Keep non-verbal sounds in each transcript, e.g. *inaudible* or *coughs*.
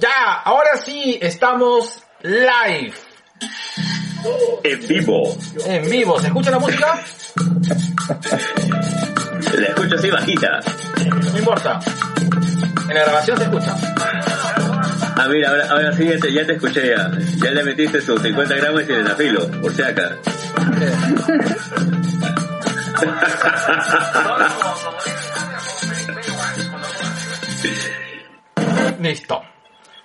Ya, ahora sí estamos live. En vivo. En vivo. ¿Se escucha la música? La escucho así bajita. No importa. En la grabación se escucha. Ah, mira, ahora, ahora sí ya te, ya te escuché ya. Ya le metiste sus 50 gramos y el afilo, por si acá. Listo.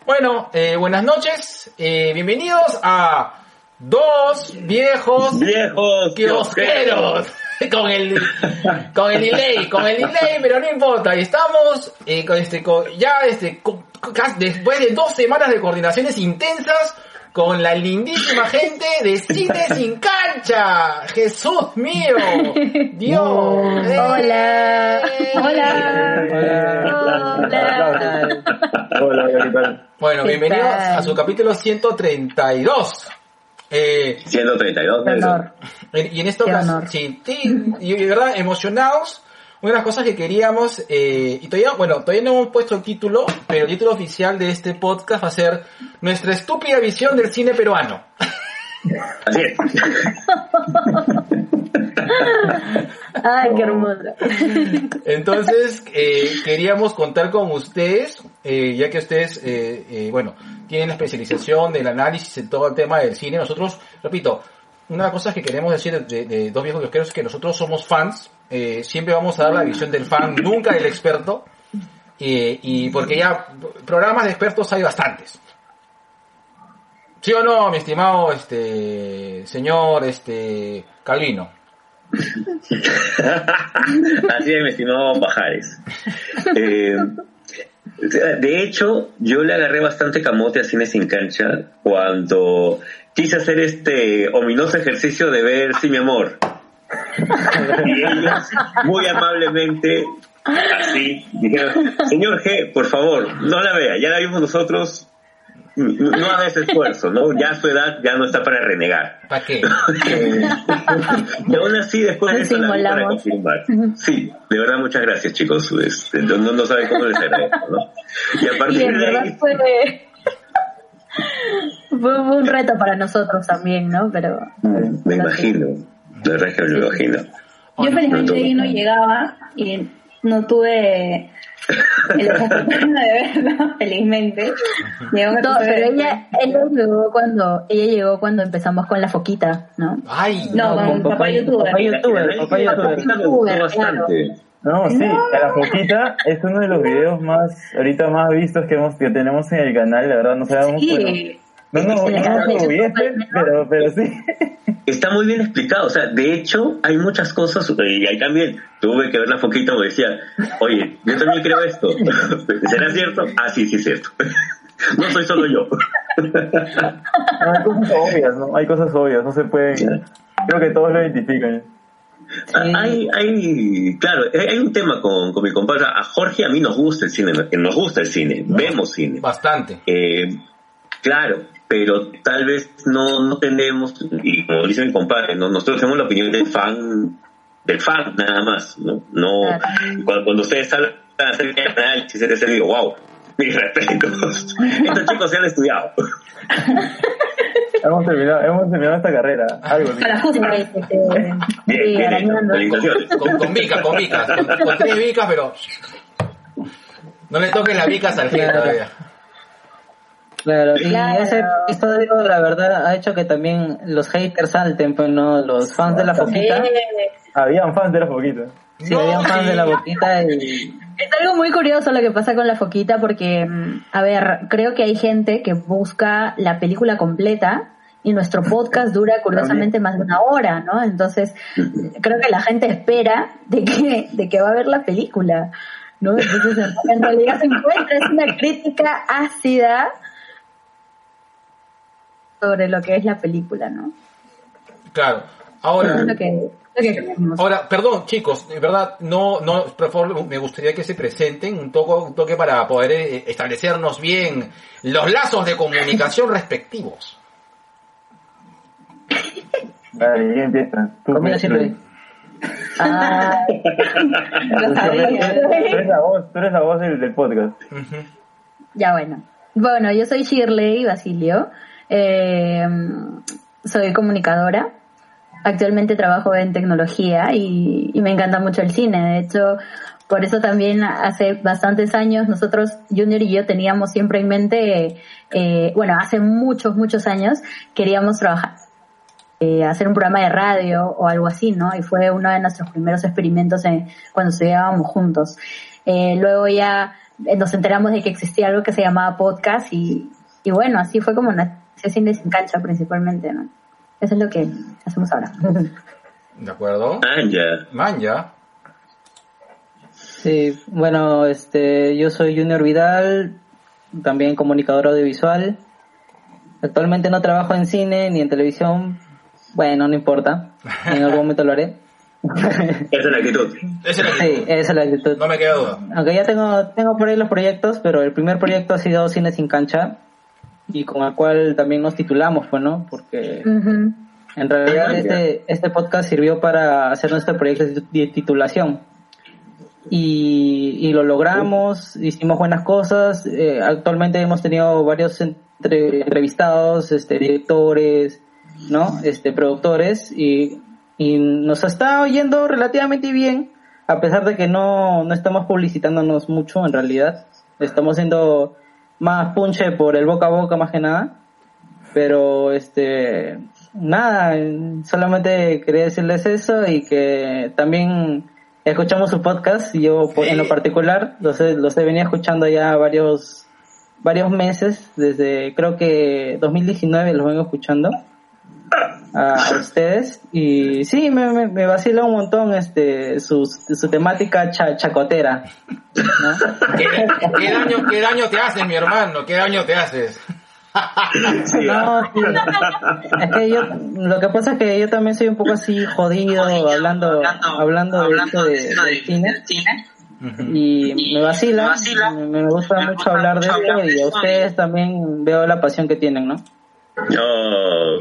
Bueno, eh, buenas noches. Eh, bienvenidos a dos viejos Viejos kiosqueros. *laughs* con el con el delay, con el delay, pero no importa. Estamos eh, con este con- ya este con- después de dos semanas de coordinaciones intensas con la lindísima gente de Cine *laughs* sin cancha. Jesús mío, Dios. Hola. Hola. Hola. Hola. Bueno, ¿Qué bienvenidos a su capítulo 132. Eh, 132 Qué honor. Y en esta ocasión, sí, sí, y de verdad, emocionados. Una de las cosas que queríamos, eh, y todavía, bueno, todavía no hemos puesto el título, pero el título oficial de este podcast va a ser Nuestra estúpida visión del cine peruano. Así es. *laughs* Ay, qué hermoso. Entonces, eh, queríamos contar con ustedes, eh, ya que ustedes, eh, eh, bueno, tienen la especialización del análisis en todo el tema del cine. Nosotros, repito, una de las cosas que queremos decir de, Dos Viejos Kiosqueros es que nosotros somos fans, eh, siempre vamos a dar la visión del fan, nunca del experto, y porque ya programas de expertos hay bastantes. ¿Sí o no, mi estimado este señor este Calvino? *laughs* Así es, mi estimado Pajares. Eh, de hecho, yo le agarré bastante camote a Cine Sin Cancha cuando quise hacer este ominoso ejercicio de ver Sí, mi amor. Y ellos, muy amablemente, así, dijeron, señor G, por favor, no la vea, ya la vimos nosotros, no haga ese esfuerzo, ¿no? Ya su edad ya no está para renegar. ¿Para qué? *laughs* Y aún así, después de eso, la para confirmar. Sí, de verdad, muchas gracias, chicos. Este, no, no saben cómo les agradezco, ¿no? Y a partir de ahí, fue, *laughs* fue, un reto para nosotros también, ¿no? Pero me imagino, de verdad es que me lo imagino. Yo felizmente no, ahí no llegaba y no tuve el *laughs* desafortunado de verla, felizmente. Llegó un No, episodio pero ella, ella llegó cuando ella llegó cuando empezamos con la foquita, ¿no? Ay, No, con papá youtuber. Papá youtuber, papá youtuber. Me gustó bastante. No, sí, la foquita es uno de los videos más, ahorita más vistos que hemos, que tenemos en el canal, la verdad, no sabemos, Sí, no, no, no, no pero, pero sí. Está muy bien explicado, o sea, de hecho, hay muchas cosas, y ahí también tuve que ver la foquita donde decía, oye, yo también creo esto, *laughs* ¿será cierto? Ah, sí, sí es cierto. *laughs* No soy solo yo. No, hay cosas obvias, ¿no? Hay cosas obvias, no se pueden, creo que todos lo identifican. Hay, hay, claro, hay un tema con, con mi compadre. A Jorge a mí nos gusta el cine, nos gusta el cine, vemos cine. bastante. Eh, claro, pero tal vez no, no tenemos, y como dice mi compadre, ¿no? nosotros tenemos la opinión del fan, del fan nada más, ¿no? no Claro. cuando, cuando ustedes hablan acerca del análisis, ese digo, wow, mis *laughs* respetos. *laughs* Estos chicos se han estudiado. *laughs* Hemos terminado, hemos terminado esta carrera, algo así. a la justa. Bien, bien hecho. Con, con vicas, con vicas, con, con tres vicas, pero no le toques las vicas al jefe todavía. Claro, y Claro. ese episodio, la verdad, ha hecho que también los haters salten, pues no, los fans de la foquita. Habían fans de la foquita. Sí, No, habían fans sí. de la boquita y Es algo muy curioso lo que pasa con la foquita porque, mm, a ver, creo que hay gente que busca la película completa y nuestro podcast dura curiosamente más de una hora, ¿no? Entonces, creo que la gente espera de que, de que va a ver la película, ¿no? Entonces, en- realidad se encuentra, es una crítica ácida sobre lo que es la película, ¿no? Claro. Ahora, es lo que, ahora, perdón, chicos, de verdad, no, no, por favor, me gustaría que se presenten un toque, un toque para poder eh, establecernos bien los lazos de comunicación *laughs* respectivos. Vale, ¿quién empieza? Tú, comida siempre. Ah, *laughs* Lo sabía. eres- tú eres la voz, tú eres la voz del, del podcast. Ya bueno. Bueno, yo soy Shirley Basilio. Eh, soy comunicadora. Actualmente trabajo en tecnología y, y me encanta mucho el cine. De hecho, por eso también hace bastantes años nosotros, Junior y yo, teníamos siempre en mente, eh, bueno, hace muchos, muchos años queríamos trabajar, eh, hacer un programa de radio o algo así, ¿no? Y fue uno de nuestros primeros experimentos en, cuando estudiábamos juntos. Eh, luego ya eh, nos enteramos de que existía algo que se llamaba podcast y, y bueno, así fue como nació Cine sin cancha principalmente, ¿no? Eso es lo que hacemos ahora. *laughs* ¿De acuerdo? Ya. Manja. Sí, bueno, este, yo soy Junior Vidal, también comunicador audiovisual. Actualmente no trabajo en cine ni en televisión. Bueno, no importa. En algún momento lo haré. Esa es la actitud. Esa es la Sí, esa es la actitud. No me queda duda. Aunque ya tengo, tengo por ahí los proyectos, pero el primer proyecto ha sido Cine sin cancha y con el cual también nos titulamos, pues, ¿no? Porque en realidad este, este podcast sirvió para hacer nuestro proyecto de titulación. Y, y lo logramos, hicimos buenas cosas. eh, actualmente hemos tenido varios entre- entrevistados, este, directores, ¿no? Este, productores y, y nos está oyendo relativamente bien, a pesar de que no, no estamos publicitándonos mucho en realidad. Estamos siendo más punche por el boca a boca más que nada. Pero este nada, solamente quería decirles eso y que también escuchamos su podcast y yo en lo particular los he, los he venido escuchando ya varios varios meses, desde creo que 2019 los vengo escuchando a, ustedes y sí, me, me, me vacila un montón este su, su temática cha- chacotera. ¿no? ¿Qué, qué daño, ¿Qué daño te haces, mi hermano? ¿Qué daño te haces? Sí, No, sí. Es que yo, lo que pasa es que yo también soy un poco así jodido, hablando, hablando de esto de, cine. Y me vacila, me, me gusta mucho hablar de esto y a ustedes también veo la pasión que tienen, ¿no? No.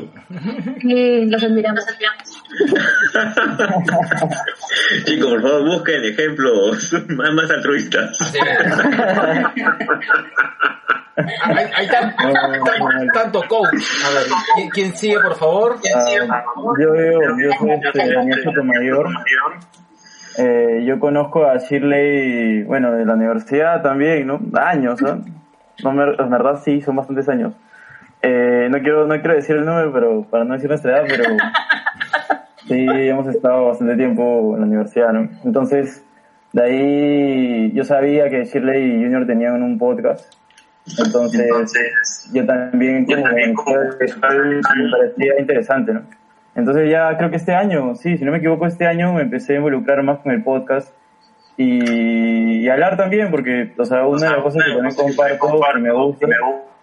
Sí, los admiramos. *laughs* Chicos, por favor, busquen ejemplos más, más altruistas. Sí. Hay, hay tan- tan- tanto coach. A ver, ¿quién, quién sigue, por favor? Ah, yo veo, yo soy este, Daniel Sotomayor. Eh, yo conozco a Shirley, bueno, de la universidad también, ¿no? Años, ¿no? no me, en verdad sí, son bastantes años. Eh, no quiero no quiero decir el número, pero para no decir nuestra edad, pero *laughs* sí, hemos estado bastante tiempo en la universidad, ¿no? Entonces, de ahí yo sabía que Shirley y Junior tenían un podcast. Entonces, yo también como me parecía interesante, ¿no? Entonces ya creo que este año, sí, si no me equivoco, este año me empecé a involucrar más con el podcast y, y hablar también, porque, o sea, una de las cosas que también comparto y me gusta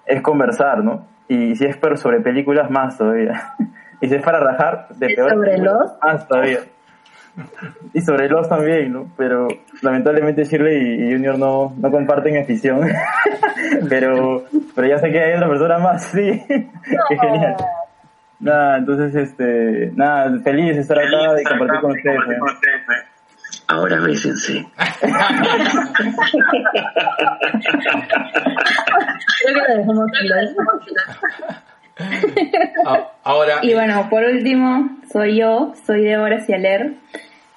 es conversar, ¿no? Y si es pero sobre películas, más todavía. *laughs* Y si es para rajar, de peor. ¿Sobre los? Más todavía. Y sobre los también, ¿no? Pero lamentablemente Shirley y, y Junior no, no comparten afición. *laughs* pero, pero ya sé que hay otra persona más, sí. Qué *laughs* genial. Nada, entonces, este, nada, feliz de estar acá y compartir con ustedes. ¿eh? Ahora bésense. Creo que lo dejamos claro. Ah, Ahora, Y bueno, por último, soy yo, soy Débora Cialer,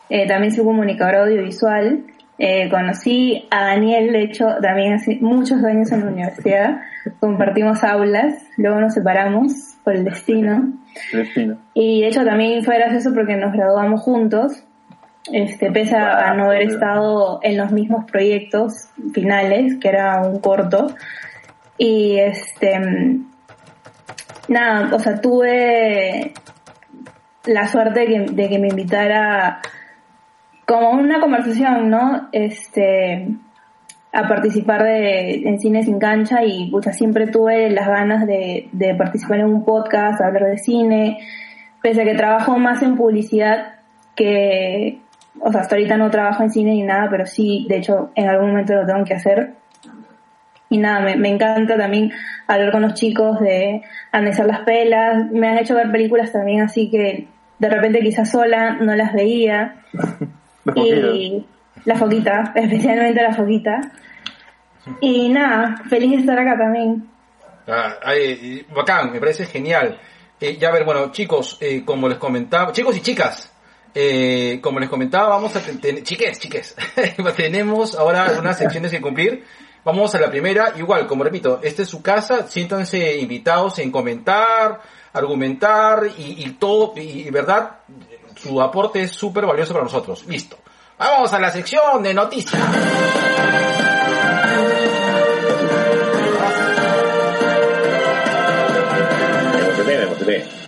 eh, también soy comunicadora audiovisual. Eh, conocí a Daniel, de hecho, también hace muchos años en la universidad. Compartimos aulas, luego nos separamos por el destino. Destino. Y de hecho también fue gracioso porque nos graduamos juntos, este, pese a, a no haber estado en los mismos proyectos finales, que era un corto. Y este, nada, o sea, tuve la suerte de que, de que me invitara como una conversación, ¿no? Este, a participar de, en Cine Sin Cancha y pucha, siempre tuve las ganas de, de participar en un podcast, hablar de cine, pese a que trabajo más en publicidad que, o sea, hasta ahorita no trabajo en cine ni nada, pero sí, de hecho, en algún momento lo tengo que hacer. Y nada, me, me encanta también hablar con los chicos de analizar las pelas, me han hecho ver películas también, así que de repente quizás sola no las veía. *laughs* Poquitos. Y la foquita, especialmente la foquita. Y nada, feliz de estar acá también. Ah, bacán, me parece genial. Eh, ya a ver, bueno, chicos, eh, como les comentaba, chicos y chicas, eh, como les comentaba, vamos a tener, chiques, chiques, *laughs* tenemos ahora unas secciones que cumplir. Vamos a la primera, igual, como repito, esta es su casa, siéntanse invitados en comentar, argumentar y, y todo, y, y verdad, su aporte es súper valioso para nosotros. Listo. Vamos a la sección de noticias.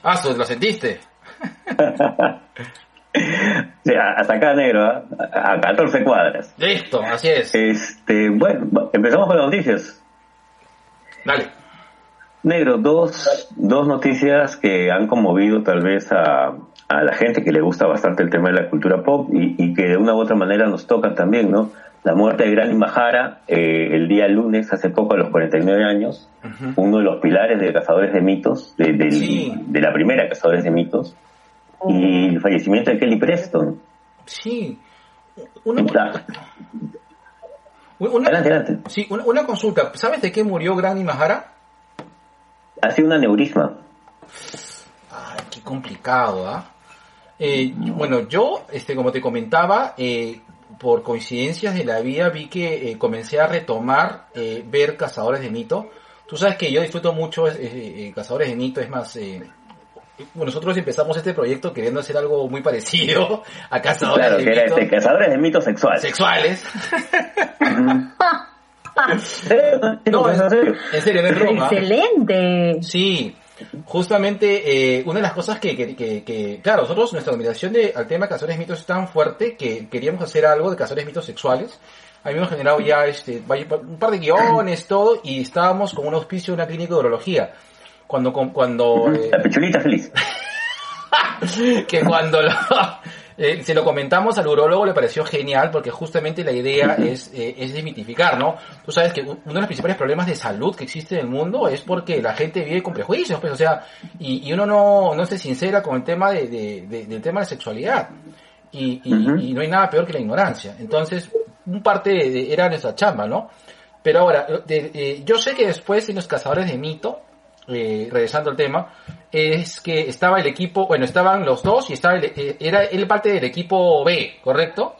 Ah, ¿lo sentiste? *laughs* Hasta acá, negro, ¿ah? a, a 14 cuadras. Listo, así es. Este, bueno, empezamos con las noticias. Dale. Negro, dos, dos noticias que han conmovido tal vez a, a la gente que le gusta bastante el tema de la cultura pop y, y que de una u otra manera nos tocan también, ¿no? La muerte de Granny Mahara eh, el día lunes, hace poco, a los 49 años, uno de los pilares de Cazadores de Mitos, de, Sí. de la primera Cazadores de Mitos, y el fallecimiento de Kelly Preston. Sí. Una, una- Adelante, adelante. sí, una, una consulta. ¿Sabes de qué murió Granny Mahara? Ha sido un aneurisma. Ay, qué complicado, ¿ah? Eh, bueno, yo, este, como te comentaba, eh, por coincidencias de la vida vi que eh, comencé a retomar eh, ver Cazadores de Mito. Tú sabes que yo disfruto mucho eh, Cazadores de Mito, es más, eh, nosotros empezamos este proyecto queriendo hacer algo muy parecido *laughs* a Cazadores Claro, de que era Mito. este, Cazadores de Mitos Sexuales. Sexuales. *laughs* No, No, es en serio. En serio, no es broma. Excelente. Sí, justamente eh, una de las cosas que, que, que- que- claro, nosotros nuestra dominación de, al tema de cazadores mitos es tan fuerte que queríamos hacer algo de cazadores mitos sexuales. Habíamos generado ya este, un par de guiones, todo, y estábamos con un auspicio de una clínica de urología. Cuando, cuando, eh, La pichulita feliz. *laughs* que cuando lo- eh, se lo comentamos al urólogo le pareció genial porque justamente la idea es, eh, es desmitificar, ¿no? Tú sabes que uno de los principales problemas de salud que existe en el mundo es porque la gente vive con prejuicios, pues, o sea, y, y uno no, no se sincera con el tema de, de- de- del tema de sexualidad. Y, y- no hay nada peor que la ignorancia. Entonces, un parte de- era nuestra chamba, ¿no? Pero ahora, eh, yo sé que después en los cazadores de mito, eh, regresando al tema, es que estaba el equipo, bueno, estaban los dos y estaba el- eh, era él parte del equipo B, ¿correcto?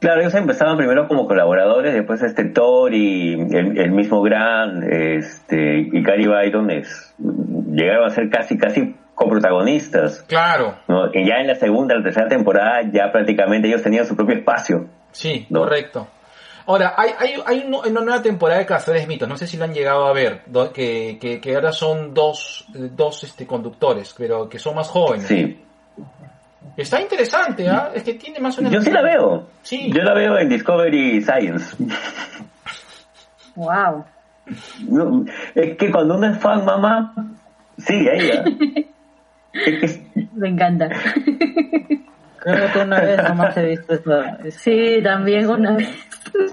Claro, ellos empezaban primero como colaboradores, después este Thor y el, el mismo Grant este, y Gary Byron es, llegaron a ser casi, casi coprotagonistas. Claro, ¿no? Y ya en la segunda, la tercera temporada, ya prácticamente ellos tenían su propio espacio. sí, No. correcto. Ahora, hay, hay, hay un- una nueva temporada de Cazadores de Mitos, no sé si lo han llegado a ver, que, que, que ahora son dos, dos este, conductores, pero que son más jóvenes. Sí. Está interesante, ¿ah? Es que tiene más una... Yo sí la veo. Sí. Yo la veo en Discovery Science. Wow. No, es que cuando uno es fan, mamá, sí, a ella. *laughs* Es que Me encanta. Creo que una vez nomás he visto esa- Sí, también una vez.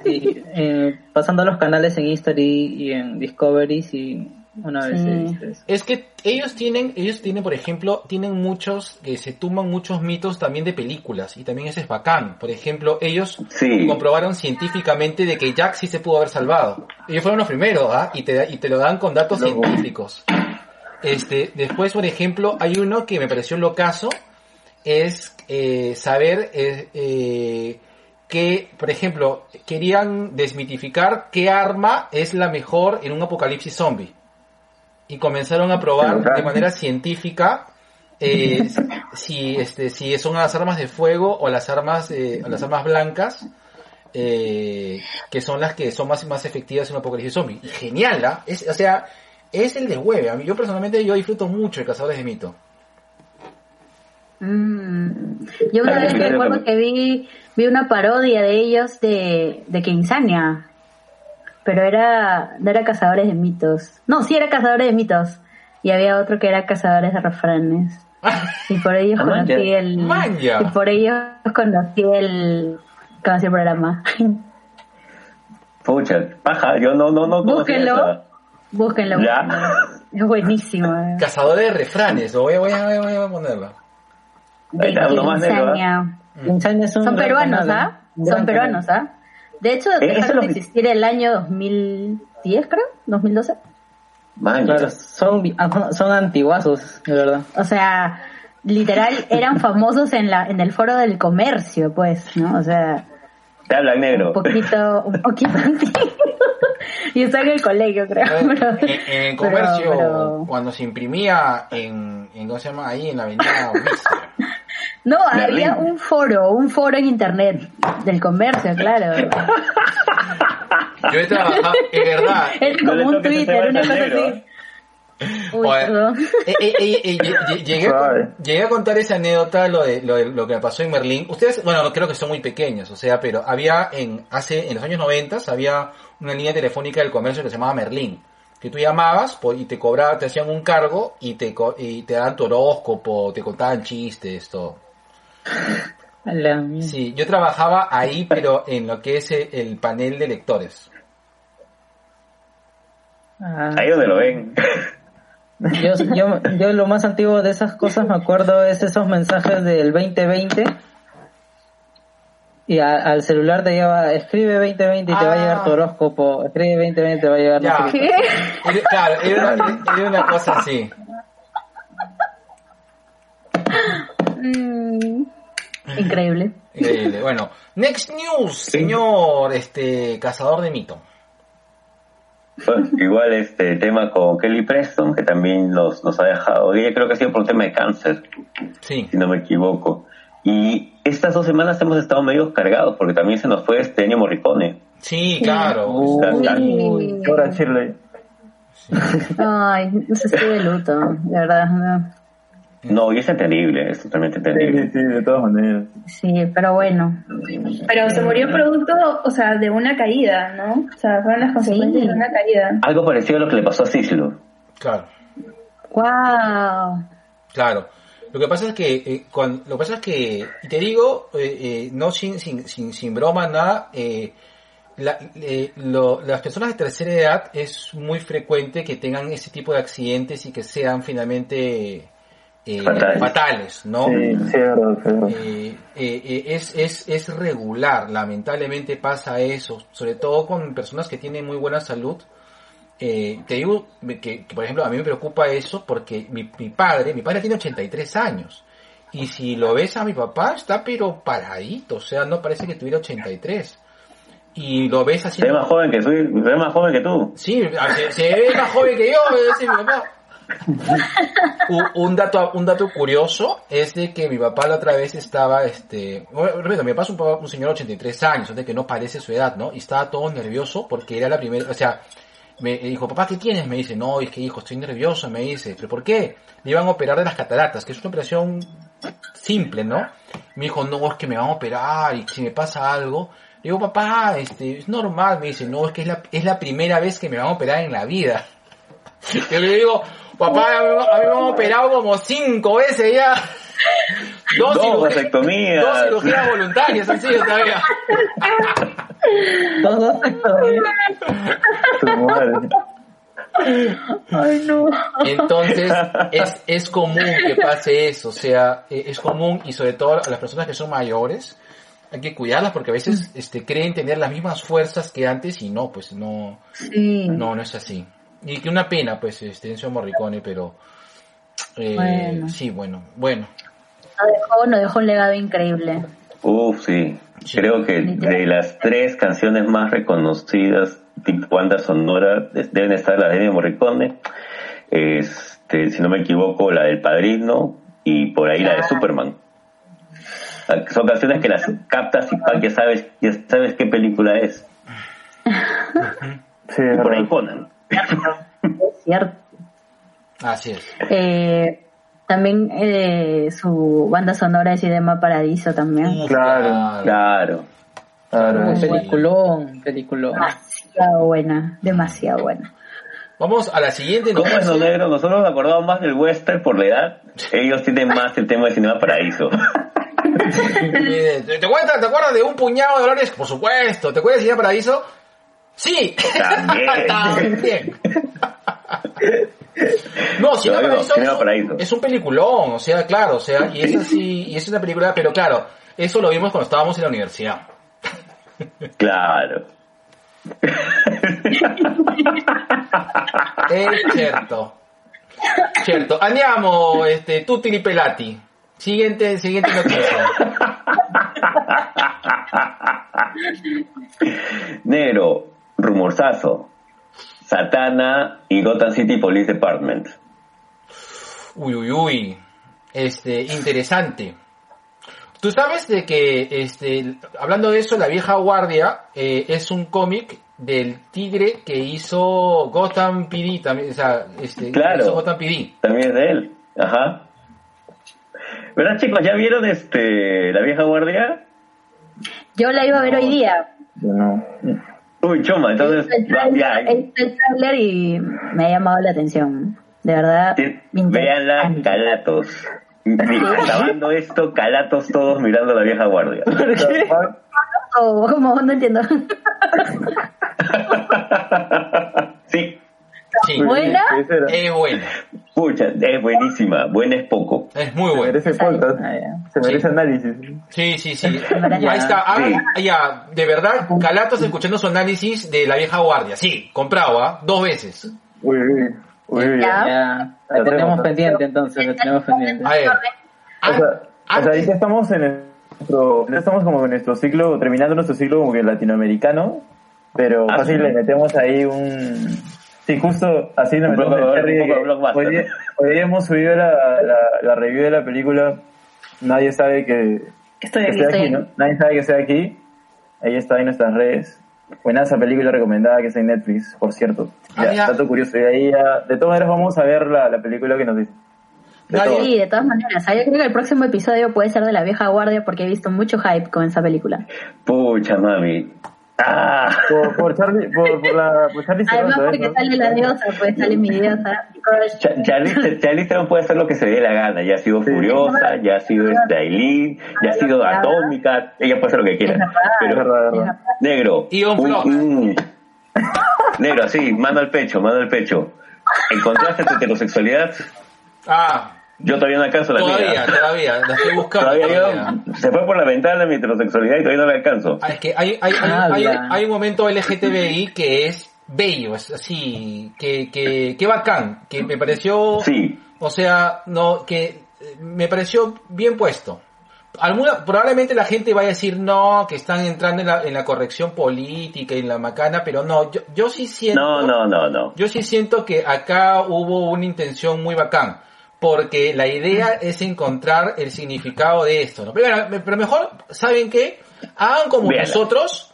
Sí, eh, pasando los canales en History y en Discovery, sí, una vez Sí. he visto eso. Es que ellos tienen, ellos tienen, por ejemplo, tienen muchos, que se tumban muchos mitos también de películas, y también eso es bacán. Por ejemplo, ellos Sí. comprobaron científicamente de que Jack sí se pudo haber salvado. Ellos fueron los primeros, ¿ah? Y te, da- y te lo dan con datos científicos. Este, después, por ejemplo, hay uno que me pareció locazo, es eh, saber eh, eh, que, por ejemplo, querían desmitificar qué arma es la mejor en un apocalipsis zombie. Y comenzaron a probar de manera científica eh, *laughs* si este si son las armas de fuego o las armas eh, o las armas blancas eh, que son las que son más más efectivas en un apocalipsis zombie. Y genial, ¿ah? Es, o sea, es el de hueve. A mí, yo personalmente yo disfruto mucho de Cazadores de Mito. Mm. Yo una vez recuerdo que vi, vi una parodia de ellos de, de. Pero era, no era Cazadores de Mitos. No, sí era Cazadores de Mitos. Y había otro que era Cazadores de Refranes. *laughs* Y por ellos conocí el, Manja. y por ellos conocí el, conocí el programa. *laughs* Pucha, paja, yo no, no, no Búsquenlo. Búsquenlo. Ya. Es buenísimo. eh. Cazadores de refranes, voy a, voy a, voy a ponerlo. De negro, ¿ah? Insania un Son peruanos, ¿ah? gran Son peruanos. ¿ah? De hecho, Eh, dejaron de que- existir el año 2010, creo, 2012. Man, Claro, son, ah, son antiguazos, de verdad. O sea, literal eran famosos en la en el foro del comercio, pues, ¿no? O sea, te hablan negro. un poquito, un poquito *laughs* antiguo. Y está en el colegio, creo. *laughs* pero- en, en el comercio, pero- cuando se imprimía en, en, ¿cómo se llama? Ahí en la avenida. *laughs* No, Berlín. había un foro, un foro en internet del comercio, claro. Yo he trabajado, es verdad. *laughs* Es como un Twitter, una cosa así. Uy, eh, eh, eh, eh, lle- llegué, a, llegué a contar esa anécdota, lo de, lo de lo que me pasó en Merlín. Ustedes, bueno, no creo que son muy pequeños, o sea, pero había en, hace, en los años 90 había una línea telefónica del comercio que se llamaba Merlín. Que tú llamabas por- y te cobraban, te hacían un cargo y te, y te daban tu horóscopo, te contaban chistes, todo. Sí, yo trabajaba ahí, pero en lo que es el, el panel de lectores. Ah, Ahí donde lo ven. Yo, yo, yo lo más antiguo de esas cosas me acuerdo es esos mensajes del 2020 y a- al celular te lleva escribe 2020 y te va a Ah. llegar tu horóscopo escribe 2020 y te va a llegar claro, era una, era una cosa así. Mm, Increíble. Increíble. Bueno, next news, señor este cazador de mito. Bueno, igual este tema con Kelly Preston, que también nos, nos ha dejado. Ella creo que ha sido por un tema de cáncer, Sí. si no me equivoco. Y estas dos semanas hemos estado medio cargados, porque también se nos fue este año Morricone. Sí, claro. Uy. Uy. Ahora Shirley. Ay, no sé, estoy de luto, de verdad. no. No, y es entendible, es totalmente Sí, sí, entendible. sí, de todas maneras. Sí, pero bueno. Pero se murió producto, o sea, de una caída, ¿no? O sea, fueron las consecuencias Sí. de una caída. Algo parecido a lo que le pasó a Cislo. Claro. Wow. Claro. Lo que pasa es que, eh, cuan- lo que pasa es que, y te digo, eh, eh, no sin, sin, sin, sin broma, nada, eh, la- eh, lo- las personas de tercera edad es muy frecuente que tengan ese tipo de accidentes y que sean finalmente eh, Fatales. fatales, ¿no? Sí, verdad. Eh, eh, eh, es, es, es regular, lamentablemente pasa eso, sobre todo con personas que tienen muy buena salud. Te digo que, que, por ejemplo, a mí me preocupa eso porque mi, mi padre, mi padre tiene 83 años. Y si lo ves a mi papá, está pero paradito, o sea, no parece que tuviera 83. Y lo ves así. Se ve más joven que tú, se ve más joven que tú. Sí, se, se ve más joven que yo, ese mi papá. Un, dato un dato curioso es de que mi papá la otra vez estaba este repito, mi papá es un, un señor de 83 años de que no parece su edad no y estaba todo nervioso porque era la primera o sea me dijo papá qué tienes me dice no es que hijo estoy nervioso me dice pero por qué le iban a operar de las cataratas que es una operación simple no me dijo no es que me van a operar y si me pasa algo le digo papá este es normal me dice no es que es la es la primera vez que me van a operar en la vida *laughs* yo le digo, papá, a mí, a mí me han operado como cinco veces ya. *laughs* Dos, Dos cirugías- vasectomías. dos cirugías voluntarias han sido todavía. *laughs* Tu madre. Ay, no. Entonces, *laughs* es, es común que pase eso, o sea, eh, es común y sobre todo a las personas que son mayores, hay que cuidarlas porque a veces este, creen tener las mismas fuerzas que antes y no, pues no, Sí. no, no es así. Y que una pena, pues, este, Enzo Morricone, pero, eh, Bueno. sí, bueno, bueno. Nos dejó, nos dejó un legado increíble. Uf, sí. Sí. Creo que de las tres canciones más reconocidas, tipo banda sonora, de- deben estar la de Ennio Morricone, este, si no me equivoco, la del Padrino y por ahí la de Superman. Ah, Son canciones que las captas y pa, ya sabes, ya sabes qué película es. Sí, Y por ahí verdad. Es cierto. Así es. Eh, también eh, su banda sonora es Idema Paradiso también. Claro. Claro. Claro. Sí. peliculón, peliculón. Demasiado buena, demasiado buena. Vamos a la siguiente ¿Cómo es lo negro? Nosotros nos acordamos más del western por la edad. Ellos tienen más el tema de Cinema Paraíso. *laughs* ¿Te, te cuentas- ¿Te acuerdas de un puñado de dólares? Por supuesto. ¿Te acuerdas de Cinema Paraíso? Sí. También. *laughs* También. No, Lo digo, Paraíso, es, Paraíso. es un peliculón, o sea, claro, o sea, y es *laughs* así, y es una película, pero claro, eso lo vimos cuando estábamos en la universidad. *laughs* Claro. Es cierto. Cierto. Andiamo, este, tutti li pelati. Siguiente, siguiente noticia. Negro, rumorzazo. Satana y Gotham City Police Department. Uy, uy, uy. Este, interesante. Tú sabes de que, este, hablando de eso, La Vieja Guardia eh, es un cómic del tigre que hizo Gotham PD también, o sea, este, Claro. hizo Gotham PD. También es de él. Ajá. ¿Verdad, chicos? ¿Ya vieron este La Vieja Guardia? Yo la iba a ver hoy día. Yo no. Uy, choma, entonces... El ya, trailer- el trailer y me ha llamado la atención. De verdad. me interesa. Véanla, calatos. Mira, acabando esto, calatos todos mirando La Vieja Guardia. Oh, ¿Cómo? No entiendo. *laughs* Sí, Sí, ¿Buena? Es buena. Pucha, es buenísima. Buena es poco. Es muy Se buena. merece podcast. Ah. Se merece Sí. análisis. Sí, sí, sí. *laughs* Ahí está. Ah, Sí. ya, de verdad, Calatos escuchando su análisis de La Vieja Guardia. Sí, comprado, ¿ah? Dos veces. Uy, uy, uy, uy. Ya. Ya, la tenemos pendiente entonces, la tenemos pendiente. A ver. O sea, o sea, ahorita estamos en nuestro, ahorita estamos como en nuestro ciclo, terminando nuestro ciclo como que latinoamericano, pero Ah, fácil le metemos ahí un, sí, justo así Un metemos poco- el blockbuster. hoy, día, hoy hemos subido la, la, la review de la película, nadie sabe que, Estoy que aquí. esté estoy aquí, aquí. ¿no? Nadie sabe que sea aquí, ahí está en nuestras redes. Buena esa película recomendada que está en Netflix, por cierto. Ah, Ya, dato curioso. Y ahí ya, de todas maneras vamos a ver la, la película que nos dice. De. Sí, de todas maneras. Yo creo que el próximo episodio puede ser de la vieja guardia porque he visto mucho hype con esa película. Pucha, mami. Ah, Por, por Charlie, por, por la, por Charlie Además Theron, porque ¿no? sale la diosa, pues sale mi diosa. mi crush. Cha- Charlize Charlize Theron puede hacer lo que se dé la gana. Ya ha sido Sí. furiosa, ya ha sido Aileen, ya ha sido atómica. Ella puede hacer lo que quiera. Es Pero, verdad, es es verdad. verdad. negro. Y un un- flop. un- negro, así, mano al pecho, mano al pecho. ¿Encontraste tu heterosexualidad? Ah, Yo todavía no alcanzo la todavía, mía. todavía. La estoy buscando. Todavía todavía. yo, se fue por la ventana mi heterosexualidad y todavía no la alcanzo. Ah, es que hay, hay, hay, hay- un momento LGTBI que es bello, es así, que, que, que bacán, que me pareció, Sí. o sea, no, que eh, me pareció bien puesto. Alguna, probablemente la gente vaya a decir no, que están entrando en la, en la corrección política y en la macana, pero no, yo, yo sí siento, No, no, no, no. yo sí siento que acá hubo una intención muy bacán, porque la idea es encontrar el significado de esto, ¿no? Pero, mejor, ¿saben qué? Hagan como Véanla. nosotros,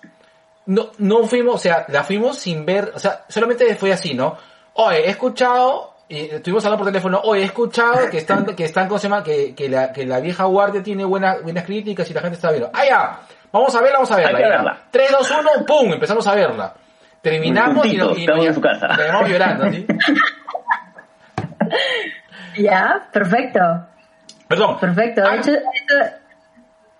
no, no fuimos, o sea, la fuimos sin ver, o sea, solamente fue así, ¿no? Oye, he escuchado, y estuvimos hablando por teléfono, oye, he escuchado que están, *coughs* que están, ¿cómo se llama? Que, que la, que la vieja guardia tiene buenas, buenas críticas y la gente está viendo. Ah, ya, vamos a verla, vamos a verla. Hay que verla. 3, 2, 1, pum, empezamos a verla. Terminamos y, nos- y casa. y terminamos llorando, ¿sí? *laughs* Ya, perfecto. Perdón. Perfecto. De hecho, esto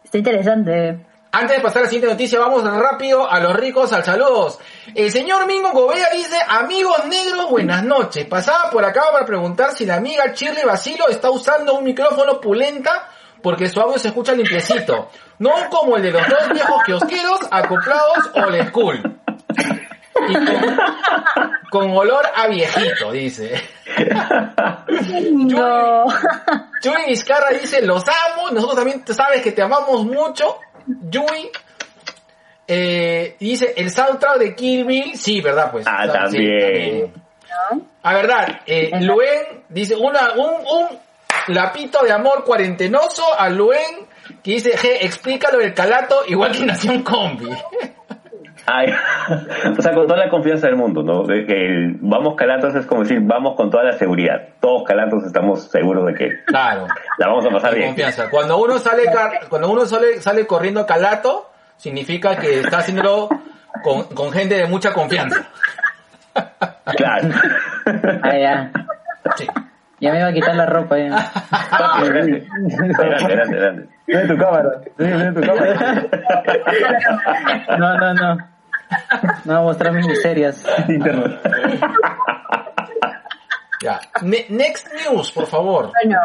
está interesante. Antes de pasar a la siguiente noticia, vamos rápido a los ricos al saludos. El señor Mingo Gobea dice, amigos negros, buenas noches. Pasaba por acá para preguntar si la amiga Shirley Basilo está usando un micrófono pulenta porque su audio se escucha limpiecito. No como el de los dos viejos kiosqueros acoplados old school. Y *laughs* con, con olor a viejito, dice. *laughs* No. Yui Vizcarra dice, los amo, nosotros también sabes que te amamos mucho. Yui eh, dice, el soundtrack de Kill Bill, sí, ¿verdad? Pues. Ah, sea, sí, también. A verdad, eh, Luen dice, una, un, un lapito de amor cuarentenoso a Luen que dice, G, explícalo del calato igual que Nación Combi. *laughs* Ay, *laughs* o sea, con toda la confianza del mundo, ¿no? De que el vamos calatos es como decir, vamos con toda la seguridad. Todos calatos estamos seguros de que Claro. la vamos a pasar Con bien. confianza. Cuando uno sale cuando uno sale, sale corriendo calato, significa que está haciéndolo con, con gente de mucha confianza. Claro. Ah, ya. Sí. Ya me iba a quitar la ropa ya. Papi, Adelante, adelante, adelante. adelante. Tiene tu cámara. Tiene tu cámara. *laughs* No, no, no. *laughs* No mostrar mis miserias. *laughs* Ya. Ne- next news, por favor. Bueno,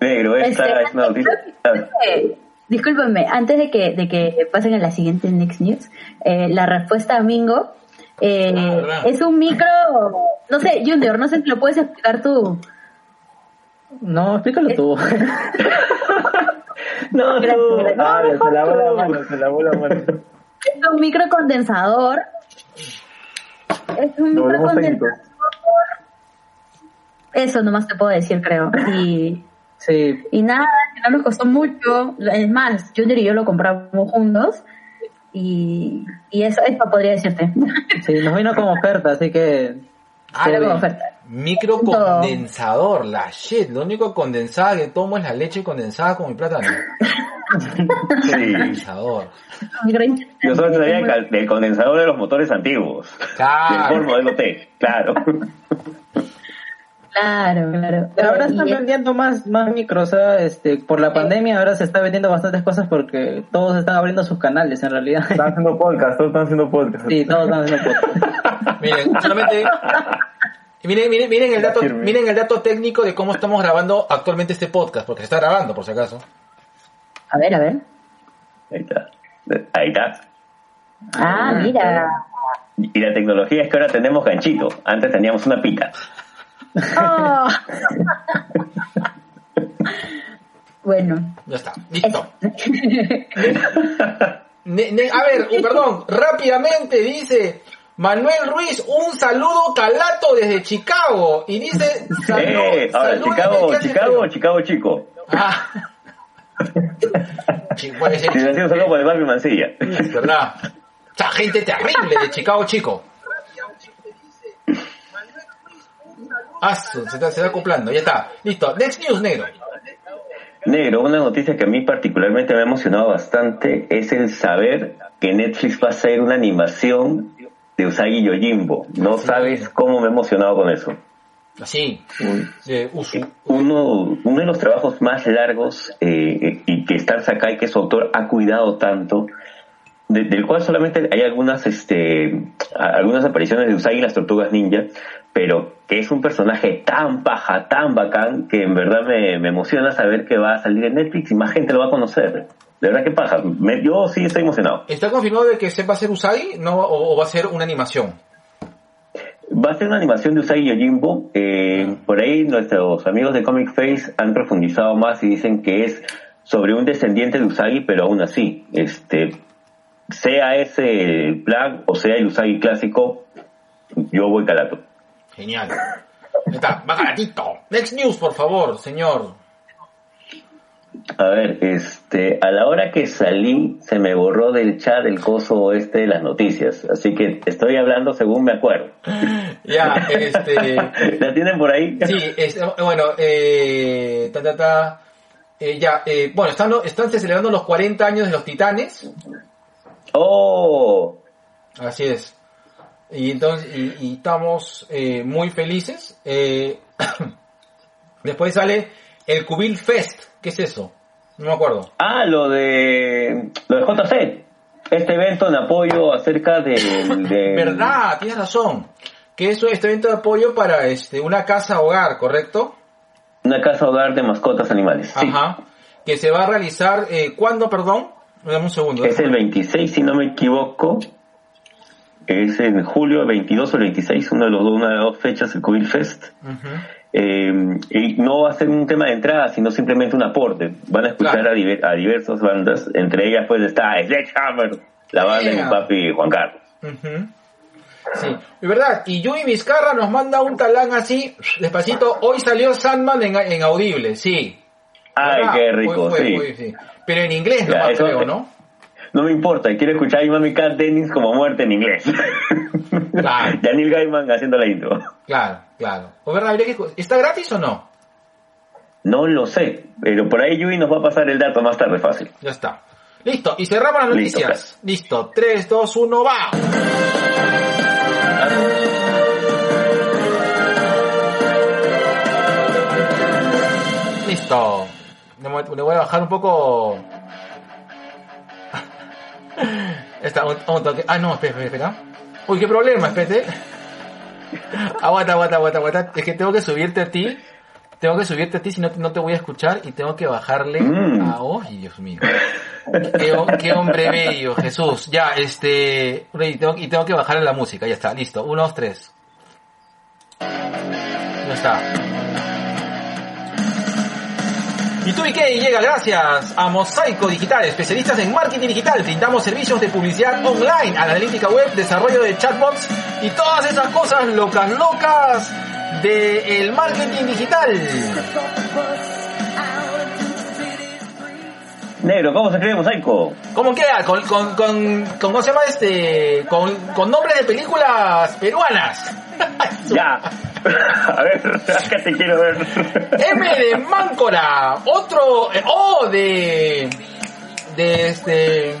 Negro, esta este, es una noticia. discúlpenme, antes de que, de que pasen a la siguiente Next News, eh, la respuesta a Mingo eh, Ah, ¿verdad? es un micro, no sé, Junior, no sé si lo puedes explicar tú. No, explícalo tú. *laughs* No, tú. Ah, se lavó la mano, se lavó la mano. Es un micro condensador. Es un Nos micro volvemos técnicos. condensador. Eso nomás te puedo decir, creo. Y, Sí, y nada, que no nos costó mucho. Es más, Junior y yo lo compramos juntos. Y, y eso, eso podría decirte. sí, nos vino como oferta, así que... Ah, Era sí. como oferta. Micro Todo. condensador, la shit. Lo único condensada que tomo es la leche condensada con mi plátano. Sí. Condensador. Yo solo sabía del condensador de los motores antiguos. Del Claro. Ford modelo T, claro. Claro, claro. Pero ahora Y están es- vendiendo más, más micros, o sea, este, por la pandemia ahora se está vendiendo bastantes cosas porque todos están abriendo sus canales en realidad. Están haciendo podcast, todos están haciendo podcast. Sí, todos están haciendo podcast. *laughs* Miren, solamente. Miren, miren, miren el dato, miren el dato técnico de cómo estamos grabando actualmente este podcast, porque se está grabando, por si acaso. A ver, a ver. Ahí está. Ahí está. Ah, mira. Y la tecnología es que ahora tenemos ganchito. Antes teníamos una pita. Oh. *laughs* bueno, Ya está, listo. *laughs* Ne- ne- a ver, perdón, rápidamente dice Manuel Ruiz, un saludo calato desde Chicago. Y dice, salud, eh, ahora, Chicago, Chicago. Chicago chico. Ah. *laughs* Puede ser, un saludo por el Barbie Mancilla. es verdad. O sea, gente terrible de Chicago, chico. Su- se está, se está acoplando, ya está. Listo, next news, negro. Negro, una noticia que a mí particularmente me ha emocionado bastante es el saber que Netflix va a hacer una animación de Usagi Yojimbo. No sabes cómo me he emocionado con eso. De Usu. Uno, uno de los trabajos más largos eh, y que Stan Sakai, que su autor, ha cuidado tanto, de- del cual solamente hay algunas, este, algunas apariciones de Usagi y las tortugas ninja, pero que es un personaje tan paja, tan bacán, que en verdad me, me emociona saber que va a salir en Netflix y más gente lo va a conocer. De verdad que paja. Me- yo sí estoy emocionado. ¿Está confirmado de que se va a ser Usagi no, o, o va a ser una animación? Va a ser una animación de Usagi Yojimbo. Eh, por ahí nuestros amigos de Comic Face han profundizado más y dicen que es sobre un descendiente de Usagi, pero aún así, este, sea ese el plan o sea el Usagi clásico, yo voy calato. Genial. Está, va galatito. Next news, por favor, señor. A ver, este, a la hora que salí se me borró del chat el coso este de las noticias, así que estoy hablando según me acuerdo. *laughs* Ya, este... *laughs* ¿La tienen por ahí? Sí, es, bueno, eh, ta, ta, ta, eh, ya, eh, bueno, están, están celebrando los 40 años de los Titanes, Oh, así es. Y entonces, y, y estamos eh, muy felices. Eh, *coughs* después sale el Cubil Fest, ¿qué es eso? No me acuerdo. Ah, lo de lo de JC. Este evento en apoyo acerca de, de *laughs* ¿Verdad? Tienes razón. Que eso es este evento de apoyo para este una casa hogar, ¿correcto? una casa hogar de mascotas animales. Sí. Ajá. Que se va a realizar, eh, ¿cuándo, perdón? Dame un segundo. Es el 26, si no me equivoco. Es en julio 22 o el 26, uno de los, una de las dos fechas, el Cubil Fest. Eh, y no va a ser un tema de entrada, sino simplemente un aporte. Van a escuchar Claro. a, diver- a diversas bandas, entre ellas pues está Sledgehammer, la banda de mi papi Juan Carlos. Sí, es verdad. Y Yui Vizcarra nos manda un talán así, despacito. Hoy salió Sandman en, en audible, sí. Ay, ¿Verdad? qué rico, fue, sí. Pero en inglés Ya, nomás eso- creo, ¿no? No me importa, quiero escuchar a mi mami Cat Dennis como muerte en inglés. Claro. *laughs* Daniel Gaiman haciendo la intro. Claro, claro. ¿O verdad? ¿Está gratis o no? No lo sé, pero por ahí Yui nos va a pasar el dato más tarde fácil. Ya está. Listo, y cerramos las Listo, noticias. Listo, 3, 2, 1, va. Listo. Le voy a bajar un poco. Está, un, un toque. Ah, no, espera, espera. Uy, qué problema, espérate. Aguanta, aguanta, aguanta, aguanta. Es que tengo que subirte a ti tengo que subirte a ti si no, no te voy a escuchar y tengo que bajarle Mm. a... ¡Ay, Dios mío! Qué hombre bello, Jesús. Ya, este... Y tengo, y tengo que bajarle la música, ya está, listo. Uno, dos, tres. Ya está. Y y qué llega gracias a Mosaico Digital, especialistas en marketing digital. Brindamos servicios de publicidad online, analítica web, desarrollo de chatbots y todas esas cosas locas, locas del marketing digital. *laughs* Negro, ¿cómo se escribe mosaico? ¿Cómo queda? Con, con, con, con ¿cómo se llama este? Con, con nombres de películas peruanas. *laughs* Ya. *laughs* A ver, acá te quiero ver. M de Máncora. Otro eh, O de de este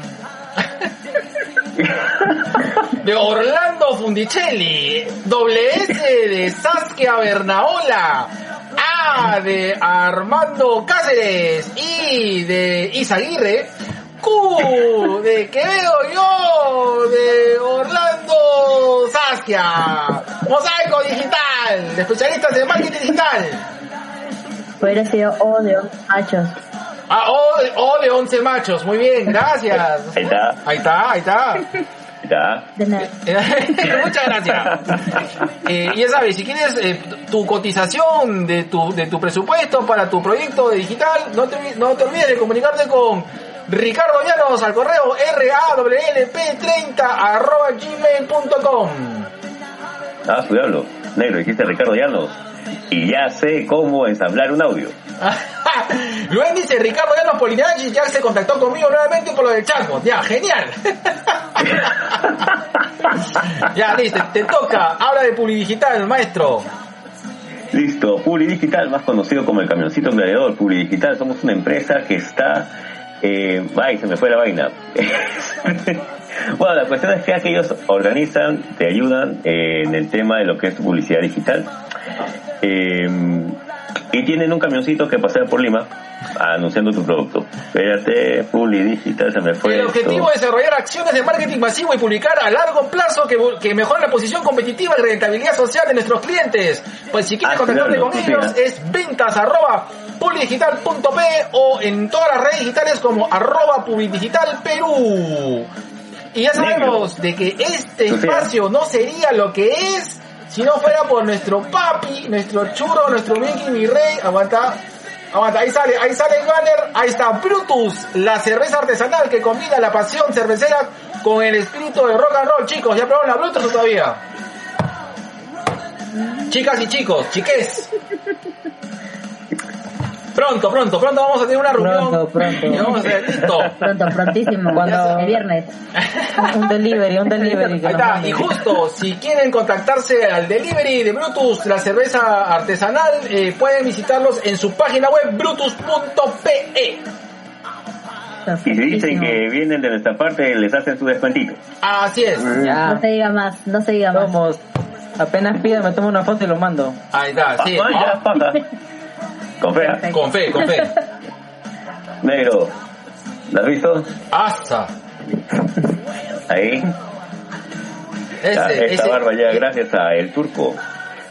*laughs* de Orlando Fundicelli. Doble S de Saskia Bernaola. A de Armando Cáceres. I de Isaguirre. Q de Quevedo yo de Orlando Saskia. Mosaico Digital. De especialistas en marketing digital. Hubiera sido O de once machos. Ah, O de, o de 11 machos. Muy bien, gracias. Ahí está, Ahí está, ahí está. De nada. *laughs* Muchas gracias. Eh, ya sabes, si quieres eh, tu cotización de tu, de tu presupuesto para tu proyecto de digital, no te, no te olvides de comunicarte con Ricardo Llanos al correo rawlp30 arroba gmail.com. Ah, su diablo. Negro, dijiste Ricardo Llanos. Y ya sé cómo ensamblar un audio. *laughs* *laughs* Luego dice Ricardo Llanos Polinaggi ya se contactó conmigo nuevamente por lo del chatbot. Ya, genial. *laughs* ya, listo, te toca. Habla de Publidigital, maestro. Listo, Publi Digital, más conocido como el camioncito gladiador. Publi Digital, somos una empresa que está... Eh, ay, se me fue la vaina. *laughs* bueno, la cuestión es que aquellos organizan, te ayudan eh, en el tema de lo que es publicidad digital. Eh, y tienen un camioncito que pasea por Lima anunciando tu producto. Espérate, Publi Digital, se me fue El esto. objetivo es desarrollar acciones de marketing masivo y publicar a largo plazo que, que mejoren la posición competitiva y rentabilidad social de nuestros clientes. Pues si quieres Ah, contactarte claro, con ellos sí. es ventas arroba publidigital.p o en todas las redes digitales como arroba publidigital Perú. Y ya sabemos de que este Sofía. espacio no sería lo que es si no fuera por nuestro papi, nuestro churro, nuestro Mickey, mi rey. Aguanta. Aguanta, ahí sale, ahí sale el banner, ahí está Brutus, la cerveza artesanal que combina la pasión cervecera con el espíritu de rock and roll. Chicos, ¿ya probaron la Brutus todavía? Chicas y chicos, chiques. Pronto, pronto, pronto vamos a tener una reunión. Pronto, pronto. Y vamos a hacer, listo. Pronto, prontísimo. Cuando- El viernes. Un delivery, un delivery. que Ahí está, y justo, si quieren contactarse al delivery de Brutus, la cerveza artesanal, eh, pueden visitarlos en su página web brutus.pe. Y si dicen que vienen de nuestra parte, les hacen su descuentito. Así es. Ya. No se diga más, no se diga más. Vamos. Apenas pida, me tomo una foto y lo mando. Ahí está, sí. Ah, ya, pasa. *laughs* Con fea. Perfecto. Con fe, con fe. *laughs* Negro, ¿lo has visto? Hasta. Ahí. Ese, esta barba ya gracias a El Turco,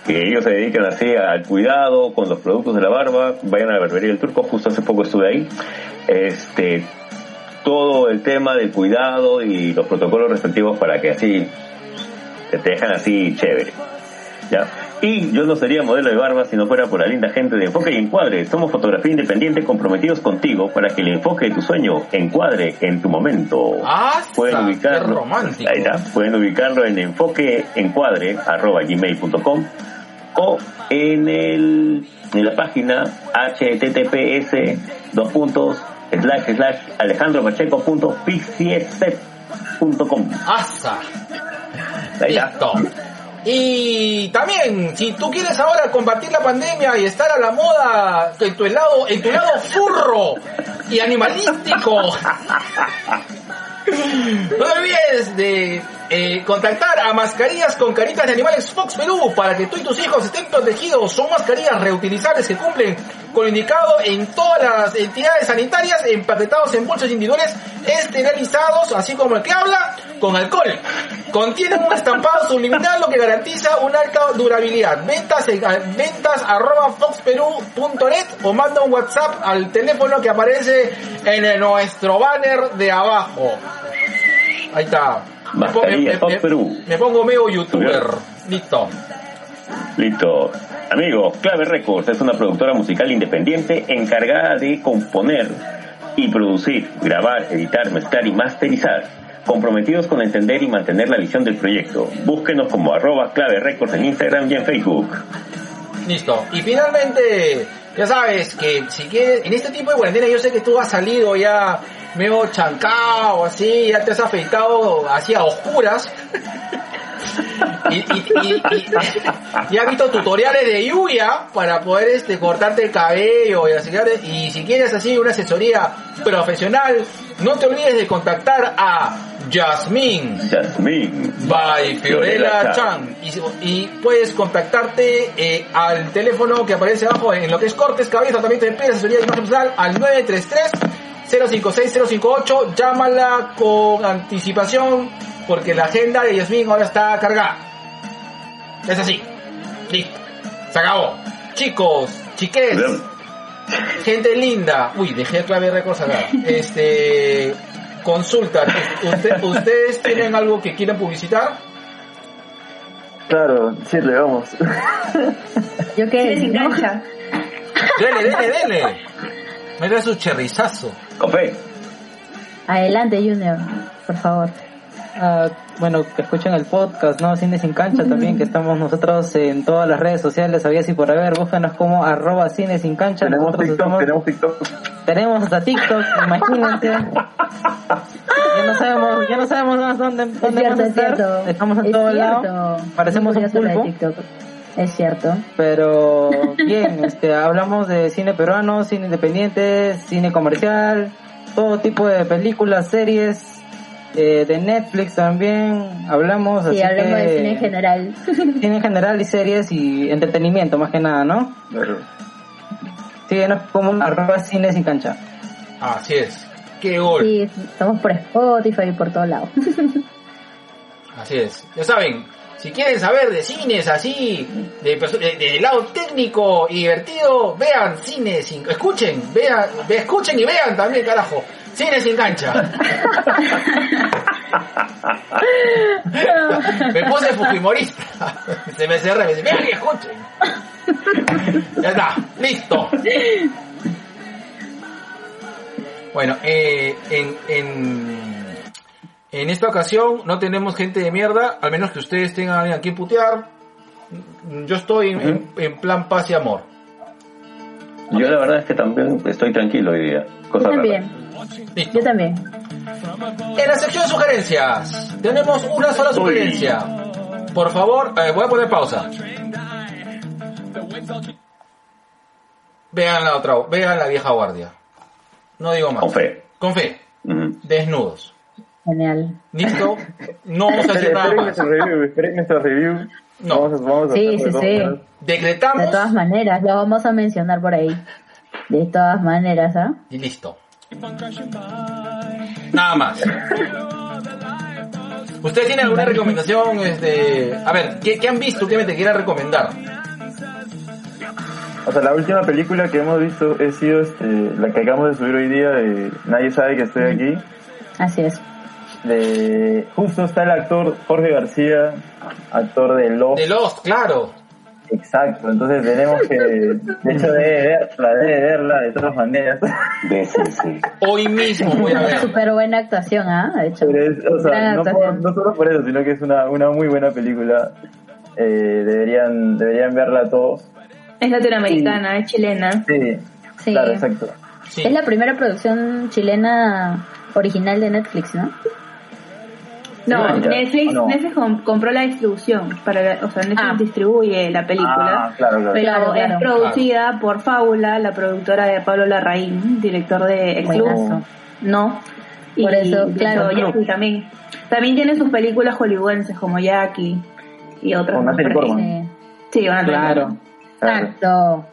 que ellos se dedican así al cuidado con los productos de la barba. Vayan a la barbería El Turco, justo hace poco estuve ahí. Este, todo el tema del cuidado y los protocolos respectivos para que así te dejan así chévere. ¿Ya? Y yo no sería modelo de barba si no fuera por la linda gente de Enfoque y Encuadre. Somos fotografía independiente comprometidos contigo para que el enfoque de tu sueño encuadre en tu momento. Ah, Pueden ubicarlo. romántico. Ahí está. Pueden ubicarlo en enfoqueencuadre.gmail.com o en el en la página https dos puntos slash slash alejandropacheco.pixieset.com. Ahí está. Listo. Y también, si tú quieres ahora combatir la pandemia y estar a la moda en tu lado, en tu lado furro y animalístico, *laughs* no olvides de eh, contactar a Mascarillas con Caritas de Animales Fox Perú para que tú y tus hijos estén protegidos. Son mascarillas reutilizables que cumplen con lo indicado en todas las entidades sanitarias, empaquetados en bolsas individuales, esterilizados, así como el que habla, con alcohol. Contienen un estampado subliminal lo que garantiza una alta durabilidad. Ventas en ventas arroba foxperú.net o manda un WhatsApp al teléfono que aparece en nuestro banner de abajo. Ahí está. Me, pongo- me- Fox me- Perú. me pongo medio youtuber. Listo. Listo. Amigos, Clave Records es una productora musical independiente encargada de componer y producir, grabar, editar, mezclar y masterizar. Comprometidos con entender y mantener la visión del proyecto. Búsquenos como arroba Clave Records en Instagram y en Facebook. Listo. Y finalmente, ya sabes que si quieres, en este tipo de cuarentena yo sé que tú has salido ya medio chancado, así, ya te has afeitado así a oscuras. *laughs* y, y, y, y- has visto tutoriales de lluvia para poder este cortarte el cabello y así y si quieres así una asesoría profesional no te olvides de contactar a Jasmine Jasmine. by Fiorella Chan. Y, y puedes contactarte eh, al teléfono que aparece abajo en lo que es cortes, cabello, tratamiento de piel, asesoría de imagen personal al 933 056 058 llámala con anticipación porque la agenda de Yasmin ahora está cargada. Es así. Listo. Se acabó. Chicos chiques. Gente linda. Uy dejé clave récords *laughs* acá este consulta ¿Usted- ustedes tienen algo que quieran publicitar Claro, sí, le vamos. Yo Se que desengancha. Dele, dele, dele. Me da su cherrizazo. Café. Adelante, Junior, por favor. Ah, bueno, que escuchen el podcast, ¿no? Cine sin cancha también, que estamos nosotros en todas las redes sociales, sabía si por haber, búscanos como arroba cine sin cancha. tenemos Nosotros TikTok, estamos- tenemos TikTok. tenemos hasta TikTok, imagínense. Ya no sabemos, ya no sabemos más dónde, Es dónde cierto, vamos a es cierto. Estamos en Es todos cierto. lados. Parecemos un pulpo. Es cierto. Pero *laughs* bien, este, hablamos de cine peruano, cine independiente, cine comercial, todo tipo de películas, series, eh, de Netflix también, hablamos Sí, así hablamos que- de cine en general. *laughs* cine en general y series y entretenimiento más que nada, ¿no? Claro. Síguenos como arroba cine sin cancha. Así es. Qué gol. Sí, estamos por Spotify y por todos lados. *laughs* Así es. Ya saben, si quieren saber de cines así, de, perso- de- de lado técnico y divertido, vean cine sin... Escuchen, vean, ve- escuchen y vean también, carajo. Cine sin cancha. *laughs* me puse fujimorista. Se me cerré, me dice, vean y escuchen. ya está, listo. Bueno, eh, en, en, en esta ocasión no tenemos gente de mierda, al menos que ustedes tengan a quien putear. Yo estoy en, en- en plan paz y amor. Yo la verdad es que también estoy tranquilo hoy día. Yo Cosa también. Yo también. En la sección de sugerencias, tenemos una sola sugerencia. Por favor, eh, voy a poner pausa. Vean la otra, vean la vieja guardia. No digo más. Con fe. Con fe. Desnudos. Genial. ¿Listo? No vamos a Esperen nada esperen más. nuestro review, esperen nuestro review. No. Vamos a, vamos a Sí, hacerlo sí, de todas sí. maneras. Decretamos De todas maneras, lo vamos a mencionar por ahí. De todas maneras, ¿ah? y listo. Nada más. ¿Ustedes tienen alguna recomendación? Este... A ver, ¿qué, qué han visto últimamente que quieran recomendar? O sea, la última película que hemos visto ha sido este, la que acabamos de subir hoy día de Nadie sabe que estoy aquí. Así es. De, justo está el actor Jorge García, actor de Lost. De Lost, claro. Exacto, entonces tenemos que, de hecho debe verla, debe verla de todas maneras. De sí, sí. Hoy mismo voy a ver. Súper buena actuación, ¿ah? De hecho. Es- o sea, Gran no, por- actuación. no solo por eso, sino que es una, una muy buena película. Eh, deberían, deberían verla todos. Es latinoamericana, es chilena. Sí, Sí. claro, exacto. Sí. Es la primera producción chilena original de Netflix, ¿no? No. Netflix, No. Netflix com- compró la distribución. Para la- o sea, Netflix Ah. distribuye la película. Ah, claro, claro. Pero Claro, claro. es producida por Fábula, la productora de Pablo Larraín, director de El Club. Buenazo. No. Y Por eso, claro. Jackie también. También tiene sus películas hollywoodenses como Jackie y otras. Portman. Sí. Van a tener- Claro. Exacto.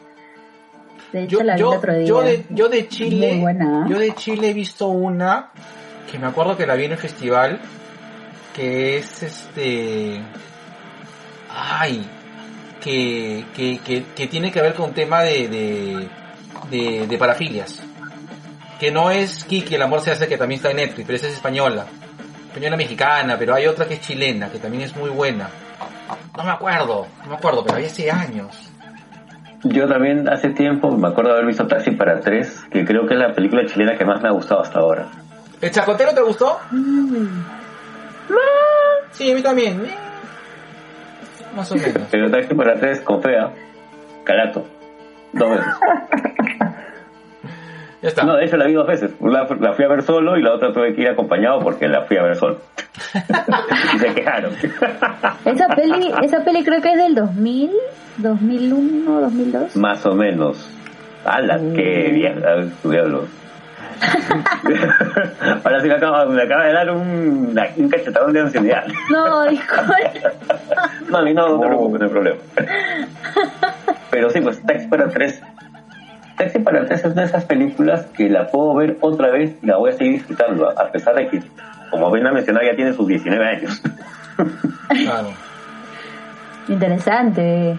De hecho, Yo, la vi el yo, otro día. yo de, yo de Chile, yo de Chile he visto una que me acuerdo que la vi en el festival que es este... Ay, que, que, que, que tiene que ver con un tema de, de, de, de parafilias. Que no es Kiki, el amor se hace, que también está en Netflix, pero esa es española. Española mexicana, pero hay otra que es chilena, que también es muy buena. No me acuerdo, no me acuerdo, pero había hace años. Yo también hace tiempo me acuerdo de haber visto Taxi para tres, que creo que es la película chilena que más me ha gustado hasta ahora. ¿El chacotero te gustó? Sí, a mí también. Eh, Más o menos. Pero Taxi para tres con fea, calato, dos veces. *laughs* Ya está. No, de hecho la vi dos veces. La, la fui a ver solo y la otra tuve que ir acompañado porque la fui a ver solo. *laughs* y se quejaron. Esa peli, esa peli creo que es del 2000, 2001, 2002. Más o menos. ¡Hala! ¡Qué bien! A ver, tu diablo. *laughs* Ahora sí me acaba, me acaba de dar un, un cachetadón de ansiedad. No, disculpe. *laughs* Mami, no, no te preocupes, no hay problema. Pero sí, pues Taxi para tres. Taxi para tres es de esas películas que la puedo ver otra vez y la voy a seguir disfrutando, a pesar de que, como bien ha mencionado, ya tiene sus 19 años. Claro. Interesante.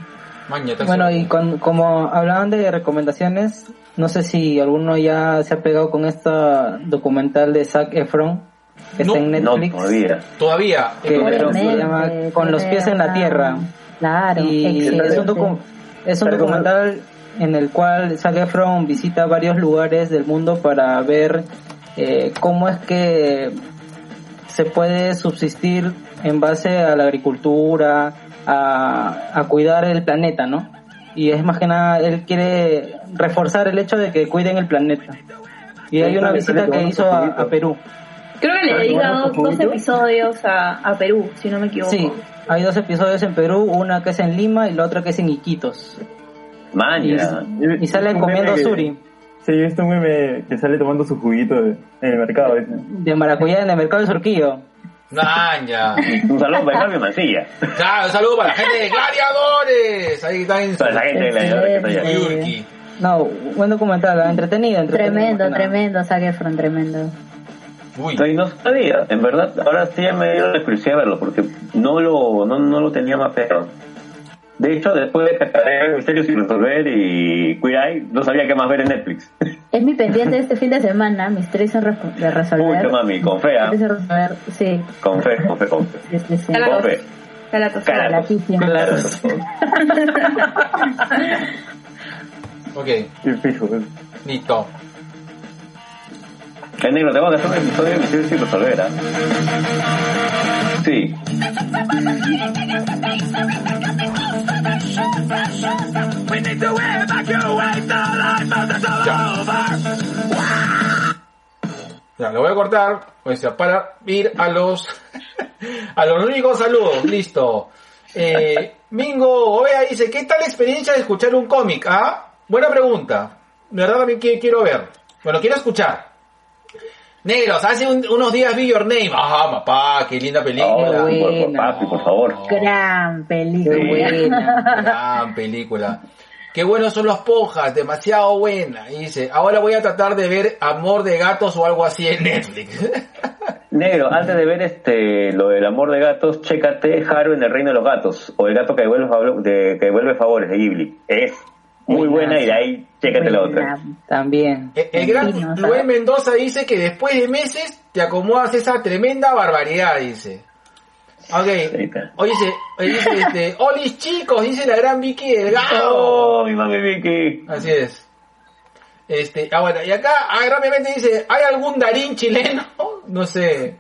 Maña, Bueno, y con, como hablaban de recomendaciones, no sé si alguno ya se ha pegado con esta documental de Zac Efron, que No, está en No, Netflix. todavía. Todavía. Que- pero se llama Con los pies en la tierra. Claro, y es un, docu- es un documental en el cual Zac Efron visita varios lugares del mundo para ver eh, cómo es que se puede subsistir en base a la agricultura, a, a cuidar el planeta, ¿no? Y es más que nada, él quiere reforzar el hecho de que cuiden el planeta. Y hay una visita que hizo a, a Perú. Creo que le Ah, dedica ¿bueno, dos, episodios a, a Perú, si no me equivoco. Sí, hay dos episodios en Perú, una que es en Lima y la otra que es en Iquitos. Y, Maña. y sale Un comiendo que- suri. Sí, he visto un meme que sale tomando su juguito de- en el mercado. de maracuyá en el mercado de Surquillo. Maña. Un saludo para Javi Mancilla. Claro, un saludo para la gente de Gladiadores. Ahí está en Para la gente de la que está allá. Yurki. No, buen documental, ah, entretenido, entretenido. Tremendo, tremendo, Zac Efron, tremendo. Uy. No sabía, en verdad, ahora sí ya me dio la curiosidad de verlo, porque no lo, no, no lo tenía mapeado. De hecho, después de Cataré Misterios sin resolver y Queer Eye, no sabía qué más ver en Netflix. *laughs* Es mi pendiente este fin de semana, Misterios de resolver. Mucho mami, con fe, ¿ah? Misterios sin resolver, sí, con fe, con fe, con fe. sí, sí, sí. Con fe. Calatos. Calatos. Claro. Ok, Y listo. El negro, te vamos a hacer un episodio de Misterios sin resolver, ¿ah? Sí. Ya, lo voy a cortar, pues ya, para ir a los a los únicos saludos, listo. Eh, Mingo Ovea dice, ¿qué tal la experiencia de escuchar un cómic? Ah, buena pregunta. De verdad también quiero ver. Bueno, quiero escuchar. Negros, hace un- unos días vi Your Name. Ah, papá, qué linda Oh, película. por, por, buena. papi, por favor. Gran película. Qué buena. Gran película. Qué buenos son los pojas, demasiado buena. Y dice, ahora voy a tratar de ver Amor de Gatos o algo así en Netflix. *laughs* Negro, antes de ver este lo del amor de gatos, chécate Haru en el reino de los gatos, o el gato que devuelve, favor- de, que devuelve favores de Ghibli. Es muy buena y de ahí chécate la otra. También. El, el gran Sí, no. Mendoza dice que después de meses te acomodas esa tremenda barbaridad, dice. Ok. Oye, dice, este, *laughs* Olis chicos, dice la gran Vicky Delgado. ¡Oh, mi mami Vicky! Así es. Este, ah, bueno, y acá ah, rápidamente dice, ¿hay algún Darín chileno? *laughs* No sé.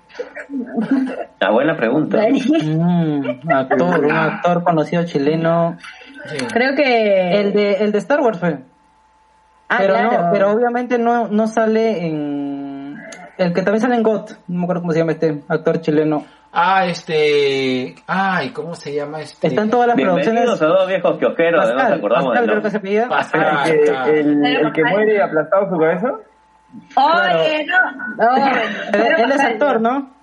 Ah, buena pregunta. Mm, actor, un actor conocido chileno. Sí. Creo que... El de, el de Star Wars fue. Ah, pero claro. no, pero obviamente no, no sale en el que también sale en GOT, no me acuerdo cómo se llama este actor chileno. Ah, este, ay, ¿cómo se llama este? Está en todas las producciones. A dos viejos kiosqueros, no nos Pascal, acordamos Pascal del creo que se pide. Pascal. El, que- el, el que muere aplastado su cabeza. Oye, no. No, *laughs* Él, él es actor, ¿no?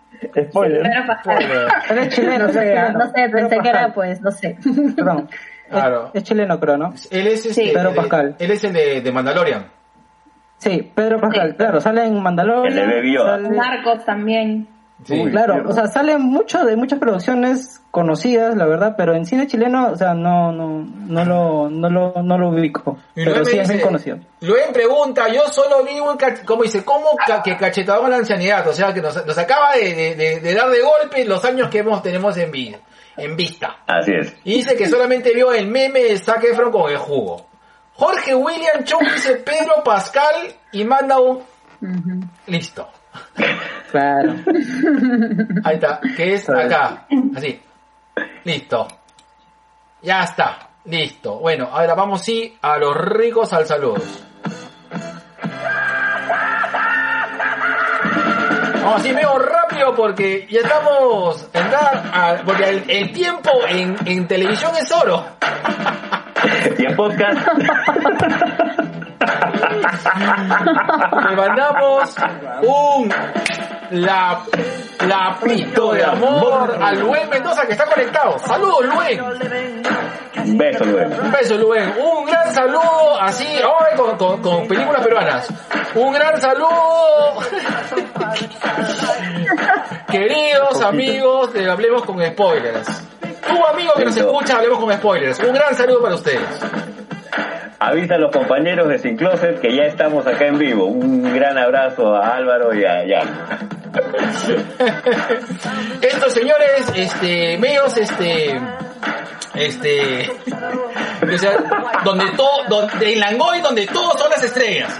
Spoiler. Pascal. Él es chileno, *laughs* no no sé, pensé que era pues, no sé. Perdón. *laughs* Claro. Es, es chileno, creo, ¿no? Él es este, Sí. Pedro el- Pascal. Él es el de, de Mandalorian. Sí, Pedro Pascal, claro, sale en Mandalorian. El de sale- Narcos también. Sí. Claro, o sea, salen mucho de muchas producciones conocidas, la verdad, pero en cine chileno, o sea, no, no, no lo, no lo, no lo ubico. Y Pero sí me es bien dice- conocido. Luen pregunta, yo solo vi un, como dice, ¿cómo ca- que cachetadón la ancianidad? O sea, que nos, nos acaba de, de- de- de dar de golpe los años que hemos, tenemos en, vi- en vista. Así es. Y dice que solamente vio el meme de Zac Efron con el jugo. Jorge William Chung dice Pedro Pascal y manda un... Listo. Claro. *laughs* Ahí está, que es acá. Así. Listo. Ya está. Listo. Bueno, ahora vamos sí a los ricos al saludos. Vamos así medio rápido porque ya estamos a- porque el, el tiempo en, en televisión es oro. Y en podcast, Le mandamos un la, lapito de amor a Luen Mendoza que está conectado. Saludos Luen. un beso luego. Un beso, Luen. Un gran saludo, así, ahora con, con, con películas peruanas. Un gran saludo. *laughs* Queridos amigos de Hablemos con Spoilers. Tu amigo que nos escucha, Hablemos con Spoilers. Un gran saludo para ustedes. Avisa a los compañeros de Sin Closet que ya estamos acá en vivo. Un gran abrazo a Álvaro y a Jan. *laughs* Estos señores, este, medios, este, este, o sea, donde todo, donde, en Langoy, donde todos son las estrellas.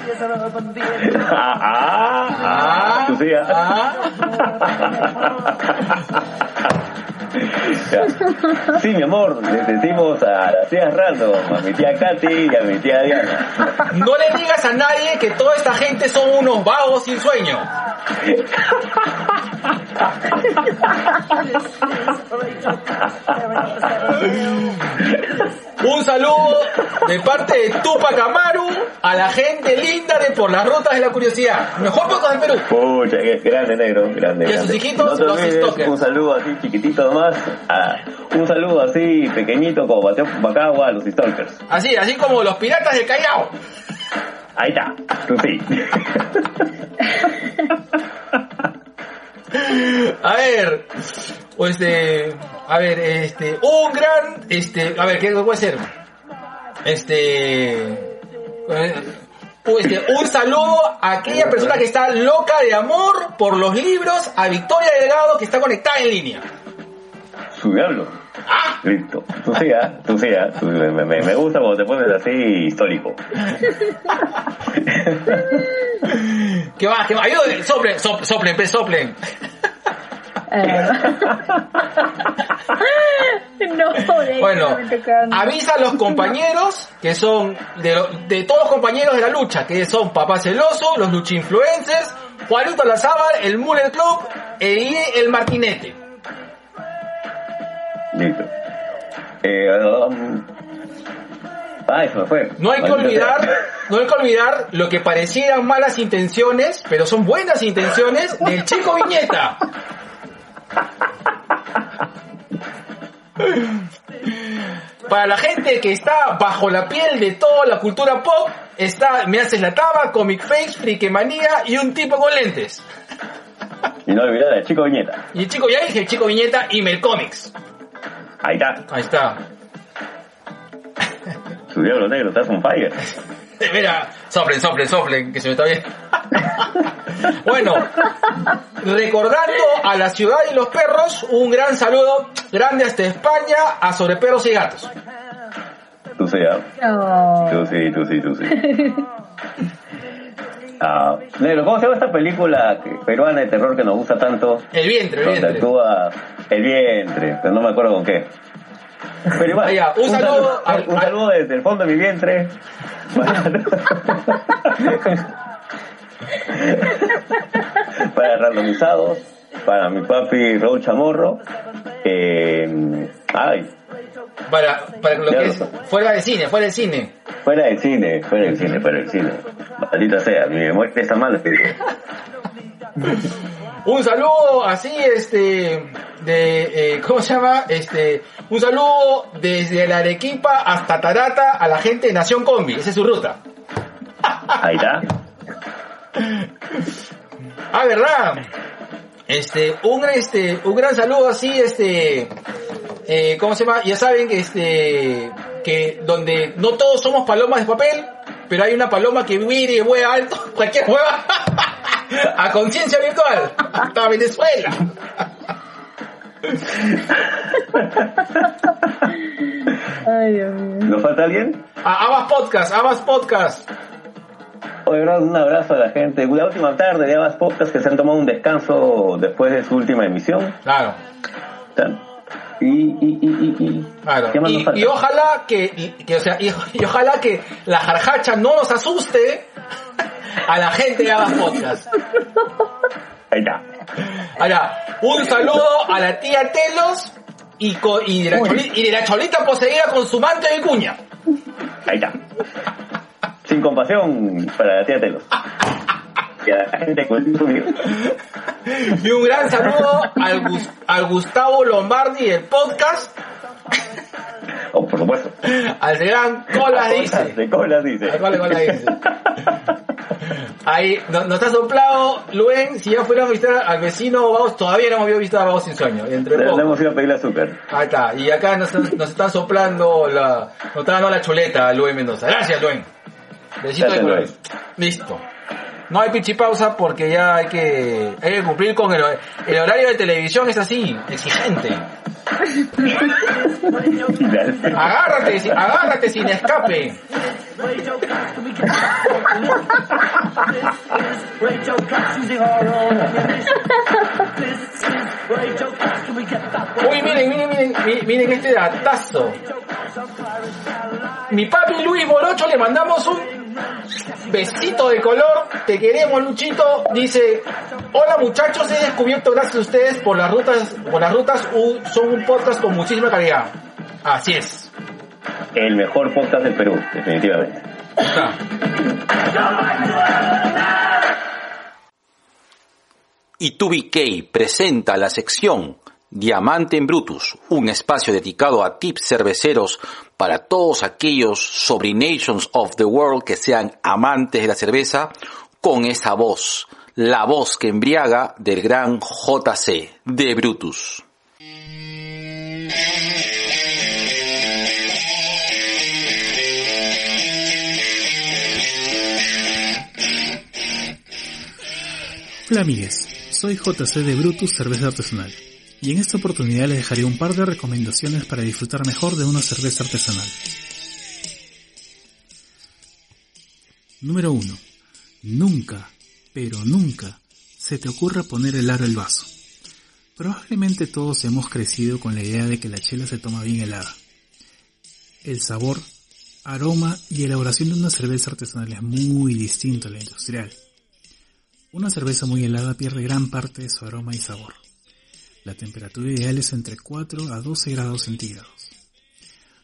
Ah, ah, ah, tú sí, ah. *laughs* Sí, mi amor, les decimos a las tías random, a mi tía Katy y a mi tía Diana. No le digas a nadie que toda esta gente son unos vagos sin sueño. Un saludo de parte de Tupac Amaru a la gente linda de Por las Rutas de la Curiosidad. Mejor podcast del Perú. Pucha, que grande negro, grande. Y a sus hijitos, No los stalkers. Un saludo así chiquitito nomás. a- un saludo así pequeñito como Mateo Bacagua a los stalkers. Así, así como los piratas del Callao. Ahí está, tú sí. *laughs* A ver, este, a ver, este, un gran, este, a ver, ¿qué puede ser? Este, eh, este, un saludo a aquella persona que está loca de amor por los libros, a Victoria Delgado que está conectada en línea. Su diablo. Listo. *laughs* Tú sí, ¿ah? Tú me, me- me gusta cuando te pones así histórico. *laughs* ¿Qué va? ¿Qué va? Ayúdenme, soplen, soplen, soplen, pe, soplen. Eh, *laughs* no, Bueno, avisa a los compañeros que son de, lo- de todos los compañeros de la lucha, que son Papá Celoso, los luchinfluencers, Juanito Lazábal, el Muller Club y el Martinete. Listo. Eh, um, Ay, se me fue. No hay que olvidar, no hay que olvidar lo que parecieran malas intenciones, pero son buenas intenciones del chico Viñeta. Para la gente que está bajo la piel de toda la cultura pop, está Me Haces la Taba, Comic Face, Friquemanía y un tipo con lentes. Y no olvidar al chico viñeta. Y el chico, ya dije, el chico Viñeta y Mel Comics. Ahí está. Ahí está. Su diablo negro, estás on fire. *laughs* Mira, soplen, soplen, soplen, que se me está bien. *laughs* bueno, recordando a la ciudad y los perros, un gran saludo grande hasta España a sobre perros y gatos. Tú sí, ¿ah? No. Tú sí, tú sí, tú sí. Ah, negro, ¿cómo se llama esta película peruana de terror que nos gusta tanto? El vientre, el Donde vientre. actúa el vientre, pero no me acuerdo con qué. Pero igual, Ah, ya, un saludo al- un al- saludo desde el fondo de mi vientre. para randomizados, para mi papi Raúl Chamorro. Eh, ay, Para, para lo que es fuera de cine, fuera de cine. fuera del cine, fuera del cine, fuera del cine. Maldita sea, mi memoria está mal. Un saludo así, este, de, eh, ¿cómo se llama? Este, un saludo desde la Arequipa hasta Tarata a la gente de Nación Combi. Esa es su ruta. Ahí está. *laughs* Ah, ¿verdad? Este, un este, un gran saludo así, este, eh, ¿cómo se llama? Ya saben que este, que donde no todos somos palomas de papel, pero hay una paloma que vive y vuela alto, *laughs* cualquier hueva, a conciencia virtual, hasta Venezuela. Ay, Dios mío. ¿Nos falta alguien? A Abas Podcast, Abas Podcast. Oye, bro, un abrazo a la gente. La última tarde de Abas Podcast que se han tomado un descanso después de su última emisión. Claro. Y, y, y, y, y, Claro. ¿qué ojalá que, y- que, o sea, y, y ojalá que la jarjacha no nos asuste a la gente de Abas Podcast. Ahí está. Ahora, un saludo a la tía Telos y, co- y, de la choli- y de la cholita poseída con su manto de cuña. Ahí está. Sin compasión para la tía Telos. Y a la gente con el suyo. Y un gran saludo al, Gus- al Gustavo Lombardi del podcast, Oh, por supuesto. al gran Colas dice. De colas dice. Al Colas, Colas dice. Ahí, no- nos ha soplado Luen, si ya fuéramos a visitar al vecino Vagos, todavía no hemos visto a Vagos sin sueño, entre Le poco. hemos ido a pedirle azúcar. Ahí está, y acá nos, nos están soplando la, nos está dando la chuleta a Luen Mendoza. Gracias, Luen. Besito Gracias. Luen. Listo. No hay pichipausa porque ya hay que, hay que cumplir con el, el horario de televisión, es así, exigente. Agárrate, agárrate sin escape. Uy, miren, miren, miren, miren, este datazo. Mi papi Luis Morocho le mandamos un besito de color. Te queremos, Luchito. Dice, hola muchachos, he descubierto gracias a ustedes por las rutas, por las rutas, son un podcast con muchísima calidad. Así es. El mejor podcast del Perú, definitivamente. Y 2BK presenta la sección Diamante en Brutus, un espacio dedicado a tips cerveceros para todos aquellos sobrinations of the world que sean amantes de la cerveza, con esa voz, la voz que embriaga del gran JC de Brutus. Hola amigues, soy JC de Brutus Cerveza Artesanal y en esta oportunidad les dejaré un par de recomendaciones para disfrutar mejor de una cerveza artesanal. Número 1. Nunca, pero nunca, se te ocurra poner el vaso. Probablemente todos hemos crecido con la idea de que la chela se toma bien helada. El sabor, aroma y elaboración de una cerveza artesanal es muy distinto a la industrial. Una cerveza muy helada pierde gran parte de su aroma y sabor. La temperatura ideal es entre 4 a 12 grados centígrados.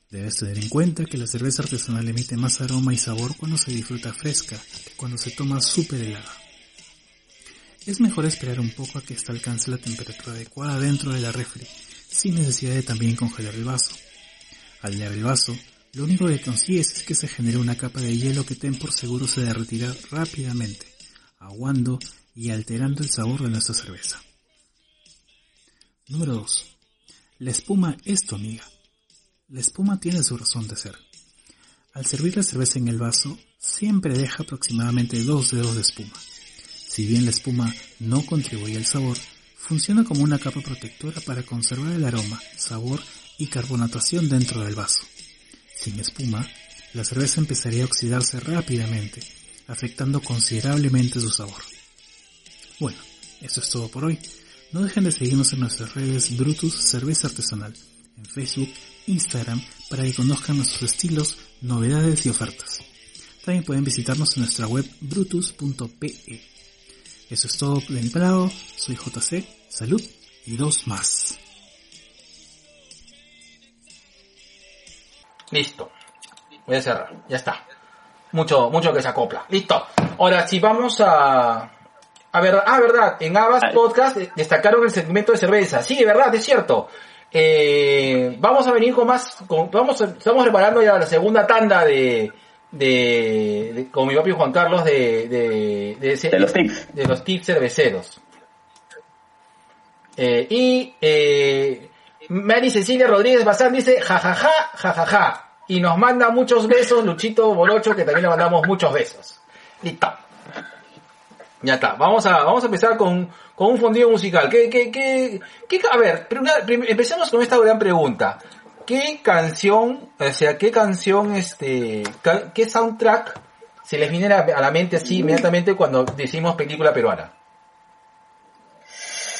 Debes tener en cuenta que la cerveza artesanal emite más aroma y sabor cuando se disfruta fresca que cuando se toma súper helada. Es mejor esperar un poco a que ésta alcance la temperatura adecuada dentro de la refri, sin necesidad de también congelar el vaso. Al leer el vaso, lo único que consigues es que se genere una capa de hielo que ten por seguro se derretirá rápidamente, aguando y alterando el sabor de nuestra cerveza. Número 2. La espuma es tu amiga. La espuma tiene su razón de ser. Al servir la cerveza en el vaso, siempre deja aproximadamente dos dedos de espuma. Si bien la espuma no contribuye al sabor, funciona como una capa protectora para conservar el aroma, sabor y carbonatación dentro del vaso. Sin espuma, la cerveza empezaría a oxidarse rápidamente, afectando considerablemente su sabor. Bueno, eso es todo por hoy. No dejen de seguirnos en nuestras redes Brutus Cerveza Artesanal, en Facebook, Instagram, para que conozcan nuestros estilos, novedades y ofertas. También pueden visitarnos en nuestra web brutus.pe. Eso es todo de mi soy JC, salud y dos más. Listo. Voy a cerrar. Ya está. Mucho, mucho que se acopla. Listo. Ahora, si vamos a... A ver, ah, verdad, en Abas. Podcast eh, destacaron el segmento de cerveza. Sí, verdad, es cierto. Eh, vamos a venir con más, con- vamos, estamos preparando ya la segunda tanda de, de, de- con mi papi Juan Carlos de, de, de, ese- De los tips. de los tips cerveceros. Eh, y eh, Mary Cecilia Rodríguez Bazán dice jajaja, jajaja. Y nos manda muchos besos, Luchito Bolocho, que también le mandamos muchos besos. Listo. Ya está. Vamos a, vamos a empezar con, con un fondido musical. ¿Qué, qué, qué, qué- a ver, empecemos con esta gran pregunta. ¿Qué canción, o sea, qué canción, este, qué soundtrack se les viene a la mente así inmediatamente cuando decimos película peruana? Sí, soundtrack. Pero eso era arte. Al toque. Por a su madre, por a su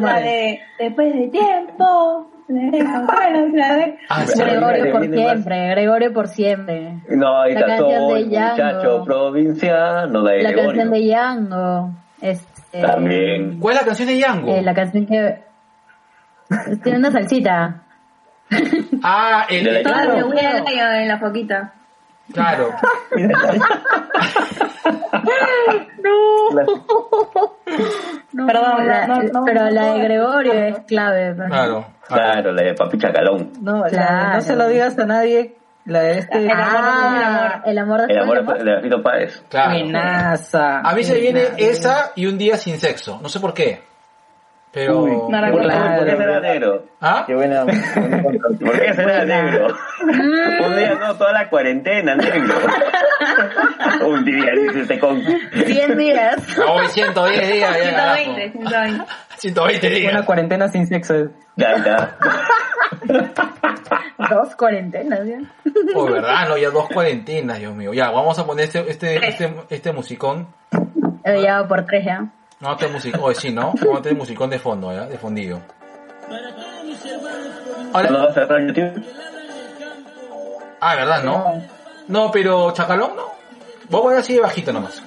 la madre. de después de tiempo. Ah. Gregorio por siempre, Gregorio por siempre. No, ahí La está canción todo de el muchacho provinciano de La canción de Yango. Este, También. ¿Cuál es la canción de Yango? eh, la canción que tiene una salsita. Ah, el, De la- Claro, en la foquita. *laughs* *laughs* claro. No, Perdón, la- no, no, no, pero no la de. Gregorio es clave. Claro. Claro, la de Papi Chacalón. No, la- no se lo digas a nadie. La de este. El amor del amor. Ah, el amor El amor de Fito Páez. Claro. Buenaza. A mí se viene esa y un día sin sexo. No sé por qué. Pero. Uy, No. Claro. ¿Por qué será negro? ¿Ah? Qué buena. ¿Por qué será negro? Un día no, toda la cuarentena, negro. *laughs* Un día, dice este con... 100 días. Hoy 110 días. ya, carajo. 120, 120. 120 Una cuarentena sin sexo. Ya está. *laughs* Dos cuarentenas, ¿ya? Oh, verdad, no, ya dos cuarentenas, Dios mío. Ya, vamos a poner este, este, este, este musicón. He llevado por tres ya. No, este musicón. Oh, sí, ¿no? Vamos a tener musicón de fondo, ¿ya? De fondillo. Ahora, ¿No vas a cerrar YouTube? ah, ¿verdad, no? No, pero Chacalón no. Voy a poner así de bajito nomás.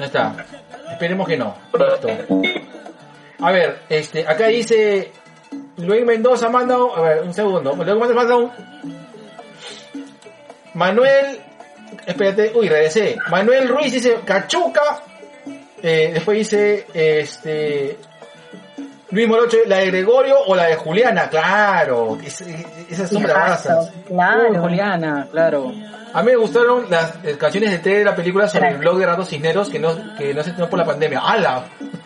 Ya está. Esperemos que no. Listo. A ver, este, acá dice Luis Mendoza manda, a ver, un segundo. Mendoza manda un Manuel, espérate, uy, regresé. Manuel Ruiz dice Cachuca. Eh, después dice, este, Luis Morocho, la de Gregorio o la de Juliana, claro. es- esas son bravasas. Uy, Claro. Juliana, claro. A mí me gustaron las eh, canciones de T de la película sobre el blog de Ratos Cisneros que no, que no se estrenó por la pandemia. ¡Hala!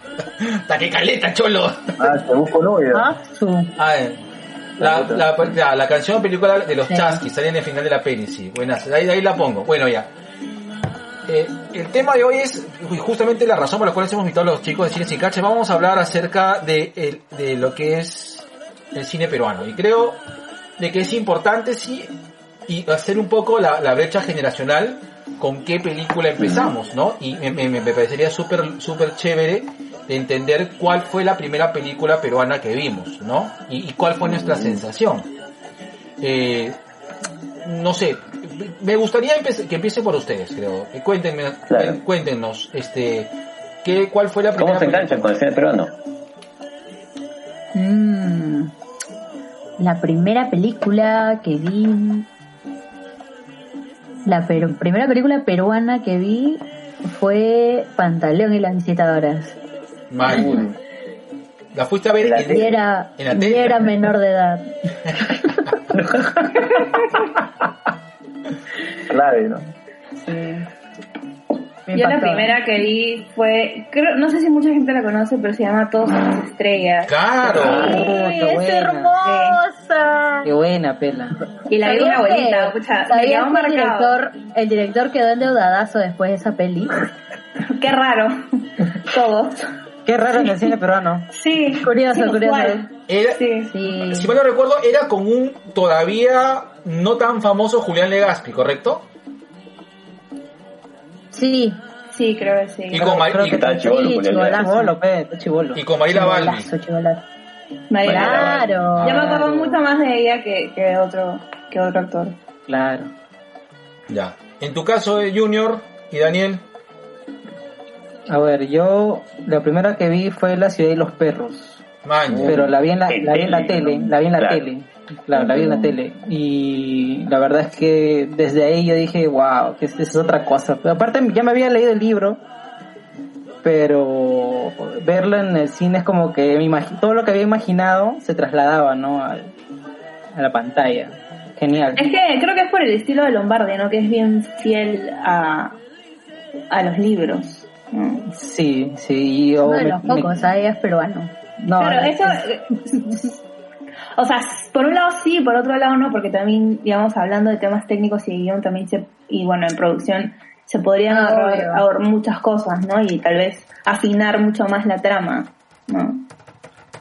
*laughs* ¡Ta que caleta, cholo! Ah, te busco novia. Ah. A ver, la, la, la, la canción película de los Sí. chasquis sale en el final de la peli, sí. Buenas, ahí, ahí la pongo. Bueno, ya. Eh, el tema de hoy es justamente la razón por la cual hemos invitado a los chicos de Cine Sin Cache. Vamos a hablar acerca de, lo que es el cine peruano. Y creo de que es importante, sí, y hacer un poco la, brecha generacional con qué película empezamos, ¿no? Y me, parecería súper súper chévere de entender cuál fue la primera película peruana que vimos, ¿no? Y, y cuál fue nuestra sensación. Eh, no sé, me gustaría que empiece por ustedes, creo. Eh, Cuéntenme, Claro. cuéntenos, este, ¿qué, ¿cuál fue la primera ¿Cómo se enganchan con el cine peruano? Mm, la primera película que vi. La primera película peruana que vi fue Pantaleón y las visitadoras. Man, la fuiste a ver La en- Y era, en la y era menor de edad. *laughs* *laughs* *laughs* Clave, ¿no? Me Yo la primera que vi fue, creo, no sé si mucha gente la conoce, pero se llama Todos somos estrellas. Claro. ¡Ay, qué buena. hermosa! Qué buena pela. Y la vi una ¿Sabías que- abuelita, pucha, me ¿sabías quedó que el marcado. director, el director quedó endeudadazo después de esa peli? Qué raro. *laughs* Todos. Qué raro en el cine peruano. Sí. Curioso, sí, curioso. Era, Sí. Si mal no recuerdo, era con un todavía no tan famoso Julián Legaspi, ¿correcto? Sí. Sí, creo que sí. Y con, Ma- creo y- que Está chivolo, Sí. Chivolo, pe, está chivolo. y con Mariela Balbi. Claro. Yo me acuerdo mucho más de ella que, que otro que otro actor. Claro. Ya. En tu caso, eh, Junior y Daniel. A ver, yo la primera que vi fue La ciudad y los perros. Man, Pero la vi en la, vi en la tele. la vi en la Claro. tele. Claro, la vi en la tele. Y la verdad es que desde ahí yo dije, wow, que es, es otra cosa. Pero aparte ya me había leído el libro, pero verla en el cine es como que me todo lo que había imaginado se trasladaba, ¿no? Al- a la pantalla. genial. Es que creo que es por el estilo de Lombardi, ¿no? Que es bien fiel a, a los libros. Sí, sí. Yo Uno de me- los me- pocos, ahí es peruano. no, Claro, es- eso... *laughs* O sea, por un lado sí, por otro lado no, porque también, digamos, hablando de temas técnicos y guion también se, y bueno, en producción se podrían Ah, ahorrar, muchas cosas, ¿no? Y tal vez afinar mucho más la trama, ¿no?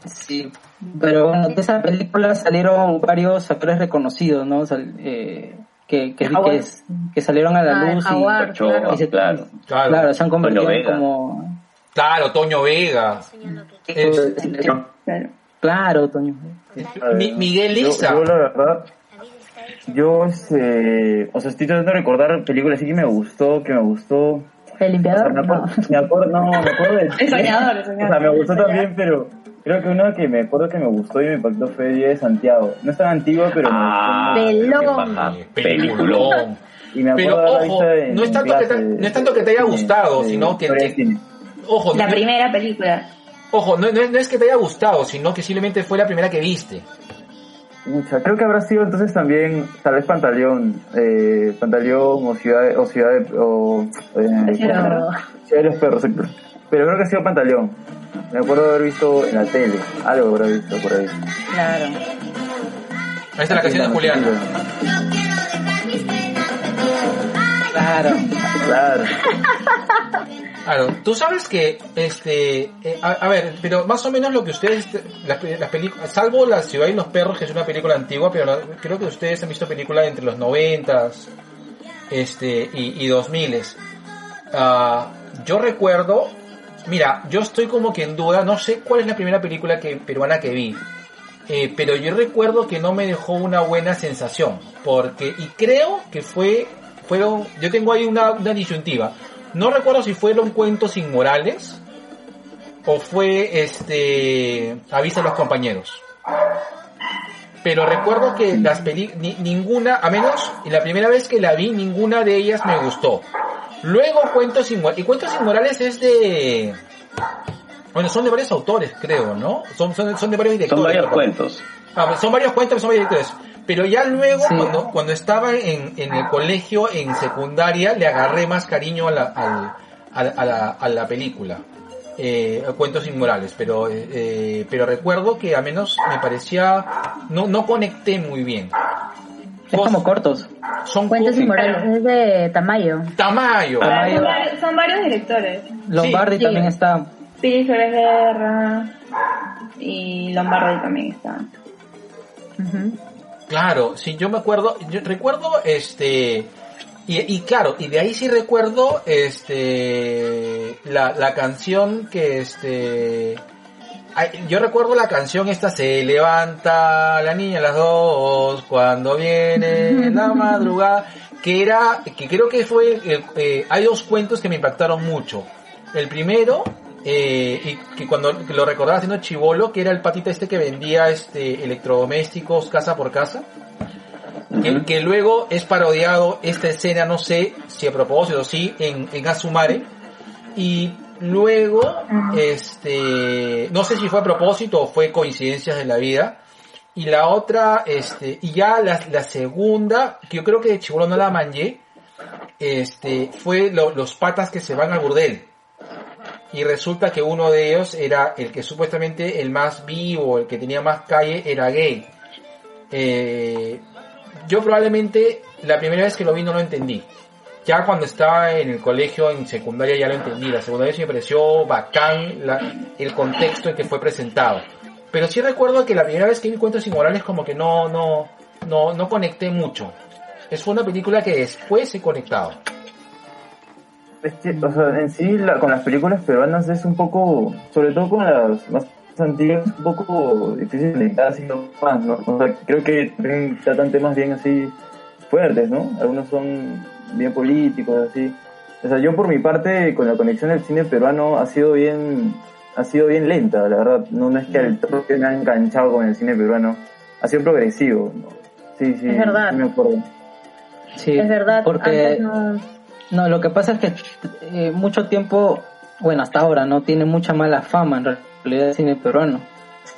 Sí, pero bueno, de esa película salieron varios actores reconocidos, ¿no? Sal- eh, que, que, que, es- que salieron a la Ah, luz y, Howard, Ochoa, claro. y se- claro. Claro. claro, se han convertido Toño en Vega. como... Claro, Toño Vega. Es- Claro. Toño. Mi- Miguel Yo, Lisa. yo, la verdad, yo, este, o sea, estoy tratando de recordar películas así que me gustó, que me gustó. El O sea, limpiador, me no. acuerdo, me acuerdo, no, me acuerdo de... Es soñador, *laughs* O soñador. sea, me gustó también, pero creo que una que me acuerdo que me gustó y me impactó fue Día de Santiago. No es tan antigua, pero me Ah. Pelón. Peliculón. Y me Pero acuerdo haberla ojo, en no es tanto que te- clase no es tanto que te haya de- gustado, de sino que- de. Ojo, La no, primera película. ojo no, no es, no es que te haya gustado, sino que simplemente fue la primera que viste. Mucha. Creo que habrá sido entonces también, tal vez Pantaleón, eh, Pantaleón o Ciudad, o Ciudad de, o, eh, Ciudad de Pero- de los Perros. Pero creo que ha sido Pantaleón. Me acuerdo de haber visto en la tele, algo habrá visto por ahí. Claro. Ahí está la canción de Julián. Claro. Claro. Claro, tú sabes que, este, eh, a, a ver, pero más o menos lo que ustedes, las, las películas, salvo La ciudad y los perros, que es una película antigua, pero la- creo que ustedes han visto películas entre los noventas, este, y, y dos miles. Ah, yo recuerdo, mira, yo estoy como que en duda, no sé cuál es la primera película que, peruana que vi, eh, pero yo recuerdo que no me dejó una buena sensación, porque, y creo que fue, fueron, yo tengo ahí una, disyuntiva, no recuerdo si fueron cuentos inmorales, o fue, este, avisa a los compañeros. Pero recuerdo que las peli ni- ninguna, a menos y la primera vez que la vi, ninguna de ellas me gustó. Luego Cuentos Inmorales, y Cuentos Inmorales es de, bueno, son de varios autores, creo, ¿no? Son, son, son de varios directores. Son varios cuentos. Ah, son varios cuentos, son varios directores. Pero ya luego, Sí. cuando, cuando estaba en, en el colegio, en secundaria, le agarré más cariño a la, al- a, la- a la, a la película. Eh, Cuentos Inmorales, pero, eh, eh, pero recuerdo que al menos me parecía, no, no conecté muy bien. Es como cortos. Son Cuentos inmorales, es de Tamayo. Tamayo. Ah, Tamayo. son, varios, son varios directores. Lombardi Sí. también está. Piri Flores Guerra y Lombardi también está. Claro, sí, yo me acuerdo, yo recuerdo, este, y, y claro, y de ahí sí recuerdo, este, la, la canción que, este, yo recuerdo la canción esta, se levanta la niña a las dos, cuando viene la *laughs* madrugada, que era, que creo que fue, eh, eh, hay dos cuentos que me impactaron mucho. El primero, eh, y que cuando lo recordaba haciendo chivolo, que era el patita este que vendía este electrodomésticos casa por casa, que, que luego es parodiado esta escena, no sé si a propósito, sí, en, en Asumare, y luego, este, no sé si fue a propósito o fue coincidencias de la vida, y la otra, este, y ya la, la segunda, que yo creo que de chivolo no la manché, este, fue lo- los patas que se van al burdel y resulta que uno de ellos era el que supuestamente el más vivo, el que tenía más calle, era gay. Eh, yo probablemente la primera vez que lo vi no lo entendí. Ya cuando estaba en el colegio, en secundaria, ya lo entendí. La segunda vez me pareció bacán la- el contexto en que fue presentado. Pero sí recuerdo que la primera vez que vi Cuentos Inmorales como que no, no, no, no conecté mucho. Es una película que después he conectado. Es o sea, en sí, la- con las películas peruanas es un poco, sobre todo con las más antiguas, un poco difícil de así más, ¿no? O sea, creo que tratan temas bien así fuertes, ¿no? Algunos son bien políticos, así. O sea, yo por mi parte, con la conexión del cine peruano, ha sido bien, ha sido bien lenta, la verdad. No, no es que al toque me ha enganchado con el cine peruano. Ha sido progresivo, ¿no? Sí, sí. Es verdad. sí me acuerdo. Sí, Es verdad, Porque no, lo que pasa es que eh, mucho tiempo, bueno, hasta ahora no tiene mucha mala fama en realidad el cine peruano.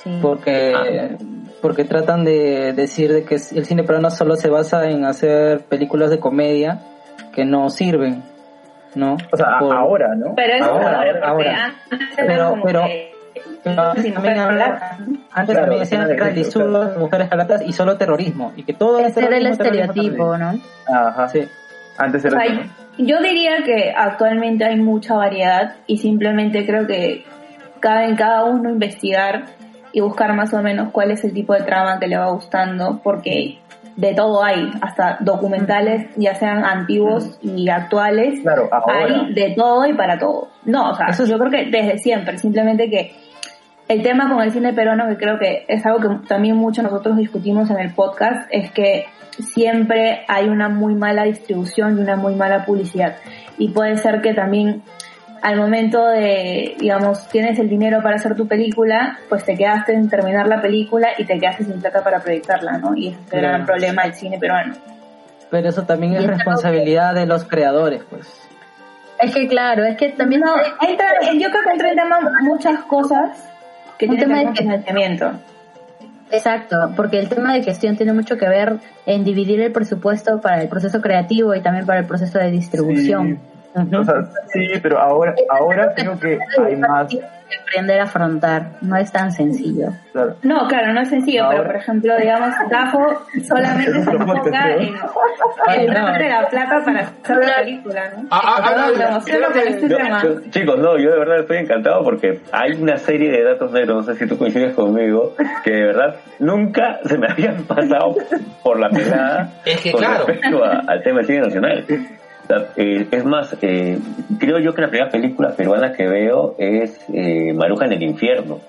Sí. Porque Ah. porque tratan de decir de que el cine peruano solo se basa en hacer películas de comedia que no sirven, ¿no? O sea, Por- ahora, ¿no? Pero eso Ahora, ahora, ahora. Pero- pero- antes también mujeres habla- blancas, ¿no? antes Claro, también decían eran claro. mujeres jalatas y solo terrorismo. Y que todo Ese era el estereotipo, ¿no? Ajá. Sí. Antes O era sea, yo diría que actualmente hay mucha variedad y simplemente creo que cabe en cada uno investigar y buscar más o menos cuál es el tipo de trama que le va gustando, porque de todo hay, hasta documentales, ya sean antiguos y actuales, Claro, ahora. hay de todo y para todo. No, o sea, Eso es- yo creo que desde siempre, simplemente que el tema con el cine peruano, que creo que es algo que también muchos nosotros discutimos en el podcast, es que siempre hay una muy mala distribución y una muy mala publicidad. Y puede ser que también al momento de, digamos, tienes el dinero para hacer tu película, pues te quedaste en terminar la película y te quedaste sin plata para proyectarla, ¿no? Y ese es el gran problema del cine peruano. Pero eso también Y es responsabilidad de los creadores, pues. Es que claro, es que también No, entra, yo creo que entra en tema muchas cosas que Un tienen que tema ver de financiamiento. Exacto, porque el tema de gestión tiene mucho que ver en dividir el presupuesto para el proceso creativo y también para el proceso de distribución. O sea, sí, pero ahora, ahora creo que hay más. que aprender a afrontar, no es tan sencillo. Claro. No, claro, no es sencillo, Ahora- pero por ejemplo, digamos, Dafo solamente se enfoca en, en darle la plata para hacer la película, ¿no? Ah, ah, ah, este chicos, no, yo de verdad estoy encantado porque hay una serie de datos negros, no sé si tú coincides conmigo, que de verdad nunca se me habían pasado por la pelada Es que con claro. respecto a- al tema del cine nacional. Eh, es más, eh, creo yo que la primera película peruana que veo es eh, Maruja en el infierno,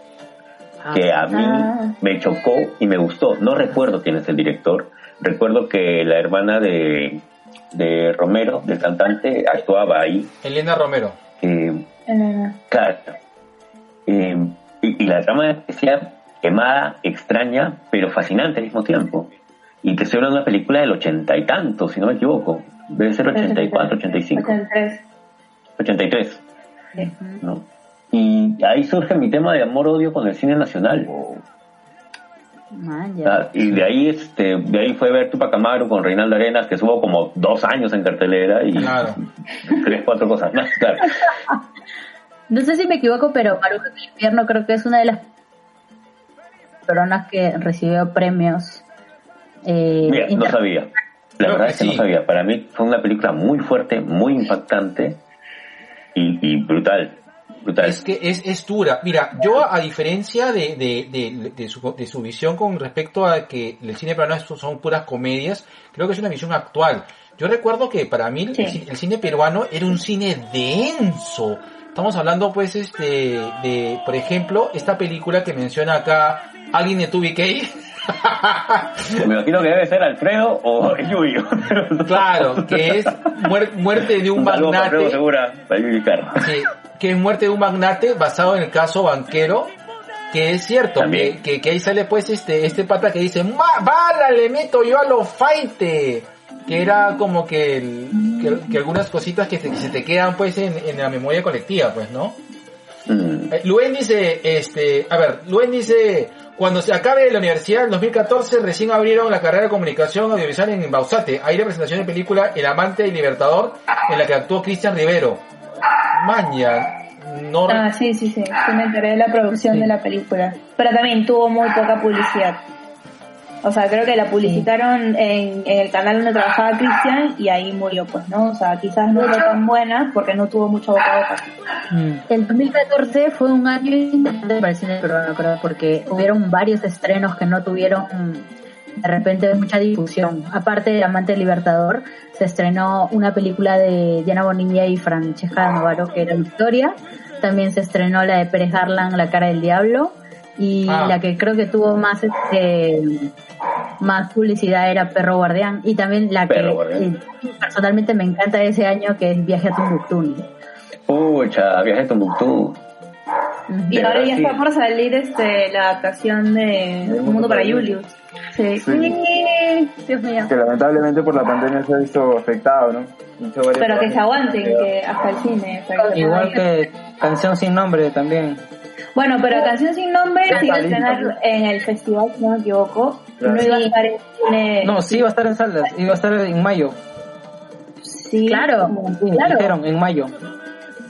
que a mí Ah. me chocó y me gustó. No recuerdo quién es el director. Recuerdo que la hermana de, de Romero, del cantante, actuaba ahí. Elena Romero. Eh, Eh, Claro. Eh, y, y la trama decía quemada, extraña, pero fascinante al mismo tiempo. Y te estoy hablando de una película del ochenta y tanto, si no me equivoco. Debe ser 84, 85, 83. 83. Sí. ¿no? Y ahí surge mi tema de amor-odio con el cine nacional. Man, O ya. sea, y de ahí, este, de ahí fue ver Tupac Amaru con Reinaldo Arenas, que estuvo como dos años en cartelera y Claro. tres, cuatro cosas más, claro. *laughs* No sé si me equivoco, pero Maruja del Infierno creo que es una de las peruanas que recibió premios. Eh, Mira, no sabía. La Creo verdad que es que no sí. sabía. Para mí fue una película muy fuerte, muy impactante y, y brutal. Brutal. Es que es, es dura. Mira, yo a diferencia de, de, de, de su, de su visión con respecto a que el cine peruano son puras comedias, creo que es una visión actual. Yo recuerdo que para mí el Sí. el, cine peruano era un cine denso. Estamos hablando pues este de, por ejemplo, esta película que menciona acá alguien de 2BK. *laughs* *laughs* Me imagino que debe ser Alfredo o Yuyo. *laughs* claro, que es muer- muerte de un magnate. Segura. Sí, que es muerte de un magnate basado en el caso banquero, que es cierto, que, que, que ahí sale pues este, este pata que dice, "Ma- bala le meto yo a los faite, que era como que, el- que, que algunas cositas que, se- que se te quedan pues en, en la memoria colectiva, pues, ¿no? Mm. Eh, Luen dice, este, a ver, Luen dice, cuando se acabe la universidad en 2014 recién abrieron la carrera de comunicación audiovisual en Bausate. Hay la presentación de película El amante del libertador en la que actuó Cristian Rivero. Maña, no Ah, sí, sí, sí. Sí me enteré de la producción Sí. de la película. Pero también tuvo muy poca publicidad. O sea, creo que la publicitaron en, en el canal donde trabajaba Cristian y ahí murió, pues, ¿no? O sea, quizás no fue tan buena porque no tuvo mucho boca a boca. Mm. El 2014 fue un año interesante para el cine peruano, creo, porque hubieron varios estrenos que no tuvieron de repente mucha difusión. Aparte de Amante Libertador, se estrenó una película de Diana Bonilla y Francesca Navarro que era Victoria. También se estrenó la de Pérez Harlan, La cara del diablo. Y Ah. la que creo que tuvo más este más publicidad era Perro Guardián. Y también la Perro que eh, personalmente me encanta de ese año, que es Viaje a Tumbuctú. Pucha, viaje a Tombuctú. Y ahora ya sí. está por salir este la adaptación de Un Mundo para Julius. Sí. Sí. Dios mío. que lamentablemente por la pandemia se ha visto afectado, ¿no? Pero que se aguanten que hasta el cine. que se Igual que Canción Sin Nombre también. Bueno, pero Canción Sin Nombre iba a estrenar en el festival, si no me equivoco. Claro. No iba a estar en cine. No, sí iba a estar en salas, iba a estar en mayo. Sí, Claro. Sí, Claro. dijeron en mayo.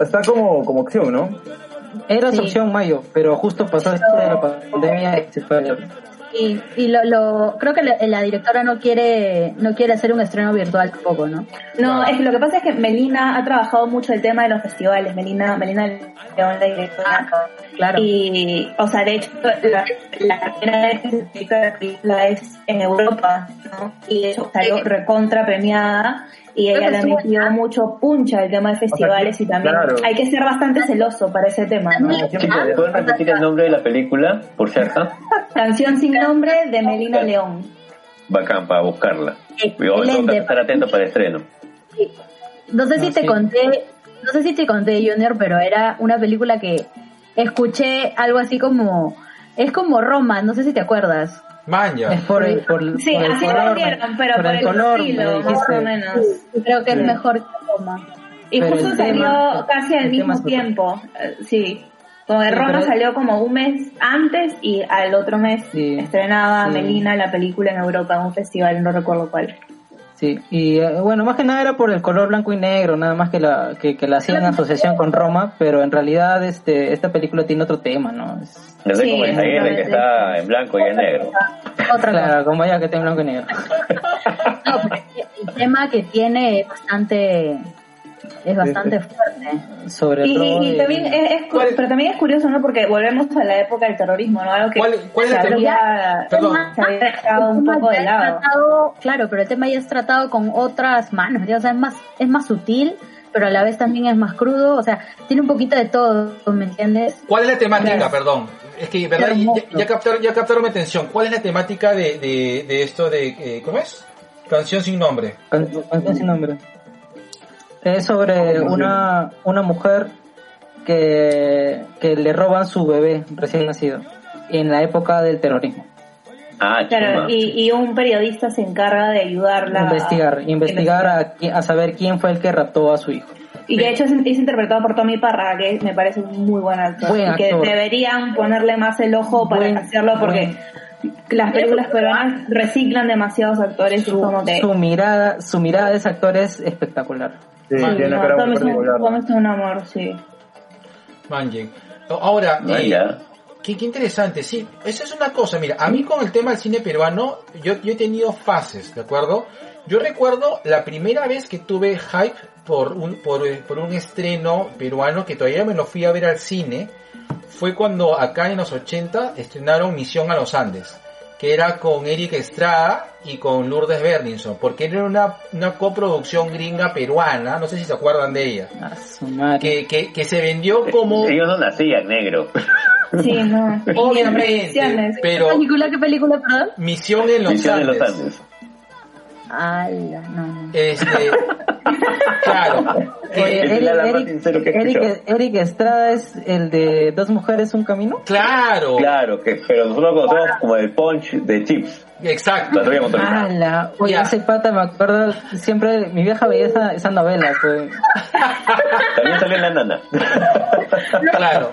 Está como, como opción, ¿no? Era su Sí. opción mayo, pero justo pasó esto de la pandemia y se fue. Y, y lo, lo, creo que la, la directora no quiere, no quiere hacer un estreno virtual tampoco, ¿no? No, es que lo que pasa es que Melina ha trabajado mucho el tema de los festivales. Melina, Melina León, la directora. Claro. Y, o sea, de hecho, la, la primera vez que se publica la película es en Europa, ¿no? Y de hecho salió recontra premiada y ella le metió mucho puncha al tema de festivales y también claro. hay que ser bastante celoso para ese tema, ¿no? Chicos, ¿me pueden repetir el nombre de la película, por cierto? Canción sin nombre de Melina León. Bacán, para buscarla. Eh, Yo tengo que estar atento para el estreno. No sé si No, te sí. conté, no sé si te conté Junior, pero era una película que escuché algo así como, es como Roma, no sé si te acuerdas. Manja. Es por el, por, Sí, por el así color. lo vieron, pero por, el, color, estilo, más o menos. Creo que es mejor que Roma. Y Pero justo salió tema- casi al mismo tiempo, eh, sí. Como de Sí, Roma pero- salió como un mes antes y al otro mes Sí. estrenaba Sí. Melina la película en Europa en un festival, no recuerdo cuál. Sí, y eh, bueno, más que nada era por el color blanco y negro, nada más que la que, que la hacían en asociación con Roma, pero en realidad este esta película tiene otro tema, ¿no? Es, No sé Sí, como el que está en blanco y en negro. Otra claro, como ya que tiene blanco y negro. No, pero el tema que tiene es bastante, es bastante fuerte. Sobre Y, robo y- también es, pero también es curioso, ¿no? Porque volvemos a la época del terrorismo, ¿no? Algo que ¿Cuál- cuál es se había, Perdón. se había dejado un poco de lado. tratado- claro, pero el tema ya es tratado con otras manos, ¿ya? o sea, es más, es más sutil, pero a la vez también es más crudo, o sea, tiene un poquito de todo, ¿me entiendes? ¿Cuál es la temática, Claro. perdón? Es que, ¿verdad? Ya, ya captaron, ya captaron mi atención. ¿Cuál es la temática de, de, de esto de, eh, ¿cómo es? Canción sin nombre. Can- Canción sin nombre. Es sobre una, una mujer que, que le roban su bebé recién nacido en la época del terrorismo. Ah, Claro, y, y un periodista se encarga de ayudarla. investigar, investigar a, a saber quién fue el que raptó a su hijo. Y de hecho es, es interpretado por Tommy Parra, que me parece un muy buen actor. Buen y que deberían ponerle más el ojo para Buen- hacerlo porque las películas peruanas reciclan demasiados actores y Su, como que... su mirada, su mirada de ese actor es espectacular. Sí, Sí, tiene una no, cara Tommy muy es un- particular. Tommy es un amor, sí. Manje. Ahora, Ah, eh, qué, qué interesante, sí, esa es una cosa, mira, a mí con el tema del cine peruano, yo, yo he tenido fases, ¿de acuerdo? Yo recuerdo la primera vez que tuve hype por un, por, por un estreno peruano que todavía me lo fui a ver al cine, fue cuando acá en los 80 estrenaron Misión a los Andes, que era con Eric Estrada y con Lourdes Berninson, porque era una, una coproducción gringa peruana, no sé si se acuerdan de ella, A su madre. que, que, que se vendió como... *laughs* Ellos no nacían negro. *laughs* Sí, no. Obviamente, pero ¿Qué película, qué película, perdón? Misión en los Misión de los Andes. Ala, no, no. Este, *laughs* claro. Oye, eh, Eric, la más Eric- Eric-. Eric Estrada es el de Dos Mujeres, Un Camino. claro. Claro, que, pero nosotros lo conocemos como el punch de chips. Exacto. Ala, oye, Ya. ese pata me acuerdo siempre, mi vieja veía esa, esa novela, pues. *laughs* También salió en la nana. *laughs* Claro.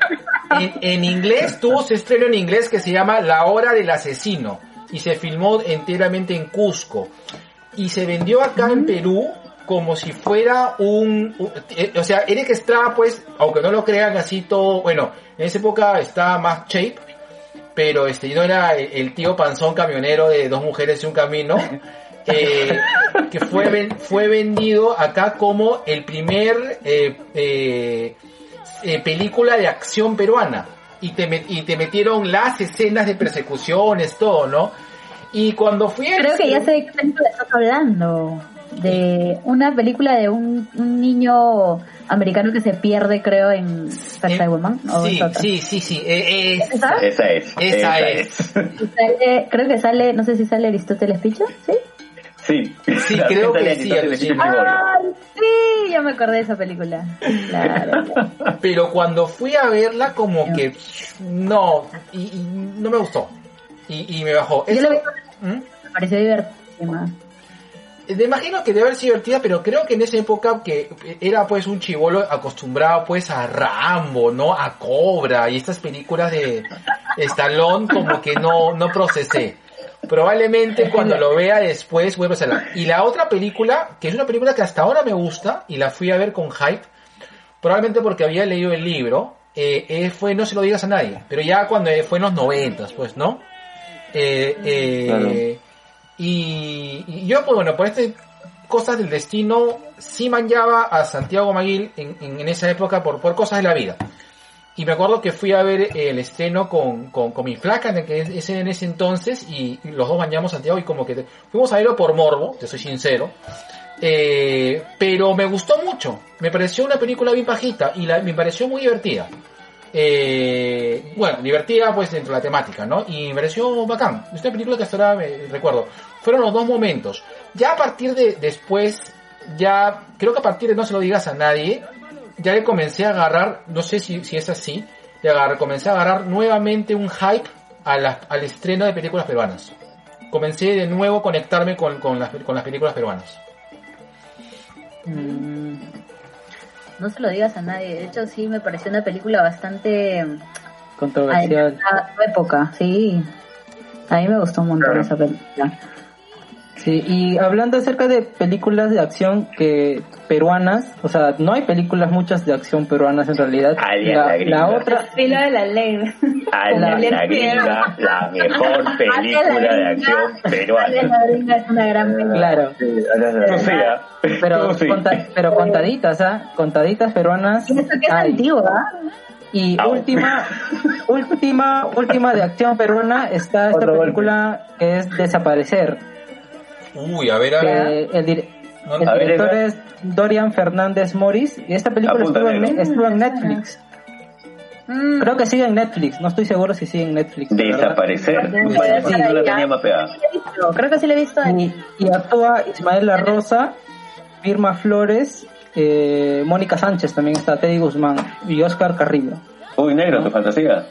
En, en inglés tuvo su estreno en inglés que se llama La Hora del Asesino y se filmó enteramente en Cusco y se vendió acá en Perú como si fuera un, un- eh, o sea, Eric Estrada pues, aunque no lo crean así todo, bueno, en esa época estaba más shape, pero este no era el, el tío panzón camionero de dos mujeres y un camino, *laughs* eh, que fue, fue vendido acá como el primer eh, eh, eh, película de acción peruana. Y te, met- y te metieron las escenas de persecuciones, todo, ¿no? Y cuando fui al Creo que ya cine- sé de qué película estás hablando. De una película de un, un niño americano que se pierde, creo, en Perfect Woman. ¿o Sí, sí, sí, sí. eh, es- ¿Esa? Esa es. Esa es. Sale- creo que sale, no sé si sale Aristóteles Picha, ¿sí? Sí. Sí, creo que sí. ¡Ay, sí! Ya me acordé de esa película. Claro. Pero cuando fui a verla, como que no, y, y no me gustó. Y, y me bajó. Yo la ¿Mm? me pareció divertida. Me imagino que debe haber sido divertida, pero creo que en esa época que era pues un chivolo acostumbrado pues a Rambo, ¿no? A Cobra y estas películas de Stallone como que no, no procesé. Probablemente cuando lo vea después vuelva a hacerla. Y la otra película, que es una película que hasta ahora me gusta y la fui a ver con hype, probablemente porque había leído el libro, eh, eh, fue No se lo digas a nadie, pero ya cuando fue en los noventas, pues, ¿no? Eh, eh, y, y yo, pues bueno, por este cosas del destino, sí manchaba a Santiago Maguil en, en, en esa época por, por cosas de la vida. Y me acuerdo que fui a ver el estreno con, con, con mi flaca en, que es en ese entonces y, y los dos bañamos Santiago y como que te- fuimos a verlo por morbo, te soy sincero. Eh, pero me gustó mucho, me pareció una película bien bajita y la, me pareció muy divertida. Eh, bueno, divertida pues dentro de la temática, ¿no? Y me pareció bacán. Es una película que hasta recuerdo. Fueron los dos momentos. Ya a partir de después, ya creo que a partir de no se lo digas a nadie, ya le comencé a agarrar, no sé si, si es así, le agarré, comencé a agarrar nuevamente un hype a la- al estreno de películas peruanas. Comencé de nuevo a conectarme con, con, las, con las películas peruanas. Mm, No se lo digas a nadie. De hecho, sí me pareció una película bastante Controversial. a época. Sí. A mí me gustó un montón Claro. esa película. Sí, y hablando acerca de películas de acción que peruanas, o sea, no hay películas muchas de acción peruanas en realidad. Alias La, la gringa. la otra, Filo de la ley. Ala, La la gringa, la mejor película de acción peruana. La gringa es una gran película. claro, Sí, sea, pero, sé. conta- pero contaditas, ¿ah? Contaditas peruanas. Y eso que es hay. antigua. Y Au. última, última, última de acción peruana está esta Otro golpe. película que es Desaparecer. Uy, a ver, a ver. que el, dir- No, el a ver, director es Dorian Fernández Morris y esta película estuvo en, estuvo en Netflix. Mm, Creo que sigue en Netflix, no estoy seguro si sigue en Netflix. Desaparecer. Sí, no la tenía mapeada. Creo que sí la he visto en Y, y actúa Ismael La Rosa, Firma Flores, eh, Mónica Sánchez también está, Teddy Guzmán y Oscar Carrillo. Uy, negro, tu fantasía.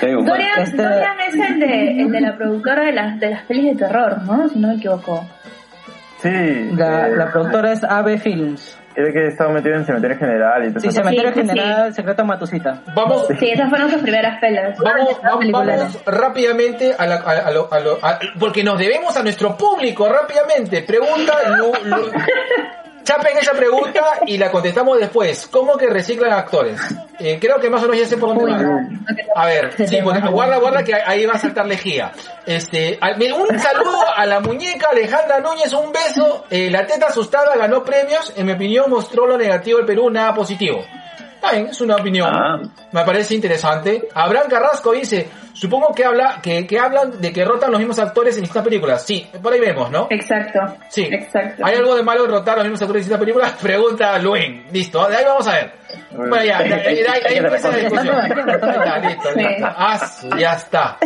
Dorian, Este- Dorian es el de, el de la productora de las, de las pelis de terror, ¿no? Si no me equivoco. Sí, La, eh, la productora es AB Films. era que estaba metido en Cementerio General y todo Sí, eso. Cementerio Sí, sí, General, Secreto Matusita. Vamos, Sí, esas fueron sus primeras pelas. Vamos, vamos, vamos rápidamente a, la, a, a lo, a lo- a- porque nos debemos a nuestro público rápidamente. Pregunta, Lu- Lu- *laughs* chapen esa pregunta y la contestamos después. ¿Cómo que reciclan actores? Eh, creo que más o menos ya sé por dónde Uy, va. A ver, sí, porque guarda, guarda que ahí va a saltar lejía. Este, mira, un saludo a la muñeca Alejandra Núñez, un beso. Eh, la teta asustada ganó premios. En mi opinión mostró lo negativo del Perú, nada positivo. Bien, es una opinión. Ah. Me parece interesante. Abraham Carrasco dice, supongo que habla, que, que hablan de que rotan los mismos actores en distintas películas. Sí, por ahí vemos, ¿no? Exacto. Sí. Exacto. ¿Hay algo de malo en rotar los mismos actores en distintas películas? Pregunta Luen. Listo, de ahí vamos a ver. Bueno, ya, ya, ya, ya, ahí empieza la discusión. Ahí está, listo, Sí. listo. Ah, su, ya está.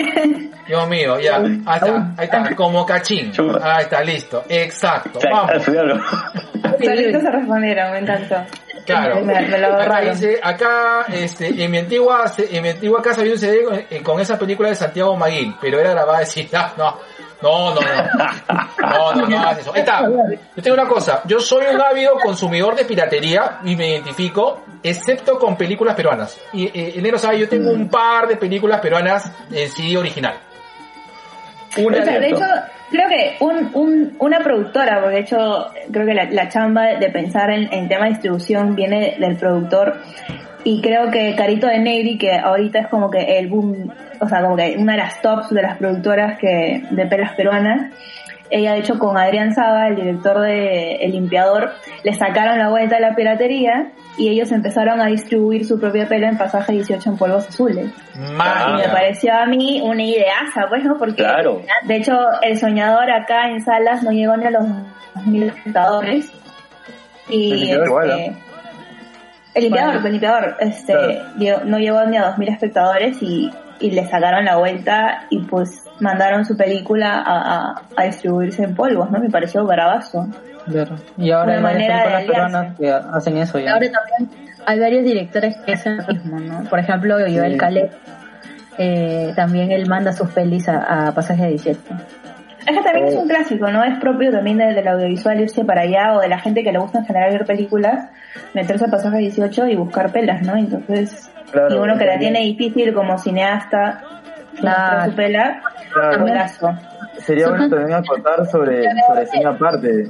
Dios mío, ya. Ahí está, ahí está, como cachín. Ahí está, listo. Exacto, vamos. Solitos se respondieron, me encantó. Claro. Me, me lo Acá dice, acá, este, en mi antigua, en mi antigua casa había un CD con, eh, con esa película de Santiago Maguil, pero era grabada de cita. No, no, no, no. No, no, no hagas eso. Ahí está. Yo tengo una cosa. Yo soy un ávido consumidor de piratería y me identifico, excepto con películas peruanas. Y, eh, enero sabe, yo tengo un par de películas peruanas en CD original. Una O sea, de hecho, creo que un, un, una productora, porque de hecho creo que la, la chamba de pensar en, en tema de distribución viene del productor y creo que Carito de Negri, que ahorita es como que el boom, o sea, como que una de las tops de las productoras que de pelas peruanas, ella de hecho con Adrián Saba, el director de El Limpiador, le sacaron la vuelta a la piratería y ellos empezaron a distribuir su propia pela en pasaje 18 en polvos azules. Y me pareció a mí una ideaza, pues, ¿no? Porque, Claro. de hecho, El Soñador acá en salas no llegó ni a los 2.000 espectadores. Y, limpiador igual, este, El limpiador, Bueno. el limpiador, este, Claro. no llegó ni a 2.000 espectadores y, y le sacaron la vuelta y pues mandaron su película a, a, a distribuirse en polvos, ¿no? Me pareció bravazo. Claro. Y ahora hay Una manera de peruanas que hacen eso ya. Ahora también hay varios directores que hacen lo mismo, ¿no? Por ejemplo, Joel Sí. Caleb, eh, también él manda sus pelis a, a Pasaje 17. Es que también es un clásico, ¿no? Es propio también del, del audiovisual irse para allá o de la gente que le gusta en general ver películas, meterse al pasaje 18 y buscar pelas, ¿no? Entonces, Claro, y uno que la tiene difícil como cineasta, Claro. su pela, Claro. golazo. Sería bueno también acotar sobre, sobre cine aparte,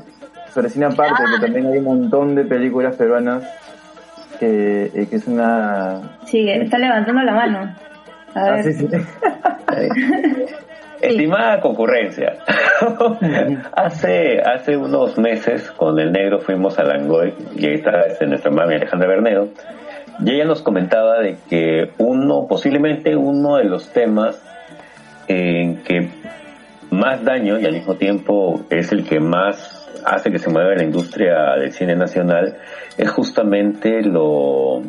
sobre cine aparte, que también hay un montón de películas peruanas que, eh, que es una... Sí, está levantando la mano. A ver. Ah, sí, sí. *laughs* Estimada concurrencia, *laughs* hace hace unos meses con el negro fuimos a Langoy y ahí está este, nuestra mami Alejandra Bernedo. Y ella nos comentaba de que uno, posiblemente uno de los temas en que más daño y al mismo tiempo es el que más hace que se mueva la industria del cine nacional es justamente lo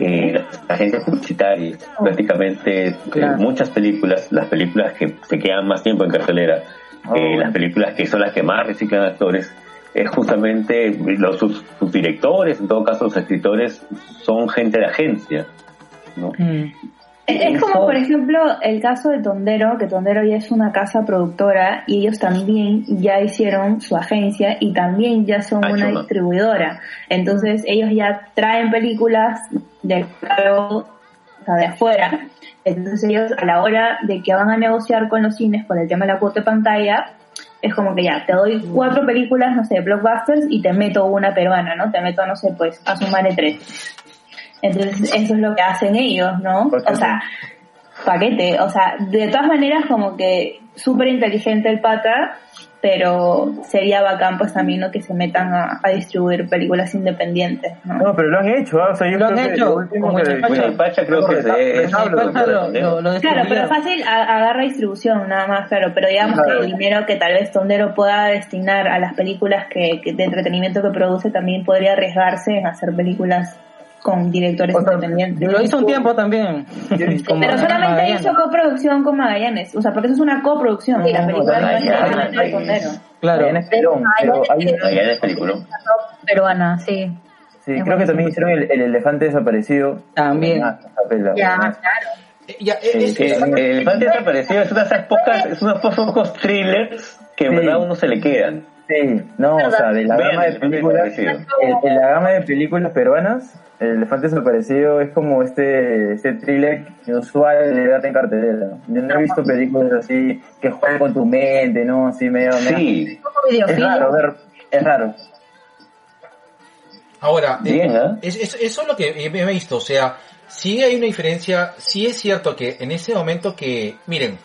eh, las agencias publicitarias, Oh. prácticamente eh, muchas películas, las películas que se quedan más tiempo en cartelera, Oh, eh, bueno. las películas que son las que más reciclan actores, es justamente los sus, sus directores, en todo caso los escritores, son gente de agencia. ¿no? Mm. Es como, por ejemplo, el caso de Tondero, que Tondero ya es una casa productora y ellos también ya hicieron su agencia y también ya son Ah, una distribuidora. Entonces ellos ya traen películas del catálogo o sea, de afuera. Entonces ellos a la hora de que van a negociar con los cines por el tema de la cuota de pantalla, es como que ya, te doy cuatro películas, no sé, blockbusters y te meto una peruana, ¿no? Te meto, no sé, pues, a sumar tres. Entonces, eso es lo que hacen ellos, ¿no? Paquete. O sea, paquete. O sea, de todas maneras, como que súper inteligente el pata, pero sería bacán, pues también, ¿no? Que se metan a, a distribuir películas independientes, ¿no? No, pero lo han hecho, ¿ah? o sea, yo Lo han creo que hecho, lo último como que... Bueno, el Pacha creo que lo Claro, pero fácil agarra distribución nada más, claro, pero digamos Claro. que el dinero que tal vez Tondero pueda destinar a las películas que, que de entretenimiento que produce también podría arriesgarse en hacer películas con directores O sea, independientes. Lo hizo un tiempo también. *laughs* Pero solamente Magallanes. hizo coproducción con Magallanes, o sea, porque eso es una coproducción y la película no es Magallanes, Magallanes. Claro. Magallanes Perón, pero película. peruana, sí. Sí, creo que también hicieron el, el elefante desaparecido. También. Ah, Ya, claro. Eh, eh, el elefante desaparecido es una de esas pocas, es unos pocos thrillers que en Sí. verdad a uno se le quedan. Sí, no, o sea, de la Vean gama de películas, en, en la gama de películas peruanas, el elefante desaparecido es como este, este thriller inusual de verdad en cartelera. Yo no he visto películas así que juegan con tu mente, ¿no? Así medio, medio- Sí, Como Es raro, ver, es raro. Ahora, eh, Bien, ¿ah? es, es- eso es lo que he he visto, o sea, sí hay una diferencia, sí es cierto que en ese momento que, miren,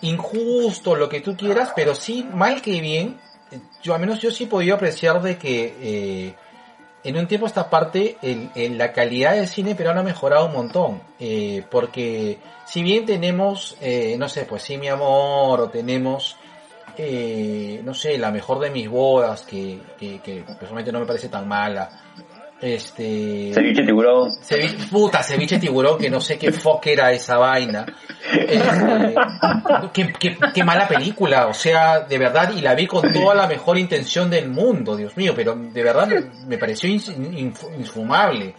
injusto, lo que tú quieras, pero sí, mal que bien, eh, yo al menos yo sí he podido apreciar de que eh, en un tiempo esta parte el, la calidad del cine peruano ha mejorado un montón, eh, porque si bien tenemos, eh, no sé, pues sí mi amor, o tenemos eh, no sé, la mejor de mis bodas, que personalmente no me parece tan mala. Este. ceviche tiburón. Ceviche, puta, ceviche tiburón, que no sé qué fuck era esa vaina. Este, qué, qué- qué mala película, o sea, de verdad, y la vi con toda la mejor intención del mundo, Dios mío, pero de verdad me, me pareció infumable.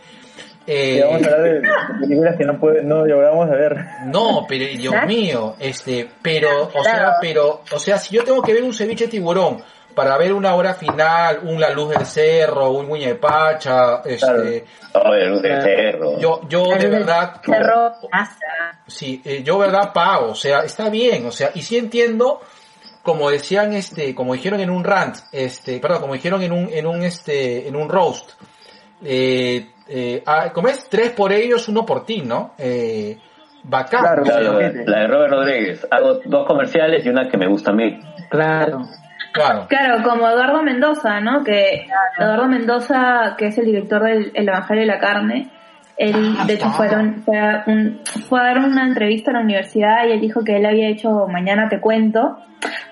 Eh, Y vamos a hablar de películas que no, puede, no logramos a ver. no, pero Dios mío, este, pero, o sea, pero, o sea, si yo tengo que ver un ceviche tiburón para ver una hora final, un La Luz del Cerro, un Muñe de Pacha, este, Oh, el luz del cerro. yo, yo de verdad, Cerro, casa. sí, eh, yo verdad pago, o sea, está bien, o sea, y sí entiendo, como decían, este, como dijeron en un rant, este, perdón, como dijeron en un, en un, este, en un roast, eh, eh, ah, ¿cómo es? Tres por ellos, uno por ti, ¿no? Eh, bacán. Claro, Claro, la de Robert Rodríguez. Hago dos comerciales y una que me gusta a mí. Claro. Claro. Claro, como Eduardo Mendoza, ¿no? Que Eduardo Mendoza, que es el director del El Evangelio de la Carne, él de hecho fueron, fue, a un- fue a dar una entrevista a la universidad y él dijo que él había hecho Mañana te cuento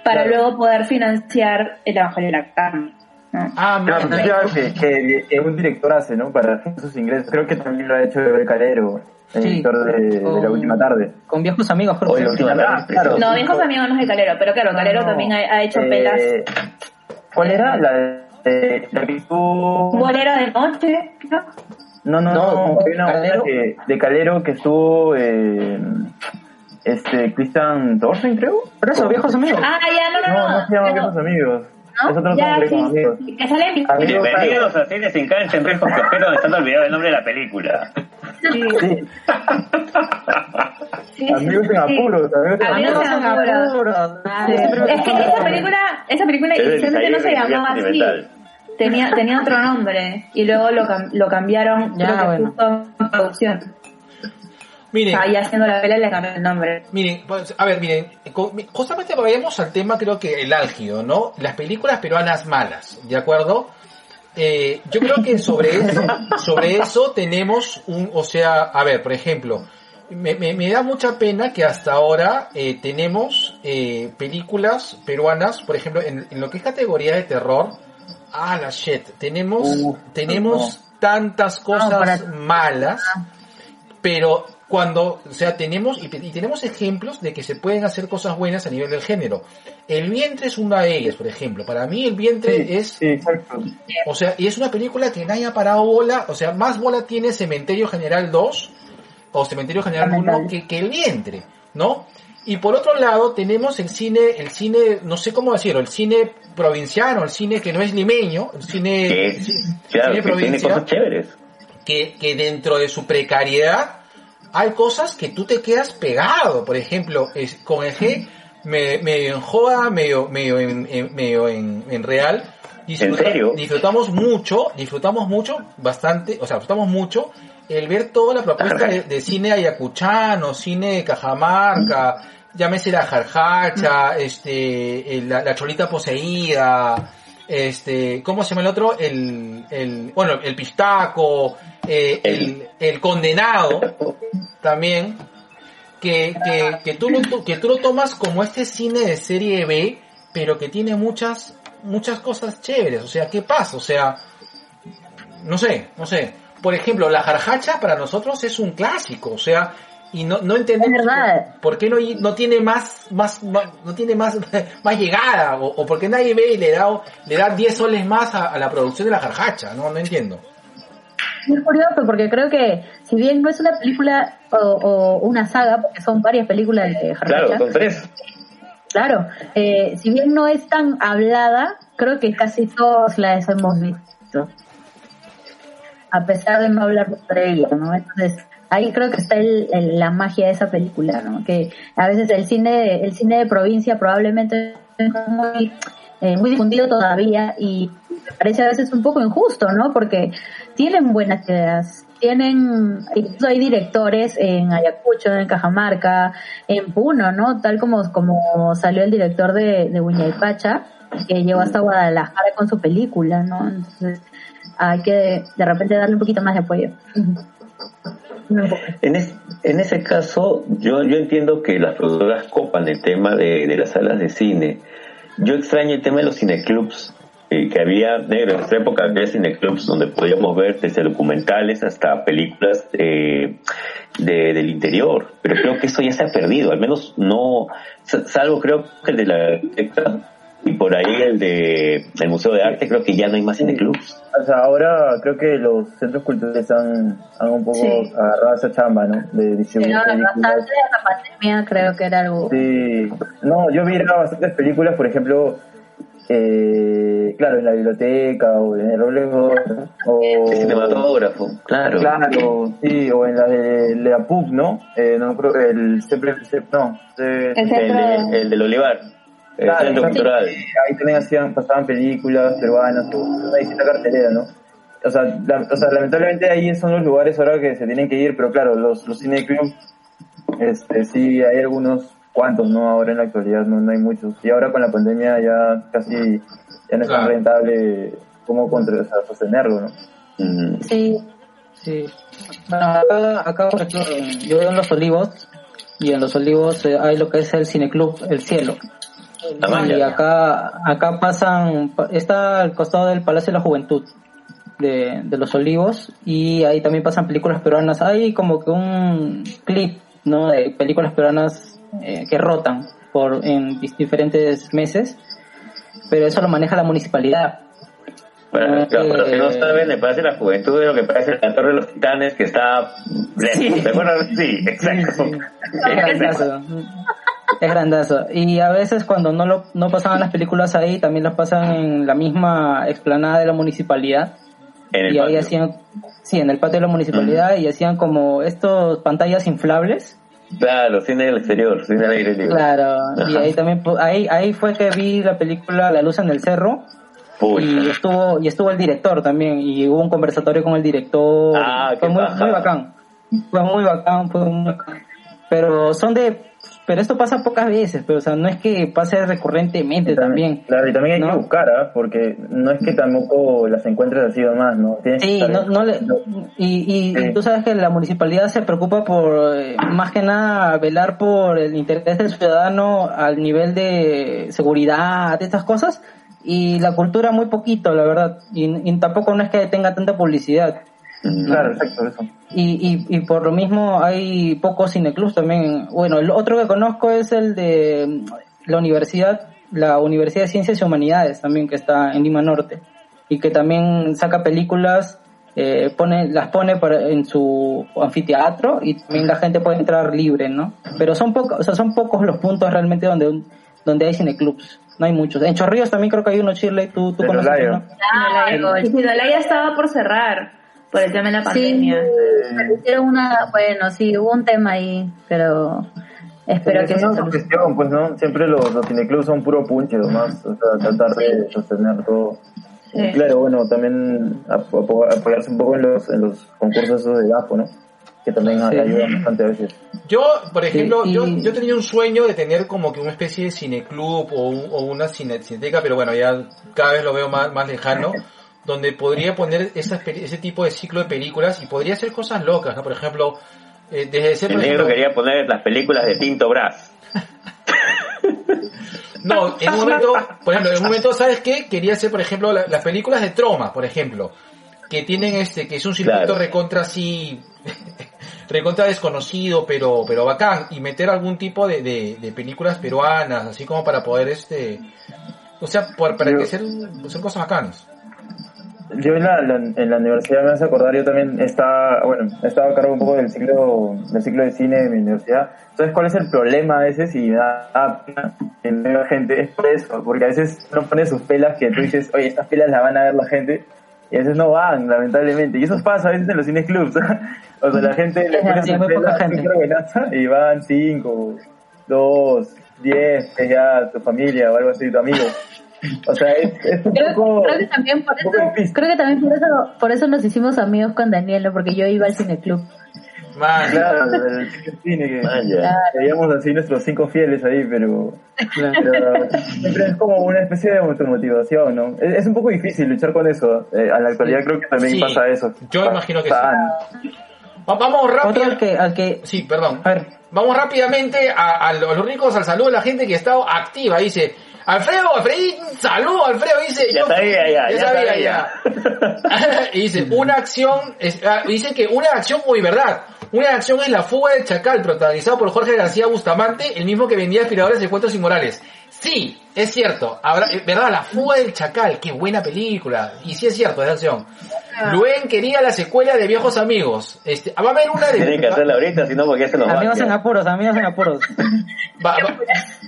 para Claro. luego poder financiar El Evangelio de la Carne. ¿no? Ah, Claro, que, que, que un director hace, ¿no? Para hacer sus ingresos. Creo que también lo ha hecho el Calero, el Sí. director de, de la Con- última tarde. Con viejos amigos, creo Hoy la última tarde. Ah, claro. No, viejos amigos no es de Calero, pero claro, Calero No, también ha, ha hecho eh, pelas. ¿Cuál era? La de, la que estuvo... Bolero de noche, ¿no? No, no, No, no, hay una Calero. que, de Calero que estuvo... Eh, este, Christian Thorsen, creo. Por eso, viejos amigos. Ah, ya, no, no, No, no. no se llama pero- Viejos Amigos. ¿no? Es otro Ya, nombre sí, como amigos. sí, que sale Bienvenidos a Cine Sin Cancha en Frescos Viajeros, estando olvidado el nombre de la película. Sí, Sí, sí, amigos en sí. apuros, amigos en Amigos apuros. en apuros. Ah, Sí. Es que esa película, esa película inicialmente no se llamaba así. Tenía, tenía otro nombre y luego lo, lo cambiaron, Ya, creo que bueno. justo en producción. Miren, Ahí haciendo la pela le cambiaron el nombre. Miren, pues, a ver, miren, justamente vayamos al tema, creo que el álgido, ¿no? Las películas peruanas malas, ¿de acuerdo? Eh, yo creo que sobre eso, sobre eso tenemos un, o sea, a ver, por ejemplo, me, me, me da mucha pena que hasta ahora eh, tenemos eh, películas peruanas, por ejemplo, en, en lo que es categoría de terror, ah, la shit, tenemos, tenemos tantas cosas malas, pero cuando, o sea, tenemos, y, y tenemos ejemplos de que se pueden hacer cosas buenas a nivel del género. El vientre es una de ellas, por ejemplo. Para mí el vientre Sí, es, sí, exacto. o sea, y es una película que nadie ha parado bola, o sea, más bola tiene Cementerio General 2 o Cementerio General 1 Lamentable. que, que el vientre, ¿no? Y por otro lado tenemos el cine, el cine, no sé cómo decirlo, el cine provinciano, el cine que no es limeño, el cine, es, ci- claro, cine que tiene cosas chéveres. que, que dentro de su precariedad hay cosas que tú te quedas pegado. Por ejemplo, es, con el G, me- medio en joda, medio, medio en, en- medio en, en real. disfruta- serio? Disfrutamos mucho, disfrutamos mucho, bastante, o sea, disfrutamos mucho el ver toda la propuesta de, de cine ayacuchano, cine de Cajamarca, llámese la jarjacha, este, la, la cholita poseída, este, ¿cómo se llama el otro? El, el, bueno, el pistaco, eh, el, el condenado, también, que, que, que tú lo, que tú lo tomas como este cine de serie B, pero que tiene muchas, muchas cosas chéveres, o sea, ¿qué pasa? O sea, no sé, no sé. Por ejemplo, la jarjacha para nosotros es un clásico, o sea, y no, no entendemos Es verdad. por, qué no, no tiene más, más, más- no tiene más, *laughs* más llegada, o, o por qué nadie ve y le da, le da 10 soles más a, a la producción de la jarjacha, no, no entiendo. Muy curioso porque creo que si bien no es una película o, o una saga, porque son varias películas de Claro, Jarracha, son tres. claro, eh, si bien no es tan hablada, creo que casi todos las hemos visto. A pesar de no hablar entre ellas, ¿no? Entonces, ahí creo que está el, la magia de esa película, ¿no? Que a veces el cine, el cine de provincia probablemente es muy, eh, muy difundido todavía y me parece a veces un poco injusto, ¿no? Porque tienen buenas ideas, tienen, incluso hay directores en Ayacucho, en Cajamarca, en Puno, ¿no? Tal como, como salió el director de, de Huñaypacha, que llegó hasta Guadalajara con su película, ¿no? Entonces, hay que de repente darle un poquito más de apoyo. En, es- en ese caso, yo, yo entiendo que las productoras copan el tema de, de las salas de cine. Yo extraño el tema de los cineclubs, eh, que había, negro, en nuestra época había cineclubs donde podíamos ver desde documentales hasta películas eh, de, del interior, pero creo que eso ya se ha perdido, al menos no, sa- salvo creo que el de la y por ahí el de el Museo de Arte, creo que ya no hay más cineclubs. O sea, ahora creo que los centros culturales han, han un poco Sí. agarrado esa chamba, ¿no? De distribuir bastante de la pandemia creo que era algo... Sí, no, yo vi bastantes películas, por ejemplo, eh, claro, en la biblioteca o en el roble o El cinematógrafo, claro. claro, sí, o en la de la PUB, ¿no? Eh, no creo el siempre, no, El El, el del Olivar, Claro, centro cultural. ahí también hacían, pasaban películas peruanas una distinta cartelera, ¿no? O sea, la- o sea, lamentablemente ahí son los lugares ahora que se tienen que ir, pero claro, los, los cineclubs, este, sí, hay algunos cuantos, ¿no? Ahora en la actualidad no, no hay muchos. Y ahora con la pandemia ya casi, ya no es tan rentable cómo contra, o sea, sostenerlo, ¿no? Sí, Sí. Bueno, acá, acá, por ejemplo, yo vivo en Los Olivos y en Los Olivos eh, hay lo que es el cineclub El Cielo. Ah. Y acá, acá pasan, pa- está al costado del Palacio de la Juventud de, de Los Olivos y ahí también pasan películas peruanas. Hay como que un clip, ¿no? De películas peruanas eh, que rotan por en diferentes meses, pero eso lo maneja la municipalidad. Eh, para los que no saben, Palacio de la Juventud es lo que parece la Torre de los Titanes que está. ¿Te acuerdas? Sí, exacto. *laughs* Es grandazo. Y a veces cuando no lo, no pasaban las películas ahí, también las pasan en la misma explanada de la municipalidad. En el y ahí patio. hacían, sí, en el patio de la municipalidad y hacían como estos pantallas inflables. Claro, cine del exterior, cine al aire libre. Claro. Y ahí también, ahí, ahí fue que vi la película La luz en el cerro. Pucha. Y estuvo, y estuvo el director también, y hubo un conversatorio con el director. Ah, fue muy bacán. Fue muy bacán, fue muy bacán. Pero son de, pero esto pasa pocas veces, pero o sea, no es que pase recurrentemente también. Claro, y también hay que ¿no? buscar, ¿ah? Porque no es que tampoco las encuentres así nomás, ¿no? Tienes que Sí, no, no le, y, y, Sí. y tú sabes que la municipalidad se preocupa por, eh, más que nada, velar por el interés del ciudadano al nivel de seguridad, de estas cosas, y la cultura muy poquito, la verdad, y, y tampoco no es que tenga tanta publicidad. Claro, exacto, eso. Y, y, y por lo mismo hay pocos cineclubs también. Bueno, el otro que conozco es el de mm, la universidad, la Universidad de Ciencias y Humanidades también que está en Lima Norte y que también saca películas, eh, pone, las pone para, en su anfiteatro y también la gente puede entrar libre, ¿no? Pero son pocos, o sea, son pocos los puntos realmente donde donde hay cineclubs. No hay muchos. En Chorrillos también creo que hay uno, Shirley. ¿Tú, tú En conoces? Sinolaya- y Sinolaya estaba por cerrar por el tema de la Sí, pandemia. pero hicieron una, bueno, sí, hubo un tema ahí, pero espero Sí, que es una sugestión, pues, ¿no? Siempre los, los cineclubs son puro punche, nomás. O sea, tratar de sostener todo. Sí. Claro, bueno, también ap- apo- apoyarse un poco en los, en los concursos esos de GAFO, ¿no? Que también Sí. ayudan bastante a veces. Yo, por ejemplo, y- yo, yo tenía un sueño de tener como que una especie de cineclub o, un- o una cine, cineteca, pero bueno, ya cada vez lo veo más, más lejano, donde podría poner peli- ese tipo de ciclo de películas y podría hacer cosas locas, ¿no? Por ejemplo, eh, desde ser, El negro ejemplo, quería poner las películas de Tinto Brass. *laughs* No, en un momento, por ejemplo, en un momento, ¿sabes qué? Quería hacer, por ejemplo, la- las películas de Troma, por ejemplo, que tienen este, que es un circuito Claro. recontra así, *laughs* recontra desconocido, pero, pero bacán, y meter algún tipo de, de, de películas peruanas, así como para poder este, o sea, por- para que sean, son cosas bacanas. Yo en la, la- en la universidad me hace acordar, yo también estaba, bueno, he estado a cargo un poco del ciclo, del ciclo de cine de mi universidad. ¿Sabes cuál es el problema a veces? Y me da pena no haya gente, es por eso, porque a veces uno pone sus pelas que tú dices, oye, estas pelas las van a ver la gente, y a veces no van, lamentablemente. Y eso pasa a veces en los cines clubs. *laughs* o sea, la gente le Es pone pelas gente. *laughs* y van cinco, dos, diez, que ya tu familia o algo así, tu amigo. O sea, es, es un Creo, poco... creo que también por eso, difícil. creo que también por eso, por eso nos hicimos amigos con Daniel, ¿no? porque yo iba al cineclub. Man, Claro, del cine que veíamos así nuestros cinco fieles ahí, pero, siempre es como una especie de automotivación, ¿no? Es, es un poco difícil luchar con eso. Eh, a la actualidad creo que también Sí, pasa eso. yo imagino que sí. Vamos rápido. al que, al que, Sí, perdón. a ver, Vamos rápidamente a, a los ricos, al saludo de la gente que está activa. Dice, Alfredo, Alfredín, saludo, Alfredo. Dice, Ya yo- sabía, ya, ya sabía, sabía. ya. *laughs* y dice, una acción, es- ah, dice que una acción muy verdad. Una acción es La fuga del chacal, protagonizado por Jorge García Bustamante, el mismo que vendía aspiradores de cuentos inmorales. Sí, es cierto. Habrá, eh, ¿Verdad? La fuga del chacal, qué buena película. Y sí es cierto, es acción. Luen quería la secuela de Viejos Amigos. Este, va a haber una de... Tienen que hacerla ahorita, si no, porque se nos va. amigos en apuros, amigos en apuros. *laughs* Va, va,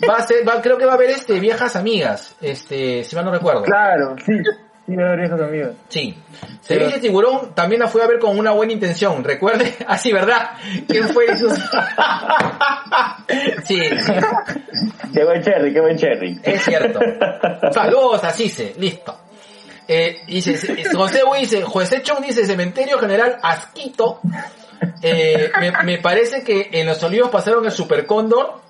va a ser, va- creo que va a haber este viejas amigas, este, si mal no recuerdo. Claro, sí. Sí, va a viejos amigos. Sí. Ceviche Tiburón también la fue a ver con una buena intención. Recuerde, *laughs* así, ¿verdad? ¿Quién fue eso? sí, *laughs* sí, Qué buen cherry, qué buen cherry. es cierto. Saludos, así se, listo. Eh, dice, José Wu dice, José Chong dice, Cementerio General Asquito. Eh, me, me parece que en los olivos pasaron el Super Cóndor.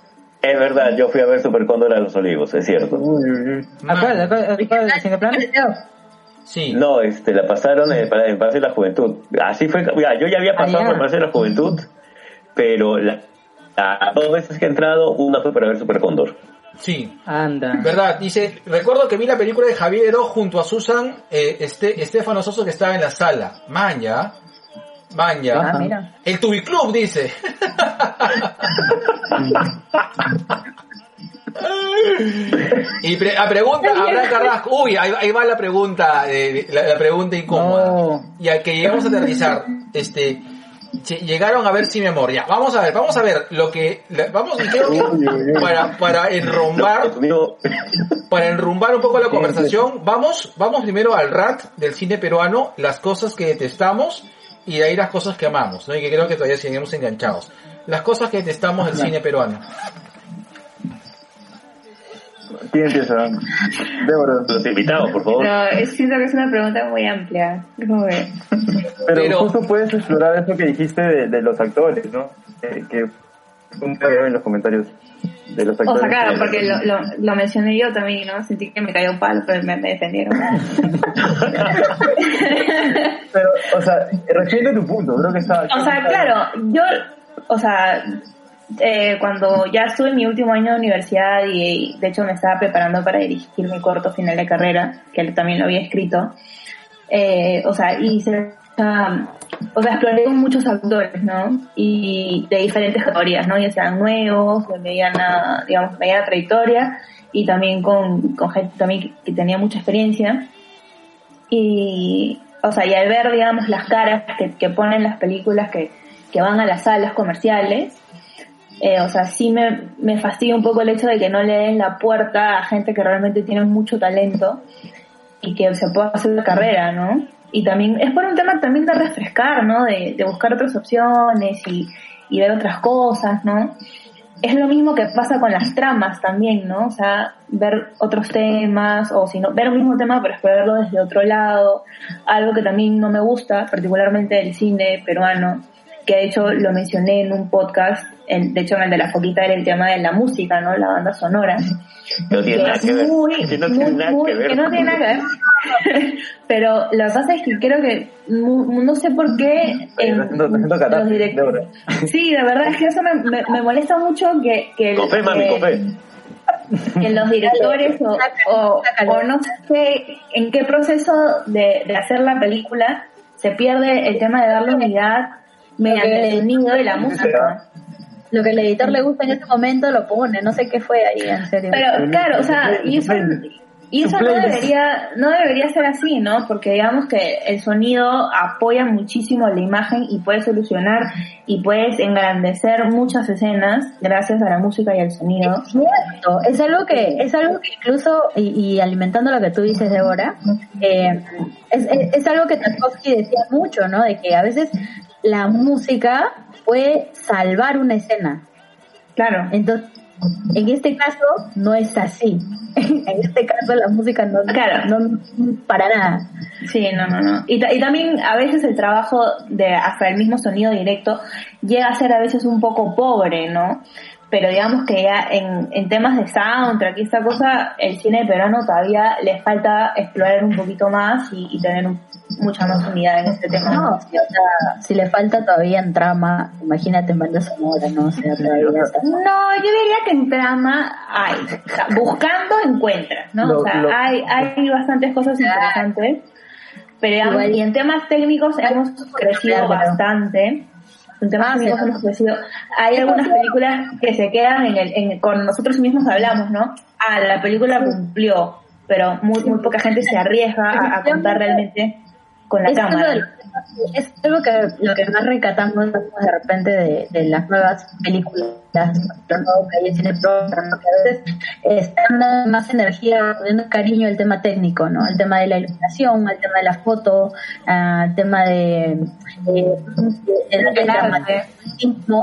Es verdad, yo fui a ver Super Cóndor a los Olivos, es cierto. Uy, uy, uy. ¿A cuál? ¿A cuál? ¿A cuál? ¿Cineplan? Sí. No, este, la pasaron en el, en Palacio de la Juventud. Así fue, mira, yo ya había pasado Ah, ya. por el Palacio de la Juventud, pero la, las dos veces que he entrado, una fue para ver Super Cóndor. Sí. Anda. ¿Verdad? Dice, recuerdo que vi la película de Javier Heró junto a Susan eh, este, Estefano Soso que estaba en la sala. Maña. Maña. Ah, mira. El Tubiclub dice. *laughs* Y pre- a pregunta, Abraham Carrasco, uy, ahí, ahí va la pregunta, eh, la, la pregunta incómoda. No. Y al que llegamos a aterrizar, este, llegaron a ver sin memoria. Vamos a ver, vamos a ver lo que, la- vamos, y creo que para, para enrumbar, para enrumbar un poco la conversación, vamos, vamos primero al RAT del cine peruano, las cosas que detestamos y de ahí las cosas que amamos, ¿no? Y que creo que todavía seguimos enganchados. Las cosas que detestamos del cine peruano. ¿Quién empieza? Débora. los invitados, por favor. Pero es- siento que es una pregunta muy amplia. Como que- Pero, Pero- justo puedes explorar eso que dijiste de, de los actores, ¿no? Que, que un veo en los comentarios de los O actores. sea, claro, porque lo, lo, lo mencioné yo también, ¿no? Sentí que me cayó un palo, pero me, me defendieron. *laughs* Pero, o sea, refiere tu punto, creo que está... O sea, claro, yo, o sea, eh, cuando ya estuve en mi último año de universidad y de hecho me estaba preparando para dirigir mi corto final de carrera, que también lo había escrito, eh, o sea, y se, o sea, exploré con muchos actores, ¿no? Y de diferentes categorías, ¿no? Ya sean nuevos, de mediana, digamos, mediana trayectoria, y también con, con gente también que, que tenía mucha experiencia. Y, o sea, y al ver, digamos, las caras que, que ponen las películas que, que van a las salas comerciales, eh, o sea, sí me, me fastidia un poco el hecho de que no le den la puerta a gente que realmente tiene mucho talento y que se pueda hacer la carrera, ¿no? Y también es por un tema también de refrescar, ¿no? De, de buscar otras opciones y, y ver otras cosas, ¿no? Es lo mismo que pasa con las tramas también, ¿no? O sea, ver otros temas, o si no, ver el mismo tema pero explorarlo desde otro lado. Algo que también no me gusta, particularmente del cine peruano, que de hecho lo mencioné en un podcast, en- de hecho en el de la foquita era el tema de la música, ¿no? La banda sonora. No tiene nada que ver. Que no tiene nada que ver. que no tiene nada que ver. Pero lo que pasa es que creo que no, sé por qué en haciendo carácter, los directores. Sí, de verdad es que eso me, me, me molesta mucho que, que, el- mami, fe. que los directores o, o, o no sé en qué proceso de, de hacer la película se pierde el tema de darle unidad mediante el sonido y la música. Lo que al editor le gusta en ese momento lo pone, no sé qué fue ahí, en serio. Pero claro, o sea, y eso, y eso no debería, no debería ser así, ¿no? Porque digamos que el sonido apoya muchísimo la imagen y puede solucionar y puedes engrandecer muchas escenas gracias a la música y al sonido. Es cierto, es algo que, es algo que incluso, y, y alimentando lo que tú dices, Débora, eh, es, es, es algo que Tarkovsky decía mucho, ¿no? De que a veces la música puede salvar una escena. Claro. Entonces, en este caso no es así. *laughs* en este caso la música no, Claro. no para nada. Sí, no, no, no. Y, ta- y también a veces el trabajo de hasta el mismo sonido directo llega a ser a veces un poco pobre, ¿no? Pero digamos que ya en, en temas de soundtrack y esta cosa, el cine peruano todavía le falta explorar un poquito más y, y tener un- mucha más unidad en este tema. No, sí, o sea, si le falta todavía en trama, imagínate en banda sonora, ¿no? O sea, todavía está- No, yo diría que en trama hay. O sea, buscando encuentras, ¿no? Lo- o sea, lo- hay, hay bastantes cosas interesantes. Pero digamos, y en temas técnicos hemos crecido Claro. bastante. En temas Ah, sí. hemos crecido. Hay algunas películas que se quedan en el, en, con nosotros mismos hablamos, ¿no? Ah, la película cumplió, pero muy, muy poca gente se arriesga a, a contar realmente con la es cámara. De- es algo que lo que más rescatamos de repente de, de las nuevas películas, lo nuevo que hay en cine pro, ¿no? que a veces están dando más energía, poniendo cariño al tema técnico, ¿no? El tema de la iluminación, al tema de la foto, al tema de, de- el, el El arte.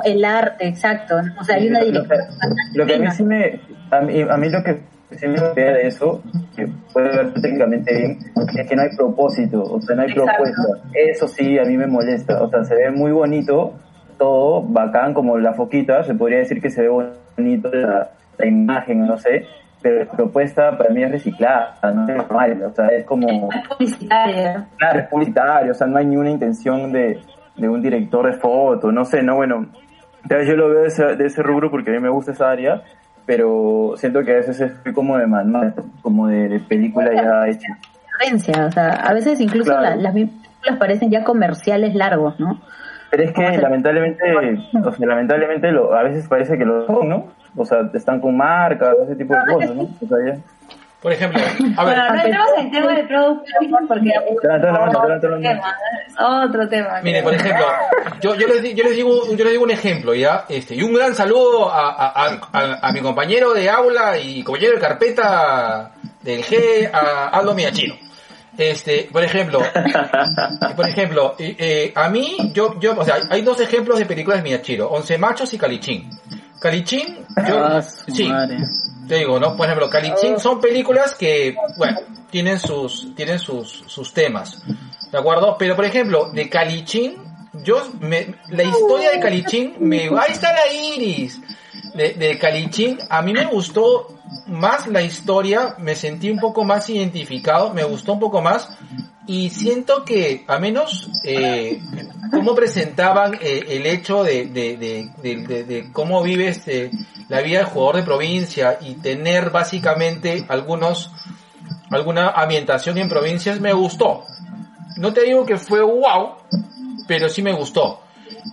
el arte, exacto. ¿no? O sea, hay una dirección bastante Lo que a mí sí me, a mí, a mí lo que sí me gustaría de eso, que puede ver técnicamente bien, es que no hay propósito, o sea, no hay Exacto. propuesta. Eso sí a mí me molesta, o sea, se ve muy bonito, todo bacán, como la foquita, se podría decir que se ve bonito la, la imagen, no sé, pero la propuesta para mí es reciclada, no es normal, o sea, es como... Es publicitaria. Claro, es publicitario, o sea, no hay ni una intención de, de un director de foto, no sé, no, bueno, yo lo veo de ese, de ese rubro porque a mí me gusta esa área, pero siento que a veces es como de manual, como de, película ya hecha. o sea, a veces incluso Claro. la- las mismas películas parecen ya comerciales largos, ¿no? Pero es que lamentablemente, *laughs* o sea, lamentablemente lo, a veces parece que lo son, ¿no? O sea, están con marcas, ese tipo de cosas, ¿no? O sea, ya. Por ejemplo, a ver, Bueno, no entremos en tema de product porque la otro tema. Mire, por ejemplo, yo, yo, les, yo, les digo, yo les digo un ejemplo, ¿ya? Este, y un gran saludo a, a, a- a- a mi compañero de aula y compañero de carpeta del G, a Aldo Miyachino. Este, por ejemplo, *laughs* por ejemplo, eh, eh, a mí, yo, yo, o sea, hay- dos ejemplos de películas de Miyachiro, Once Machos y Calichín. Calichín, yo, Ah, sí, madre. Te digo, ¿no? Por ejemplo, Calichín son películas que, bueno, tienen sus, tienen sus, sus temas, ¿de acuerdo? Pero, por ejemplo, de Calichín, yo, me, la historia de Calichín, me, ahí está la iris, de, de Calichín, a mí me gustó más la historia, me sentí un poco más identificado, me gustó un poco más, y siento que, a menos, eh, cómo presentaban eh, el hecho de, de, de, de- cómo vive este, la vida del jugador de provincia y tener básicamente algunos, alguna ambientación en provincias, me gustó. No te digo que fue wow, pero sí me gustó.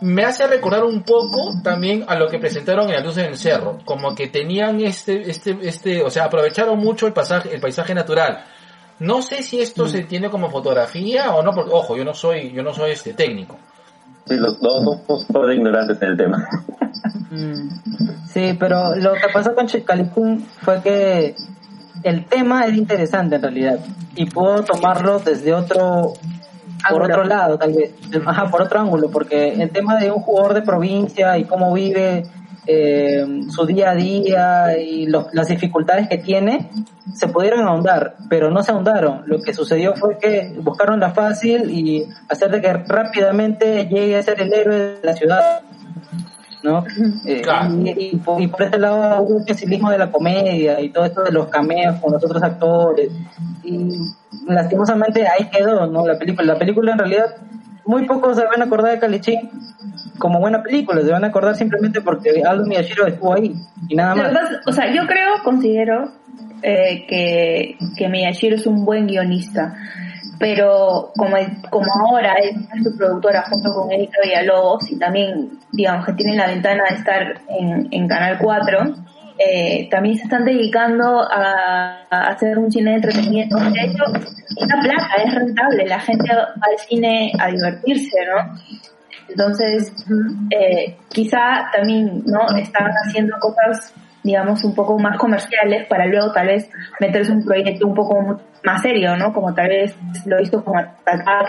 Me hace recordar un poco también a lo que presentaron en La Luz en el Cerro, como que tenían este, este, este, o sea, aprovecharon mucho el pasaje, el paisaje natural. No sé si esto se entiende como fotografía o no, porque, ojo, yo no soy, yo no soy este técnico. Sí, los dos somos todos ignorantes en el tema. Mm. Sí, pero lo que pasó con Chicalipún fue que el tema era interesante en realidad y puedo tomarlo desde otro por otro lado tal vez ajá por otro ángulo porque el tema de un jugador de provincia y cómo vive eh, su día a día y los- las dificultades que tiene se pudieron ahondar pero no se ahondaron lo que sucedió fue que buscaron la fácil y hacer de que rápidamente llegue a ser el héroe de la ciudad ¿no? Eh, Claro. y, y por, y por este lado hubo un pesimismo de la comedia y todo esto de los cameos con los otros actores y lastimosamente ahí quedó ¿no? la película la película en realidad muy pocos se van a acordar de Calichín como buena película se van a acordar simplemente porque Aldo Miyashiro estuvo ahí y nada más o sea, yo creo, considero eh, que, que Miyashiro es un buen guionista, pero como, como ahora es su productora junto con Erika Villalobos y también, digamos, que tienen la ventana de estar en, en Canal 4, eh, también se están dedicando a, a hacer un cine de entretenimiento. De hecho, esta plata es rentable, la gente va al cine a divertirse, ¿no? Entonces, eh, quizá también, ¿no? Están haciendo cosas, digamos, un poco más comerciales para luego tal vez meterse un proyecto un poco más serio, ¿no? Como tal vez lo visto con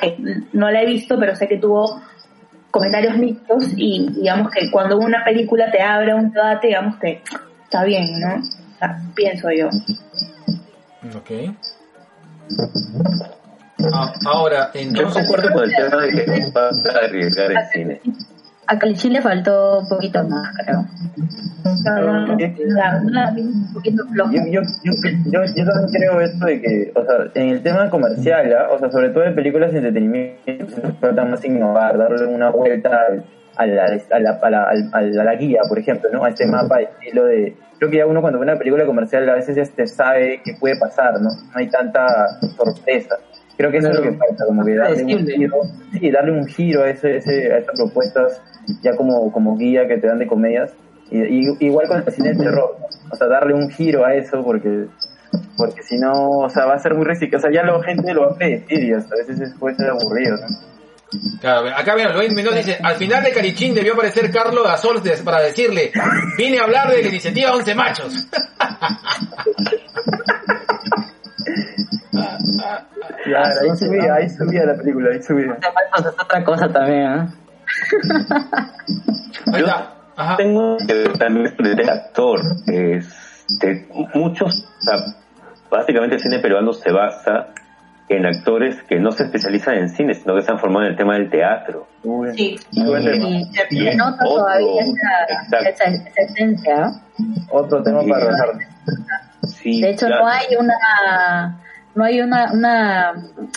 que no la he visto, pero sé que tuvo comentarios mixtos y digamos que cuando una película te abre un debate, digamos que está bien, ¿no? Pienso yo. Ok. Ah, ahora, Yo entonces, concuerdo con el tema de que no vas a arriesgar el cine. A Calichín le faltó un poquito más, creo. Yo, yo, yo, yo, yo también creo esto de que, o sea, en el tema comercial, ¿ah? o sea, sobre todo de películas de entretenimiento, se trata más innovar, darle una vuelta al- a la, a la, a la, al- a la, guía, por ejemplo, ¿no? A este mapa de estilo de... Creo que ya uno cuando ve una película comercial a veces ya te sabe qué puede pasar, ¿no? No hay tanta sorpresa. Creo que eso es lo que falta, como que darle un giro, sí, darle un giro a, ese, ese, a estas propuestas ya como, como guía que te dan de comedias. Y, y- igual con el cine de terror, ¿no? o sea, darle un giro a eso porque porque si no, o sea, va a ser muy reciclado, o sea, ya la gente lo va a predecir y hasta a veces es- puede ser aburrido, ¿no? claro, acá mira, Luis Mendoza dice, al final de Calichín debió aparecer Carlos Gasol para decirle, vine a hablar de la iniciativa 11 machos. *laughs* Claro, ahí subía, ahí subía la película, ahí subía. Otra cosa también. Ahí Yo. Ajá. tengo que ver también de actor. Este, muchos, o sea, básicamente el cine peruano se basa en actores que no se especializan en cine, sino que se han formado en el tema del teatro. Sí. Y Y se nota otro, todavía esa, esa, esa esencia. Otro tema para dejar. Sí, De hecho, claro. no hay una, no hay una, una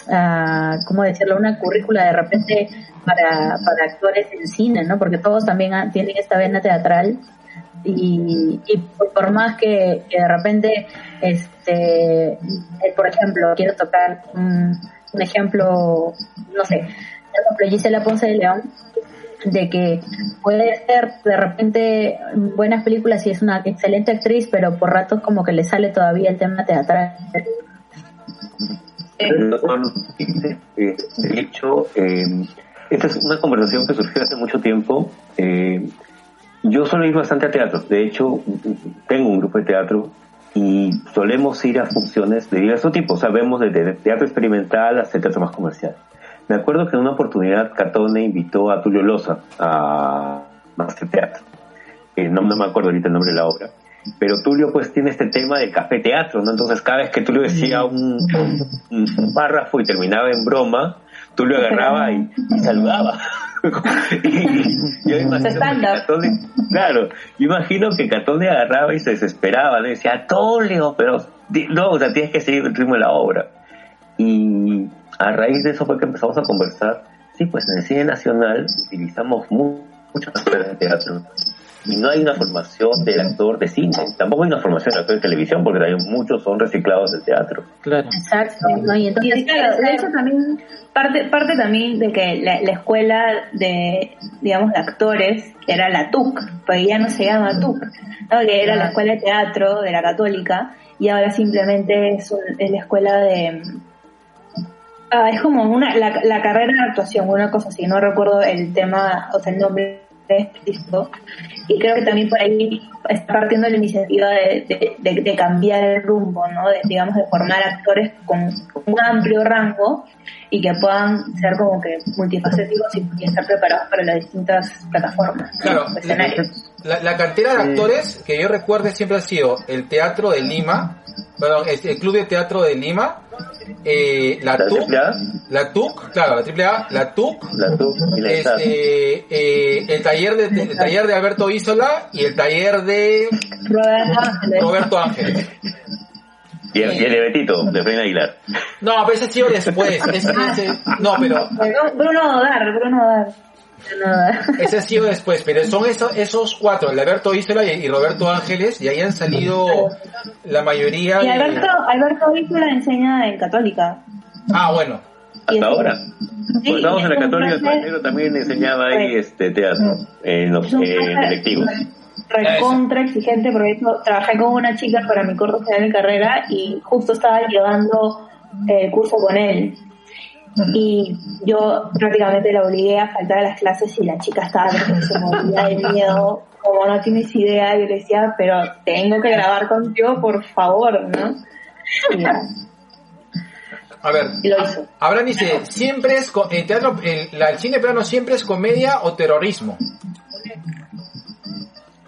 ah, ¿cómo decirlo? Una currícula de repente para, para actores en cine, ¿no? Porque todos también tienen esta vena teatral y, y por, por más que, que de repente, este, eh, por ejemplo, quiero tocar un, un ejemplo, no sé, por ejemplo, Gisela Ponce de León, de que puede ser de repente buenas películas y es una excelente actriz, pero por ratos como que le sale todavía el tema teatral. Eh, de hecho, eh, esta es una conversación que surgió hace mucho tiempo. Eh, yo suelo ir bastante a teatro. De hecho, tengo un grupo de teatro y solemos ir a funciones de diversos tipos. Sabemos desde teatro experimental hasta teatro más comercial. Me acuerdo que en una oportunidad Catone invitó a Tulio Loza a hacer teatro. no, no me acuerdo ahorita el nombre de la obra pero Tulio pues tiene este tema del café teatro, ¿no? Entonces cada vez que Tulio decía un, un, párrafo y terminaba en broma, Tulio agarraba y, saludaba. *laughs* y, yo imagino que Catone, claro, yo imagino que Catone agarraba y se desesperaba, le decía, Tulio, pero no, o sea, tienes que seguir el ritmo de la obra. Y a raíz de eso fue que empezamos a conversar. Sí, pues en el cine nacional utilizamos mucho de teatro y no hay una formación del actor de cine, tampoco hay una formación del actor de televisión, porque hay muchos son reciclados del teatro. Claro. Exacto, Y entonces, eso también, parte, parte también de que la, escuela de, digamos, de actores era la TUC, porque ya no se llama TUC, que era la escuela de teatro de la católica, y ahora simplemente es, la escuela de... Ah, es como una, la, la carrera de actuación, una cosa así, no recuerdo el tema, o sea, el nombre y creo que también por ahí está partiendo la iniciativa de, cambiar el rumbo, ¿no? De, digamos, de formar actores con un amplio rango y que puedan ser como que multifacéticos y, estar preparados para las distintas plataformas. Claro, la, la, cartera de actores que yo recuerdo siempre ha sido el Teatro de Lima, perdón, el Club de Teatro de Lima, eh, la, TUC, la TUC, claro, la AAA, la TUC, la TUC y la este, eh, el taller de el taller de Alberto Isola y el taller de Roberto Ángeles. Y el, y el de Betito, de Frena Aguilar. No, pero ese ha sido después. Ese, ese, no, pero. Bruno Odar, Bruno Odar. Ese ha sido después, pero son esos, esos cuatro, Alberto Isola y, Roberto Ángeles, y ahí han salido la mayoría. Y Alberto, Alberto Isola enseña en Católica. Ah, bueno. Hasta ahora. Cuando estábamos en la Católica, el también enseñaba ahí este teatro, en los electivos. Recontra exigente, porque trabajé con una chica para mi corto final de carrera y justo estaba llevando el curso con él y yo prácticamente la obligué a faltar a las clases y la chica estaba que se moría de miedo, como no tienes idea, yo le decía, pero tengo que grabar contigo, por favor, ¿no? a ver, y lo hizo. Abraham dice, siempre es, el teatro, el, el cine peruano siempre es comedia o terrorismo.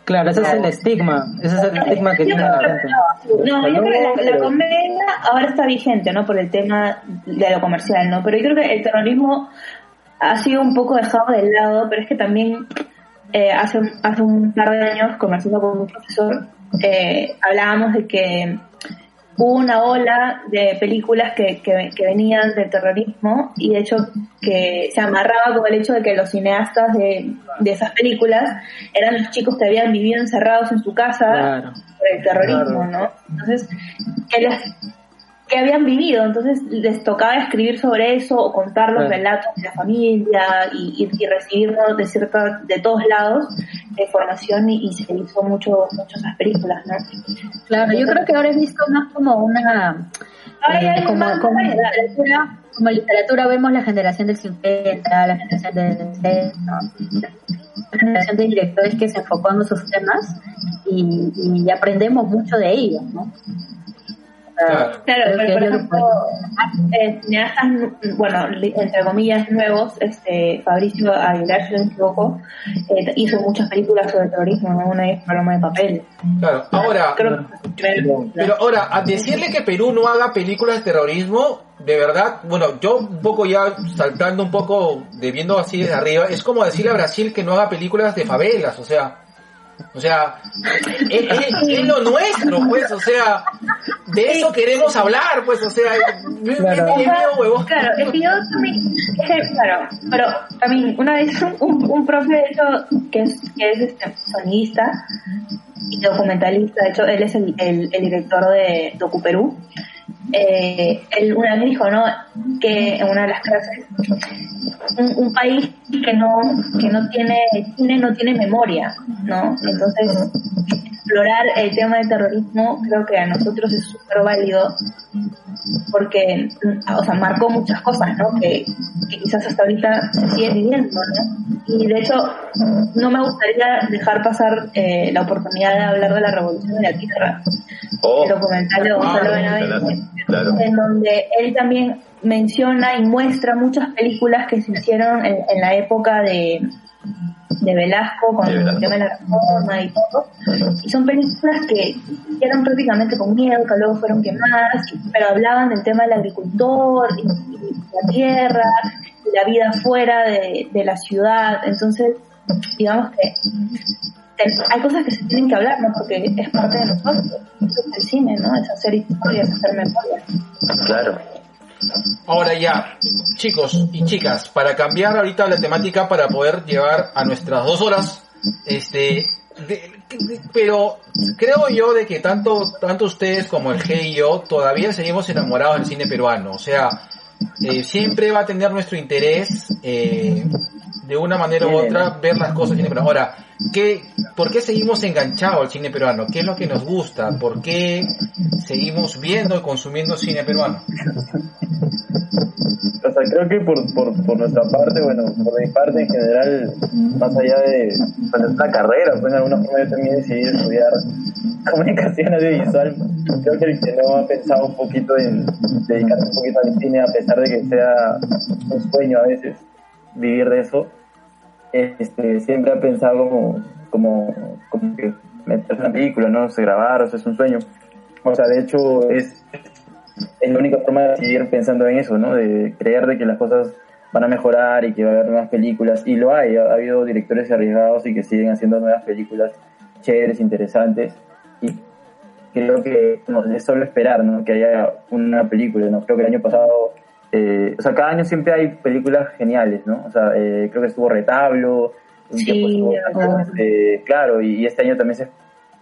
Claro, ese es el estigma, ese es el estigma que tiene la gente. No, yo creo que la, comedia ahora está vigente, ¿no? Por el tema de lo comercial, ¿no? Pero yo creo que el terrorismo ha sido un poco dejado de lado, pero es que también eh, hace, hace un par de años, conversando con un profesor, eh, hablábamos de que hubo una ola de películas que, que, venían del terrorismo y de hecho que se amarraba con el hecho de que los cineastas de, de esas películas eran los chicos que habían vivido encerrados en su casa por el terrorismo, ¿no? Entonces, que les que habían vivido, entonces les tocaba escribir sobre eso o contar los relatos de la familia y, y, recibirnos de cierta, de todos lados de información y, se hizo mucho, mucho esas películas, ¿no? Claro, yo creo que ahora he visto más como una eh, como, como, literatura, como literatura vemos la generación del 50, la generación del 60, la generación de directores que se enfocó en esos temas y, y aprendemos mucho de ellos, ¿no? Claro, pero por ejemplo, eh, cineastas, bueno, entre comillas, nuevos, este Fabricio Aguilar, si no me equivoco, eh, hizo muchas películas sobre terrorismo, ¿no? Una es Paloma de Papel. Claro, ahora, pero ahora, a decirle que Perú no haga películas de terrorismo, de verdad, bueno, yo un poco ya saltando un poco, de viendo así desde arriba, es como decirle a Brasil que no haga películas de favelas, o sea, o sea, es, lo nuestro, pues, o sea, de eso queremos hablar, pues, o sea, claro, claro es que yo también, claro, pero también una vez un, un profe, de hecho, que es, que es este, sonista y documentalista, de hecho, él es el, el, el director de Docu Perú, eh, él una vez dijo, ¿no? Que en una de las clases un, un, país que no que no tiene cine no tiene memoria no entonces explorar el tema del terrorismo creo que a nosotros es súper válido porque o sea marcó muchas cosas no que, que quizás hasta ahorita se siguen viviendo no y de hecho no me gustaría dejar pasar eh, la oportunidad de hablar de la revolución de la tierra. Oh. el documental de Gonzalo Ah, Claro. en donde él también menciona y muestra muchas películas que se hicieron en, en la época de, de Velasco con el tema de la reforma y todo. Y son películas que eran prácticamente con miedo, que luego fueron quemadas, pero hablaban del tema del agricultor y, y la tierra y la vida fuera de, de la ciudad. Entonces, digamos que hay cosas que se tienen que hablar, ¿no? Porque es parte de nosotros. Eso es el cine, ¿no? Es hacer historias, hacer memoria. Claro. Ahora ya, chicos y chicas, para cambiar ahorita la temática para poder llevar a nuestras dos horas, este, de- de- pero creo yo de que tanto, tanto ustedes como el G y yo todavía seguimos enamorados del cine peruano, o sea, eh, siempre va a tener nuestro interés, eh, de una manera u otra, ver las cosas del cine peruano. Ahora, ¿qué, ¿por qué seguimos enganchados al cine peruano? ¿Qué es lo que nos gusta? ¿Por qué seguimos viendo y consumiendo cine peruano? O sea, creo que por, por, por nuestra parte, bueno, por mi parte en general, más allá de pues, nuestra carrera, pues en alguna forma yo también decidí estudiar comunicación audiovisual. Creo que el que no ha pensado un poquito en dedicarse un poquito al cine, a pesar de que sea un sueño a veces vivir de eso, este, siempre ha pensado como, como, como que meterse una película, ¿no? O sea, grabar, o sea, es un sueño. O sea, de hecho, es, es la única forma de seguir pensando en eso, ¿no? De creer de que las cosas van a mejorar y que va a haber nuevas películas. Y lo hay, ha, ha habido directores arriesgados y que siguen haciendo nuevas películas chéveres, interesantes. Y creo que no, es solo esperar, ¿no? Que haya una película, ¿no? Creo que el año pasado, eh, o sea, cada año siempre hay películas geniales, ¿no? O sea, eh, creo que estuvo Retablo, un Sí, tiempo estuvo, este, claro, y, y este año también se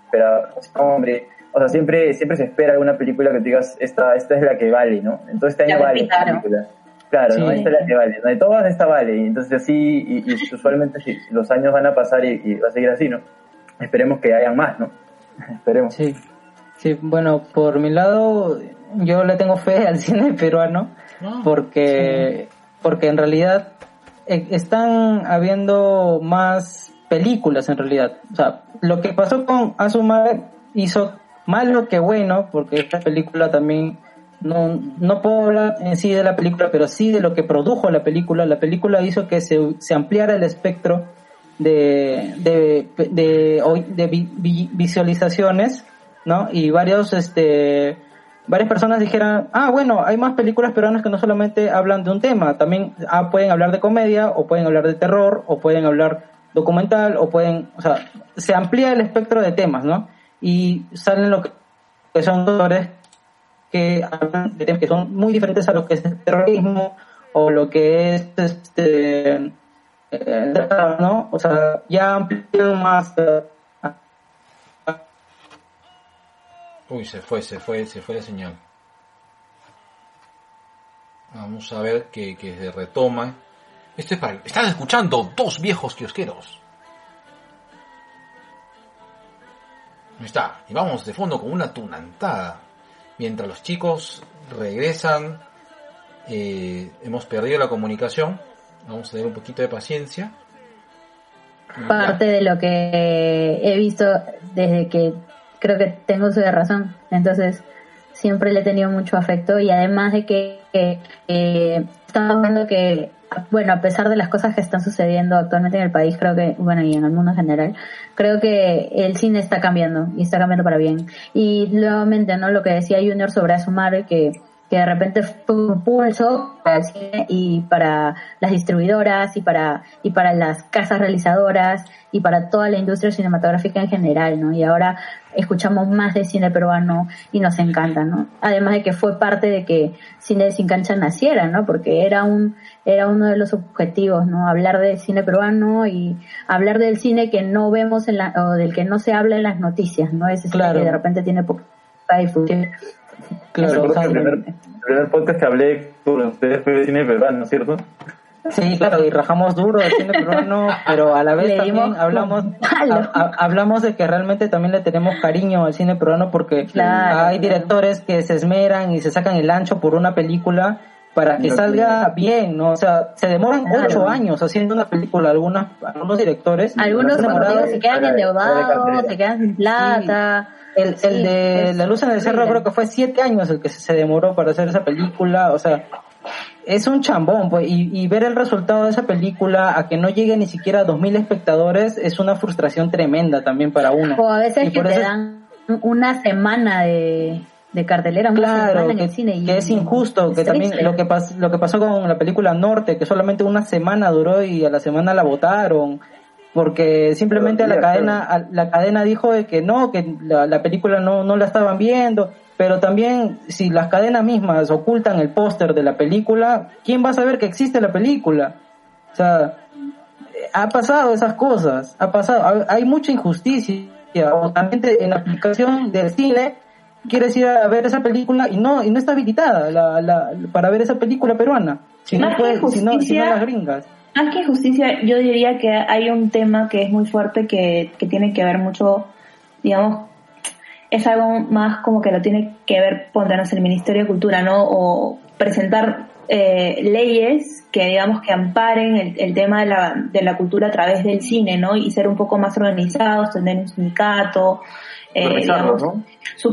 espera, hombre, o sea, siempre, siempre se espera alguna película que te digas, esta, esta es la que vale, ¿no? Entonces este año La vale esta película. Claro, ¿no? Sí. Esta es la que vale. ¿no? De todas esta vale. Y entonces así, y, y usualmente si los años van a pasar y, y va a seguir así, ¿no? Esperemos que hayan más, ¿no? *laughs* Esperemos. Sí, sí, bueno, por mi lado, yo le tengo fe al cine peruano Ah, porque, porque en realidad eh, están habiendo más películas en realidad. O sea, lo que pasó con Azumare hizo malo que bueno, porque esta película también no, no puedo hablar en sí de la película, pero sí de lo que produjo la película. La película hizo que se, se ampliara el espectro de, de, de, de vi- visualizaciones, ¿no? Y varios, este, varias personas dijeran, ah, bueno, hay más películas peruanas que no solamente hablan de un tema, también ah, pueden hablar de comedia, o pueden hablar de terror, o pueden hablar documental, o pueden, o sea, se amplía el espectro de temas, ¿no? Y salen lo que, son autores que hablan de temas que son muy diferentes a lo que es terrorismo, o lo que es, este, eh, ¿no? O sea, ya amplían más eh, Uy, se fue, se fue, se fue la señal. Vamos a ver que, que se retoma. Esto es para... Están escuchando dos viejos kiosqueros. Ahí está. Y vamos de fondo con una tunantada. Mientras los chicos regresan, eh, hemos perdido la comunicación. Vamos a tener un poquito de paciencia. Parte de lo que he visto desde que creo que tengo uso de razón. Entonces, siempre le he tenido mucho afecto y además de que eh, estamos viendo que, bueno, a pesar de las cosas que están sucediendo actualmente en el país, creo que, bueno, y en el mundo en general, creo que el cine está cambiando y está cambiando para bien. Y nuevamente, ¿no? Lo que decía Junior sobre Asumare, que que de repente fue un pulso para el cine y para las distribuidoras y para y para las casas realizadoras y para toda la industria cinematográfica en general, ¿no? Y ahora escuchamos más de cine peruano y nos encanta, ¿no? Además de que fue parte de que Cine sin cancha naciera, ¿no? Porque era un era uno de los objetivos, ¿no? Hablar del cine peruano y hablar del cine que no vemos en la o del que no se habla en las noticias, ¿no? Ese cine Claro. que de repente tiene poca difusión. Claro, Recuerdo que el, primer, el primer podcast que hablé con ustedes fue de cine peruano, ¿no es cierto? Sí, claro, y rajamos duro del cine peruano, pero a la vez también hablamos hablamos de que realmente también le tenemos cariño al cine peruano porque Claro, hay claro. directores que se esmeran y se sacan el ancho por una película para que salga bien, ¿no? O sea, se demoran Claro. ocho años haciendo una película, algunas, algunos directores. Algunos, se se quedan endeudados, se quedan sin plata. El Sí, de es La Luz en el Cerro creo que fue siete años el que se demoró para hacer esa película, o sea, es un chambón, pues, y, y ver el resultado de esa película a que no llegue ni siquiera a dos mil espectadores es una frustración tremenda también para uno. O a veces Y que te dan una semana de, de cartelera, Claro, semana en que, el cine. y- que es injusto, que también lo que, pas- lo que pasó con la película Norte, que solamente una semana duró y a la semana la votaron, porque simplemente Pero, la cadena la cadena dijo de que no, que la, la película no, no la estaban viendo, pero también si las cadenas mismas ocultan el póster de la película, ¿quién va a saber que existe la película? O sea, eh, ha pasado esas cosas, ha pasado, ha- hay mucha injusticia, o también en la aplicación del cine quieres ir a ver esa película y no y no está habilitada la, la, para ver esa película peruana, si no, Más que puede- si no, si no las gringas. Más que justicia, yo diría que hay un tema que es muy fuerte que, que tiene que ver mucho, digamos, es algo más como que lo tiene que ver, pondernos el Ministerio de Cultura, ¿no? O presentar eh, leyes que, digamos, que amparen el, el tema de la, de la cultura a través del cine, ¿no? Y ser un poco más organizados, tener un sindicato, eh, digamos, ¿no?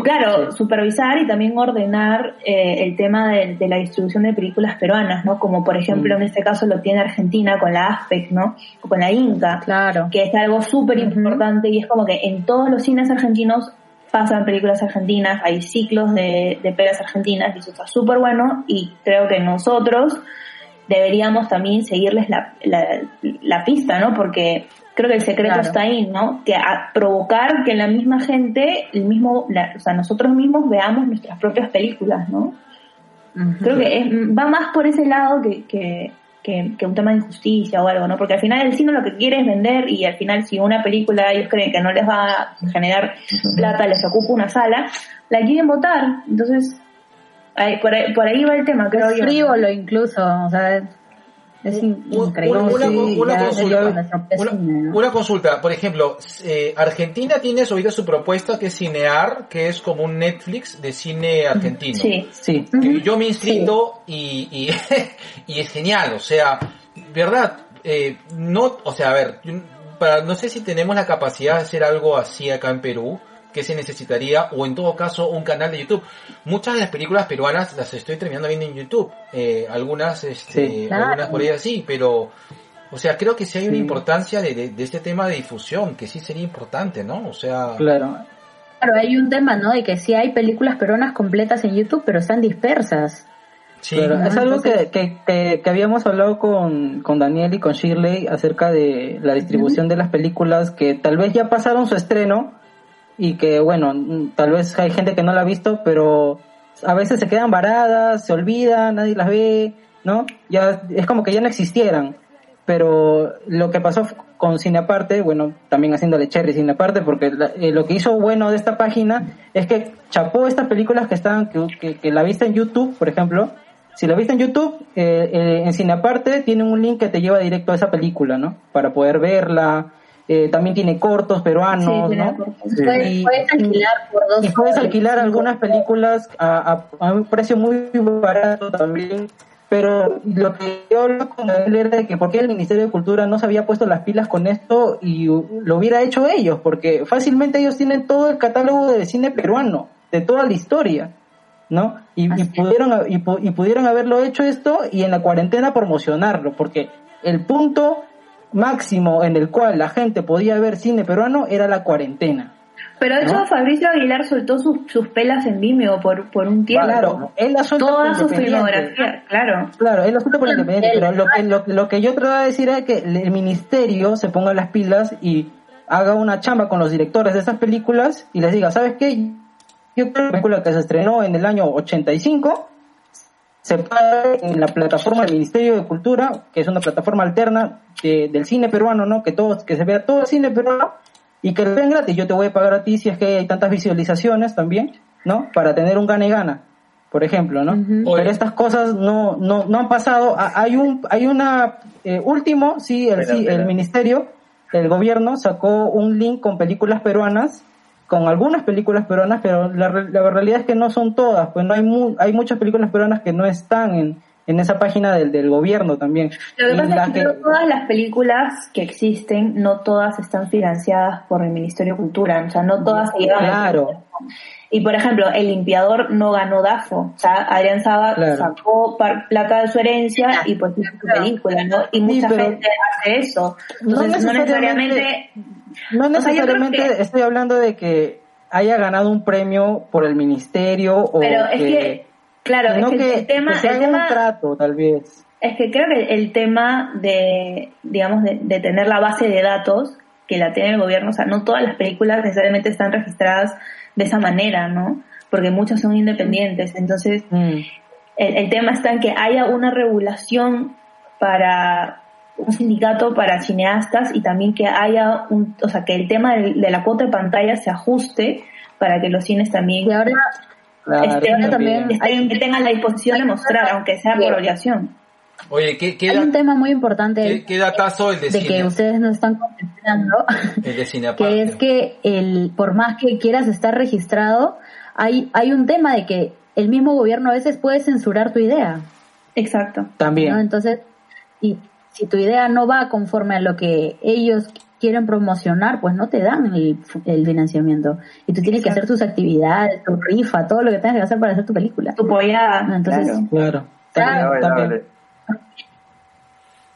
Claro, supervisar y también ordenar eh, el tema de, de la distribución de películas peruanas, ¿no? Como por ejemplo en este caso lo tiene Argentina con la ASPEC, ¿no? O con la Inca, Claro. que es algo súper importante y es como que en todos los cines argentinos pasan películas argentinas, hay ciclos de, de pelas argentinas y eso está súper bueno y creo que nosotros deberíamos también seguirles la, la, la pista, ¿no? Porque creo que el secreto Claro. está ahí, ¿no? Que a provocar que la misma gente, el mismo, la- o sea, nosotros mismos veamos nuestras propias películas, ¿no? Creo que es- va más por ese lado que, que, que, que un tema de injusticia o algo, ¿no? Porque al final el cine lo que quiere es vender y al final si una película ellos creen que no les va a generar plata, les ocupa una sala, la quieren votar. Entonces, ahí- por, ahí, por ahí va el tema, creo Es yo. frívolo incluso, o sea, es. Una, consulta. por ejemplo, eh, Argentina tiene ahorita su propuesta que es Cinear, que es como un Netflix de cine argentino. Sí. Sí. Que yo me he inscrito y, y, *laughs* y es genial, o sea, verdad, eh, no, o sea, a ver, para, no sé si tenemos la capacidad de hacer algo así acá en Perú, que se necesitaría, o en todo caso un canal de YouTube. Muchas de las películas peruanas las estoy terminando viendo en YouTube, eh, algunas, este, Sí. Claro. algunas por ahí así, pero, o sea, creo que sí hay una importancia de, de, de este tema de difusión, que sí sería importante, ¿no? O sea, Claro. Claro, hay un tema, ¿no? De que sí hay películas peruanas completas en YouTube, pero están dispersas. sí. Claro, es Ah, algo entonces- que, que, que, que habíamos hablado con, con Daniel y con Shirley acerca de la distribución de las películas que tal vez ya pasaron su estreno y que bueno, tal vez hay gente que no la ha visto, pero a veces se quedan varadas, se olvidan, nadie las ve, ¿no? Ya es como que ya no existieran. Pero lo que pasó con Cine Aparte, bueno, también haciéndole cherry Cine Aparte, porque la- eh, lo que hizo bueno de esta página es que chapó estas películas que estaban, que, que, la viste en YouTube, por ejemplo, si la viste en YouTube, eh, eh, en Cine Aparte tiene un link que te lleva directo a esa película, ¿no? Para poder verla. Eh, también tiene cortos peruanos, Sí, ¿no? cortos. Puedes, Y- puedes alquilar por dos Y puedes soles, alquilar cinco. algunas películas a, a- a un precio muy barato también. Pero lo que yo hablo con él era de que por qué el Ministerio de Cultura no se había puesto las pilas con esto y lo hubiera hecho ellos, porque fácilmente ellos tienen todo el catálogo de cine peruano, de toda la historia, ¿no? Y, pudieron, y, y pudieron haberlo hecho esto y en la cuarentena promocionarlo, porque el punto máximo en el cual la gente podía ver cine peruano era la cuarentena. Pero de hecho ¿No? Fabricio Aguilar soltó sus, sus pelas en Vimeo por, por un tiempo. Claro, él la suelta Toda su filmografía, claro. Claro, él lo suelta por independiente, pero lo que, lo, lo que yo trataba de decir es que el ministerio se ponga las pilas y haga una chamba con los directores de esas películas y les diga, ¿sabes qué? Yo creo que la película que se estrenó en el año 85 se ver en la plataforma del Ministerio de Cultura, que es una plataforma alterna de- del cine peruano, ¿no? Que todos, que se vea todo el cine peruano y que lo vean gratis. Yo te voy a pagar a ti si es que hay tantas visualizaciones también, ¿no? Para tener un gane-gana. por ejemplo, ¿no? Oye. Pero estas cosas no, no, no han pasado. Hay un, hay una, eh, último, sí, el, sí, el ministerio, el gobierno sacó un link con películas peruanas, con algunas películas peruanas, pero la, re- la realidad es que no son todas, pues no hay mu- hay muchas películas peruanas que no están en, en esa página del, del gobierno también. Lo que pasa es que, que- no todas las películas que existen, no todas están financiadas por el Ministerio de Cultura, o sea, no todas se llevan. Claro. Y por ejemplo, El Limpiador no ganó DAFO, o sea, Adrián Saba Claro. sacó par- plata de su herencia y pues hizo su película, ¿no? Y mucha gente hace eso. Entonces, no necesariamente- necesariamente... No O sea, necesariamente que- estoy hablando de que haya ganado un premio por el ministerio o Pero es que, claro, es que, que, el tema, que se el haga tema un trato, tal vez. Es que creo que el tema de, digamos, de, de tener la base de datos que la tiene el gobierno, o sea, no todas las películas necesariamente están registradas de esa manera, ¿no? Porque muchas son independientes. Entonces, Mm. el, el tema está en que haya una regulación para un sindicato para cineastas y también que haya un, o sea, que el tema del- de, la cuota de pantalla se ajuste para que los cines también Y ahora, Claro, este, ahora también estén- hay un- que tengan la disposición de mostrar, aunque sea por obligación. Oye, ¿qué, qué, hay un tema muy importante qué- qué datazo el de, de cine? que ustedes no están contemplando, *laughs* El de *laughs* cine que es que el por más que quieras estar registrado, hay hay un tema de que el mismo gobierno a veces puede censurar tu idea, Exacto. También. ¿no? Entonces, y si tu idea no va conforme a lo que ellos quieren promocionar, pues no te dan el, el financiamiento. Y tú tienes que hacer tus actividades, tu rifa, todo lo que tengas que hacer para hacer tu película. Tu pollada. Entonces, claro. Claro. Claro.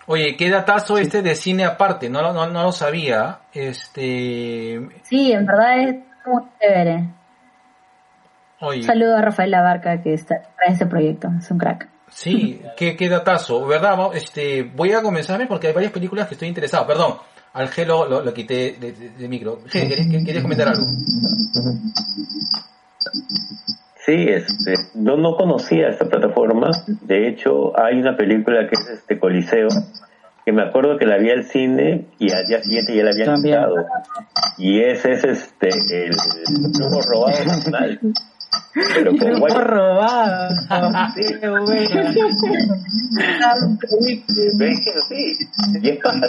Oye, qué datazo este de cine aparte, no, lo- no, no lo sabía. Este, sí, en verdad es muy chévere. oye, Un saludo a Rafael Labarca que está en ese proyecto, es un crack. Sí, qué, qué datazo, ¿verdad? Este, voy a comenzarme porque hay varias películas que estoy interesado. Perdón, al G lo, lo, lo quité de, de- de micro. G, ¿querías, querías comentar algo? Sí, este, yo no conocía esta plataforma. De hecho, hay una película que es este Coliseo, que me acuerdo que la vi al cine y al día siguiente ya la había También. quitado. Y ese es este el lujo robado nacional. Pero Lujo guay. robado. Qué buena. ¿Ves que sí? Y es para.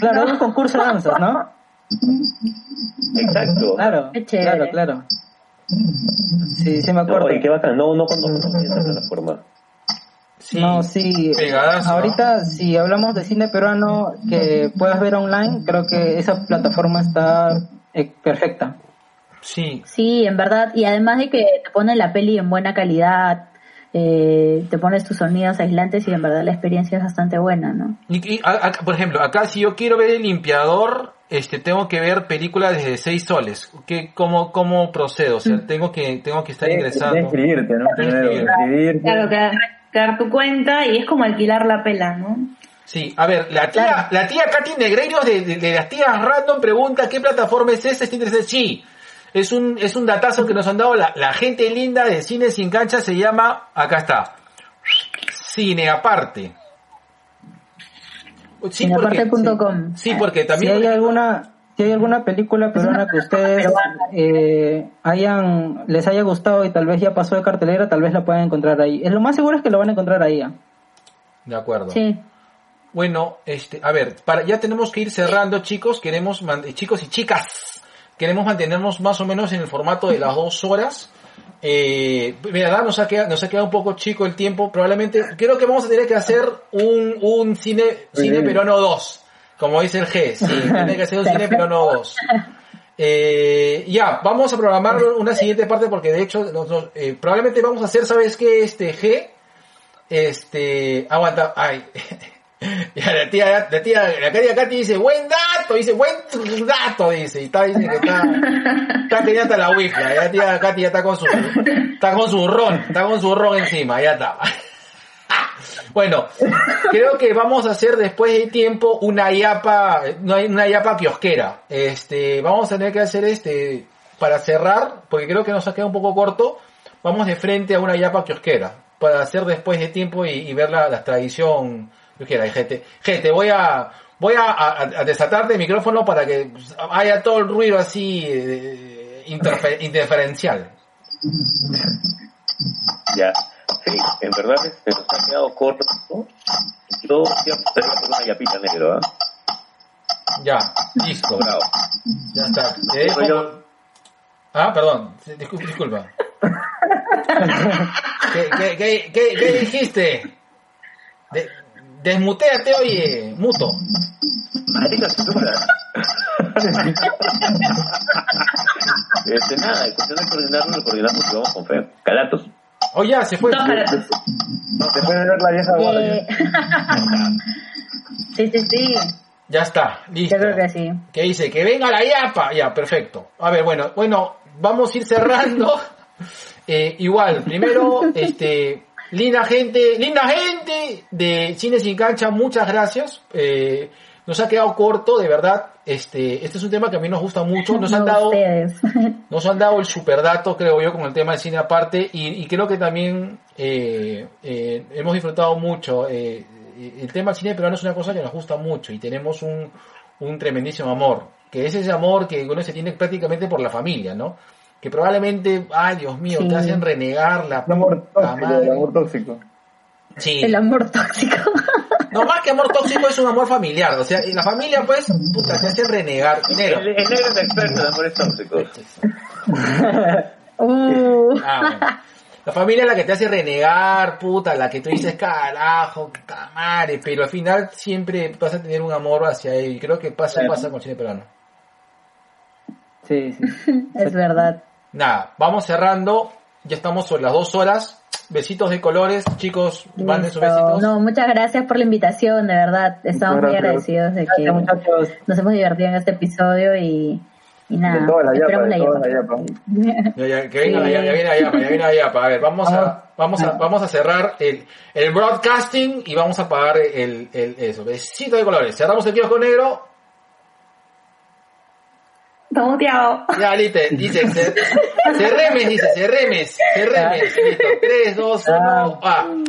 Claro, es un concurso de danzas, ¿no? Exacto. Claro, claro, claro. Sí, sí me acuerdo. No, y qué bacán. No, no conozco esta plataforma. Sí, No, sí. Ahorita, si hablamos de cine peruano que puedas ver online, creo que esa plataforma está eh, perfecta. Sí, Sí, en verdad, y además de que te ponen la peli en buena calidad, eh, te pones tus sonidos aislantes y en verdad la experiencia es bastante buena, ¿no? Y, y, a- a- por ejemplo, acá si yo quiero ver el limpiador, este, tengo que ver películas desde 6 soles. ¿Qué, cómo, ¿Cómo procedo? O sea, tengo que, tengo que estar Tienes que ingresando. inscribirte, ¿no? Tienes que. Claro, crear, crear tu cuenta y es como alquilar la pela, ¿no? Sí, a ver, la tía, la tía Katy Negreiros de, de, de las tías random pregunta qué plataforma es esa, está interesante. Sí, es un, es un datazo que nos han dado la, la gente linda de Cine Sin Cancha, se llama, acá está, Cine Aparte. Sí, porque, Cineaparte.com. sí, porque Si también... hay alguna, si hay alguna película peruana que ustedes eh, hayan, les haya gustado y tal vez ya pasó de cartelera, tal vez la puedan encontrar ahí. Es lo más seguro es que lo van a encontrar ahí. ¿ah? De acuerdo. Sí. Bueno, este, a ver, para, ya tenemos que ir cerrando, chicos. Queremos, chicos y chicas, queremos mantenernos más o menos en el formato de las dos horas. Eh, mira, nos ha, quedado, nos ha quedado un poco chico el tiempo. Probablemente, creo que vamos a tener que hacer un, un cine, cine peruano 2. Como dice el G, sí, tiene que hacer un cine peruano 2. *laughs* Eh, ya, vamos a programar una siguiente parte porque de hecho, nosotros, eh, probablemente vamos a hacer, ¿sabes qué? Este G, este, aguanta, ay, *laughs* la tía, la tía, la tía Katy dice, buen dato, dice, buen dato, dice, y está, dice que está, está ya está la wifi, ya la tía Katy ya está con su, está con su ron, está con su ron encima, ya está. *laughs* Bueno, creo que vamos a hacer después de tiempo una yapa, una yapa kiosquera. Este, vamos a tener que hacer este, para cerrar, porque creo que nos ha quedado un poco corto, vamos de frente a una yapa kiosquera, para hacer después de tiempo y, y ver la, la tradición kiosquera. Y gente, gente, voy a, voy a, a- a desatarte el micrófono para que haya todo el ruido así, eh, interfe- interferencial. Ya. Sí, en verdad este, nos ha quedado corto. Yo siempre por una yapita negro, ¿ah? Ya, listo. Bravo. Ya está. Te dejo Yo- con- Ah, perdón, disculpa. disculpa. *laughs* ¿Qué, qué, qué, qué- qué dijiste? De, desmuteate, oye, muto. Marica, cintura. este, nada, en cuestión de coordinarlo, lo coordinamos y vamos con fe. Calatos. Oh, ya, se fue. Dos caratos. Después de ver la vieja guardia. Eh, *laughs* sí, sí, sí. Ya está, listo. Yo creo que sí. que dice que venga la yapa. Ya, perfecto. A ver, bueno, bueno, vamos a ir cerrando. *laughs* Eh, igual, primero, este, linda gente, linda gente de Cine Sin Cancha, muchas gracias. Eh, nos ha quedado corto, de verdad. Este, este es un tema que a mí nos gusta mucho. Nos han dado, *laughs* nos han dado el superdato, creo yo, con el tema del cine aparte, y, y creo que también eh, eh, hemos disfrutado mucho. eh, el tema del cine peruano es una cosa que nos gusta mucho y tenemos un, un tremendísimo amor, que es ese amor que uno se tiene prácticamente por la familia, ¿no? Que probablemente, ay Dios mío, Sí. te hacen renegar la El amor tóxico, madre. el amor tóxico. Sí. El amor tóxico. *laughs* No, más que amor tóxico es un amor familiar, o sea, y la familia pues, puta, te hacen renegar. Negro. El, el negro es experto en amores tóxicos. Uh. Ah, bueno. La familia es la que te hace renegar, puta, la que tú dices, carajo, madre, pero al final siempre vas a tener un amor hacia él. Y creo que pasa, pasa con el cine peruano. Sí, *laughs* sí. Es verdad. Nada, vamos cerrando. Ya estamos sobre las dos horas. Besitos de colores, chicos, manden sus besitos. No, muchas gracias por la invitación, de verdad. Estamos muy agradecidos de que Gracias, muchachos. nos hemos divertido en este episodio y, y nada. De toda la yapa, esperamos de la toda la yapa. Ya, ya, que venga, Sí. ya, ya viene allá, ya viene allá. A ver, vamos a, vamos a, vamos a cerrar el, el broadcasting y vamos a apagar el, el, eso. Besito de colores. Cerramos el kiosco negro. Está muteado. Ya, listo, dice, cer- cerremes, dice, cerremes, cerremes. Listo, 3, 2, 1, ah.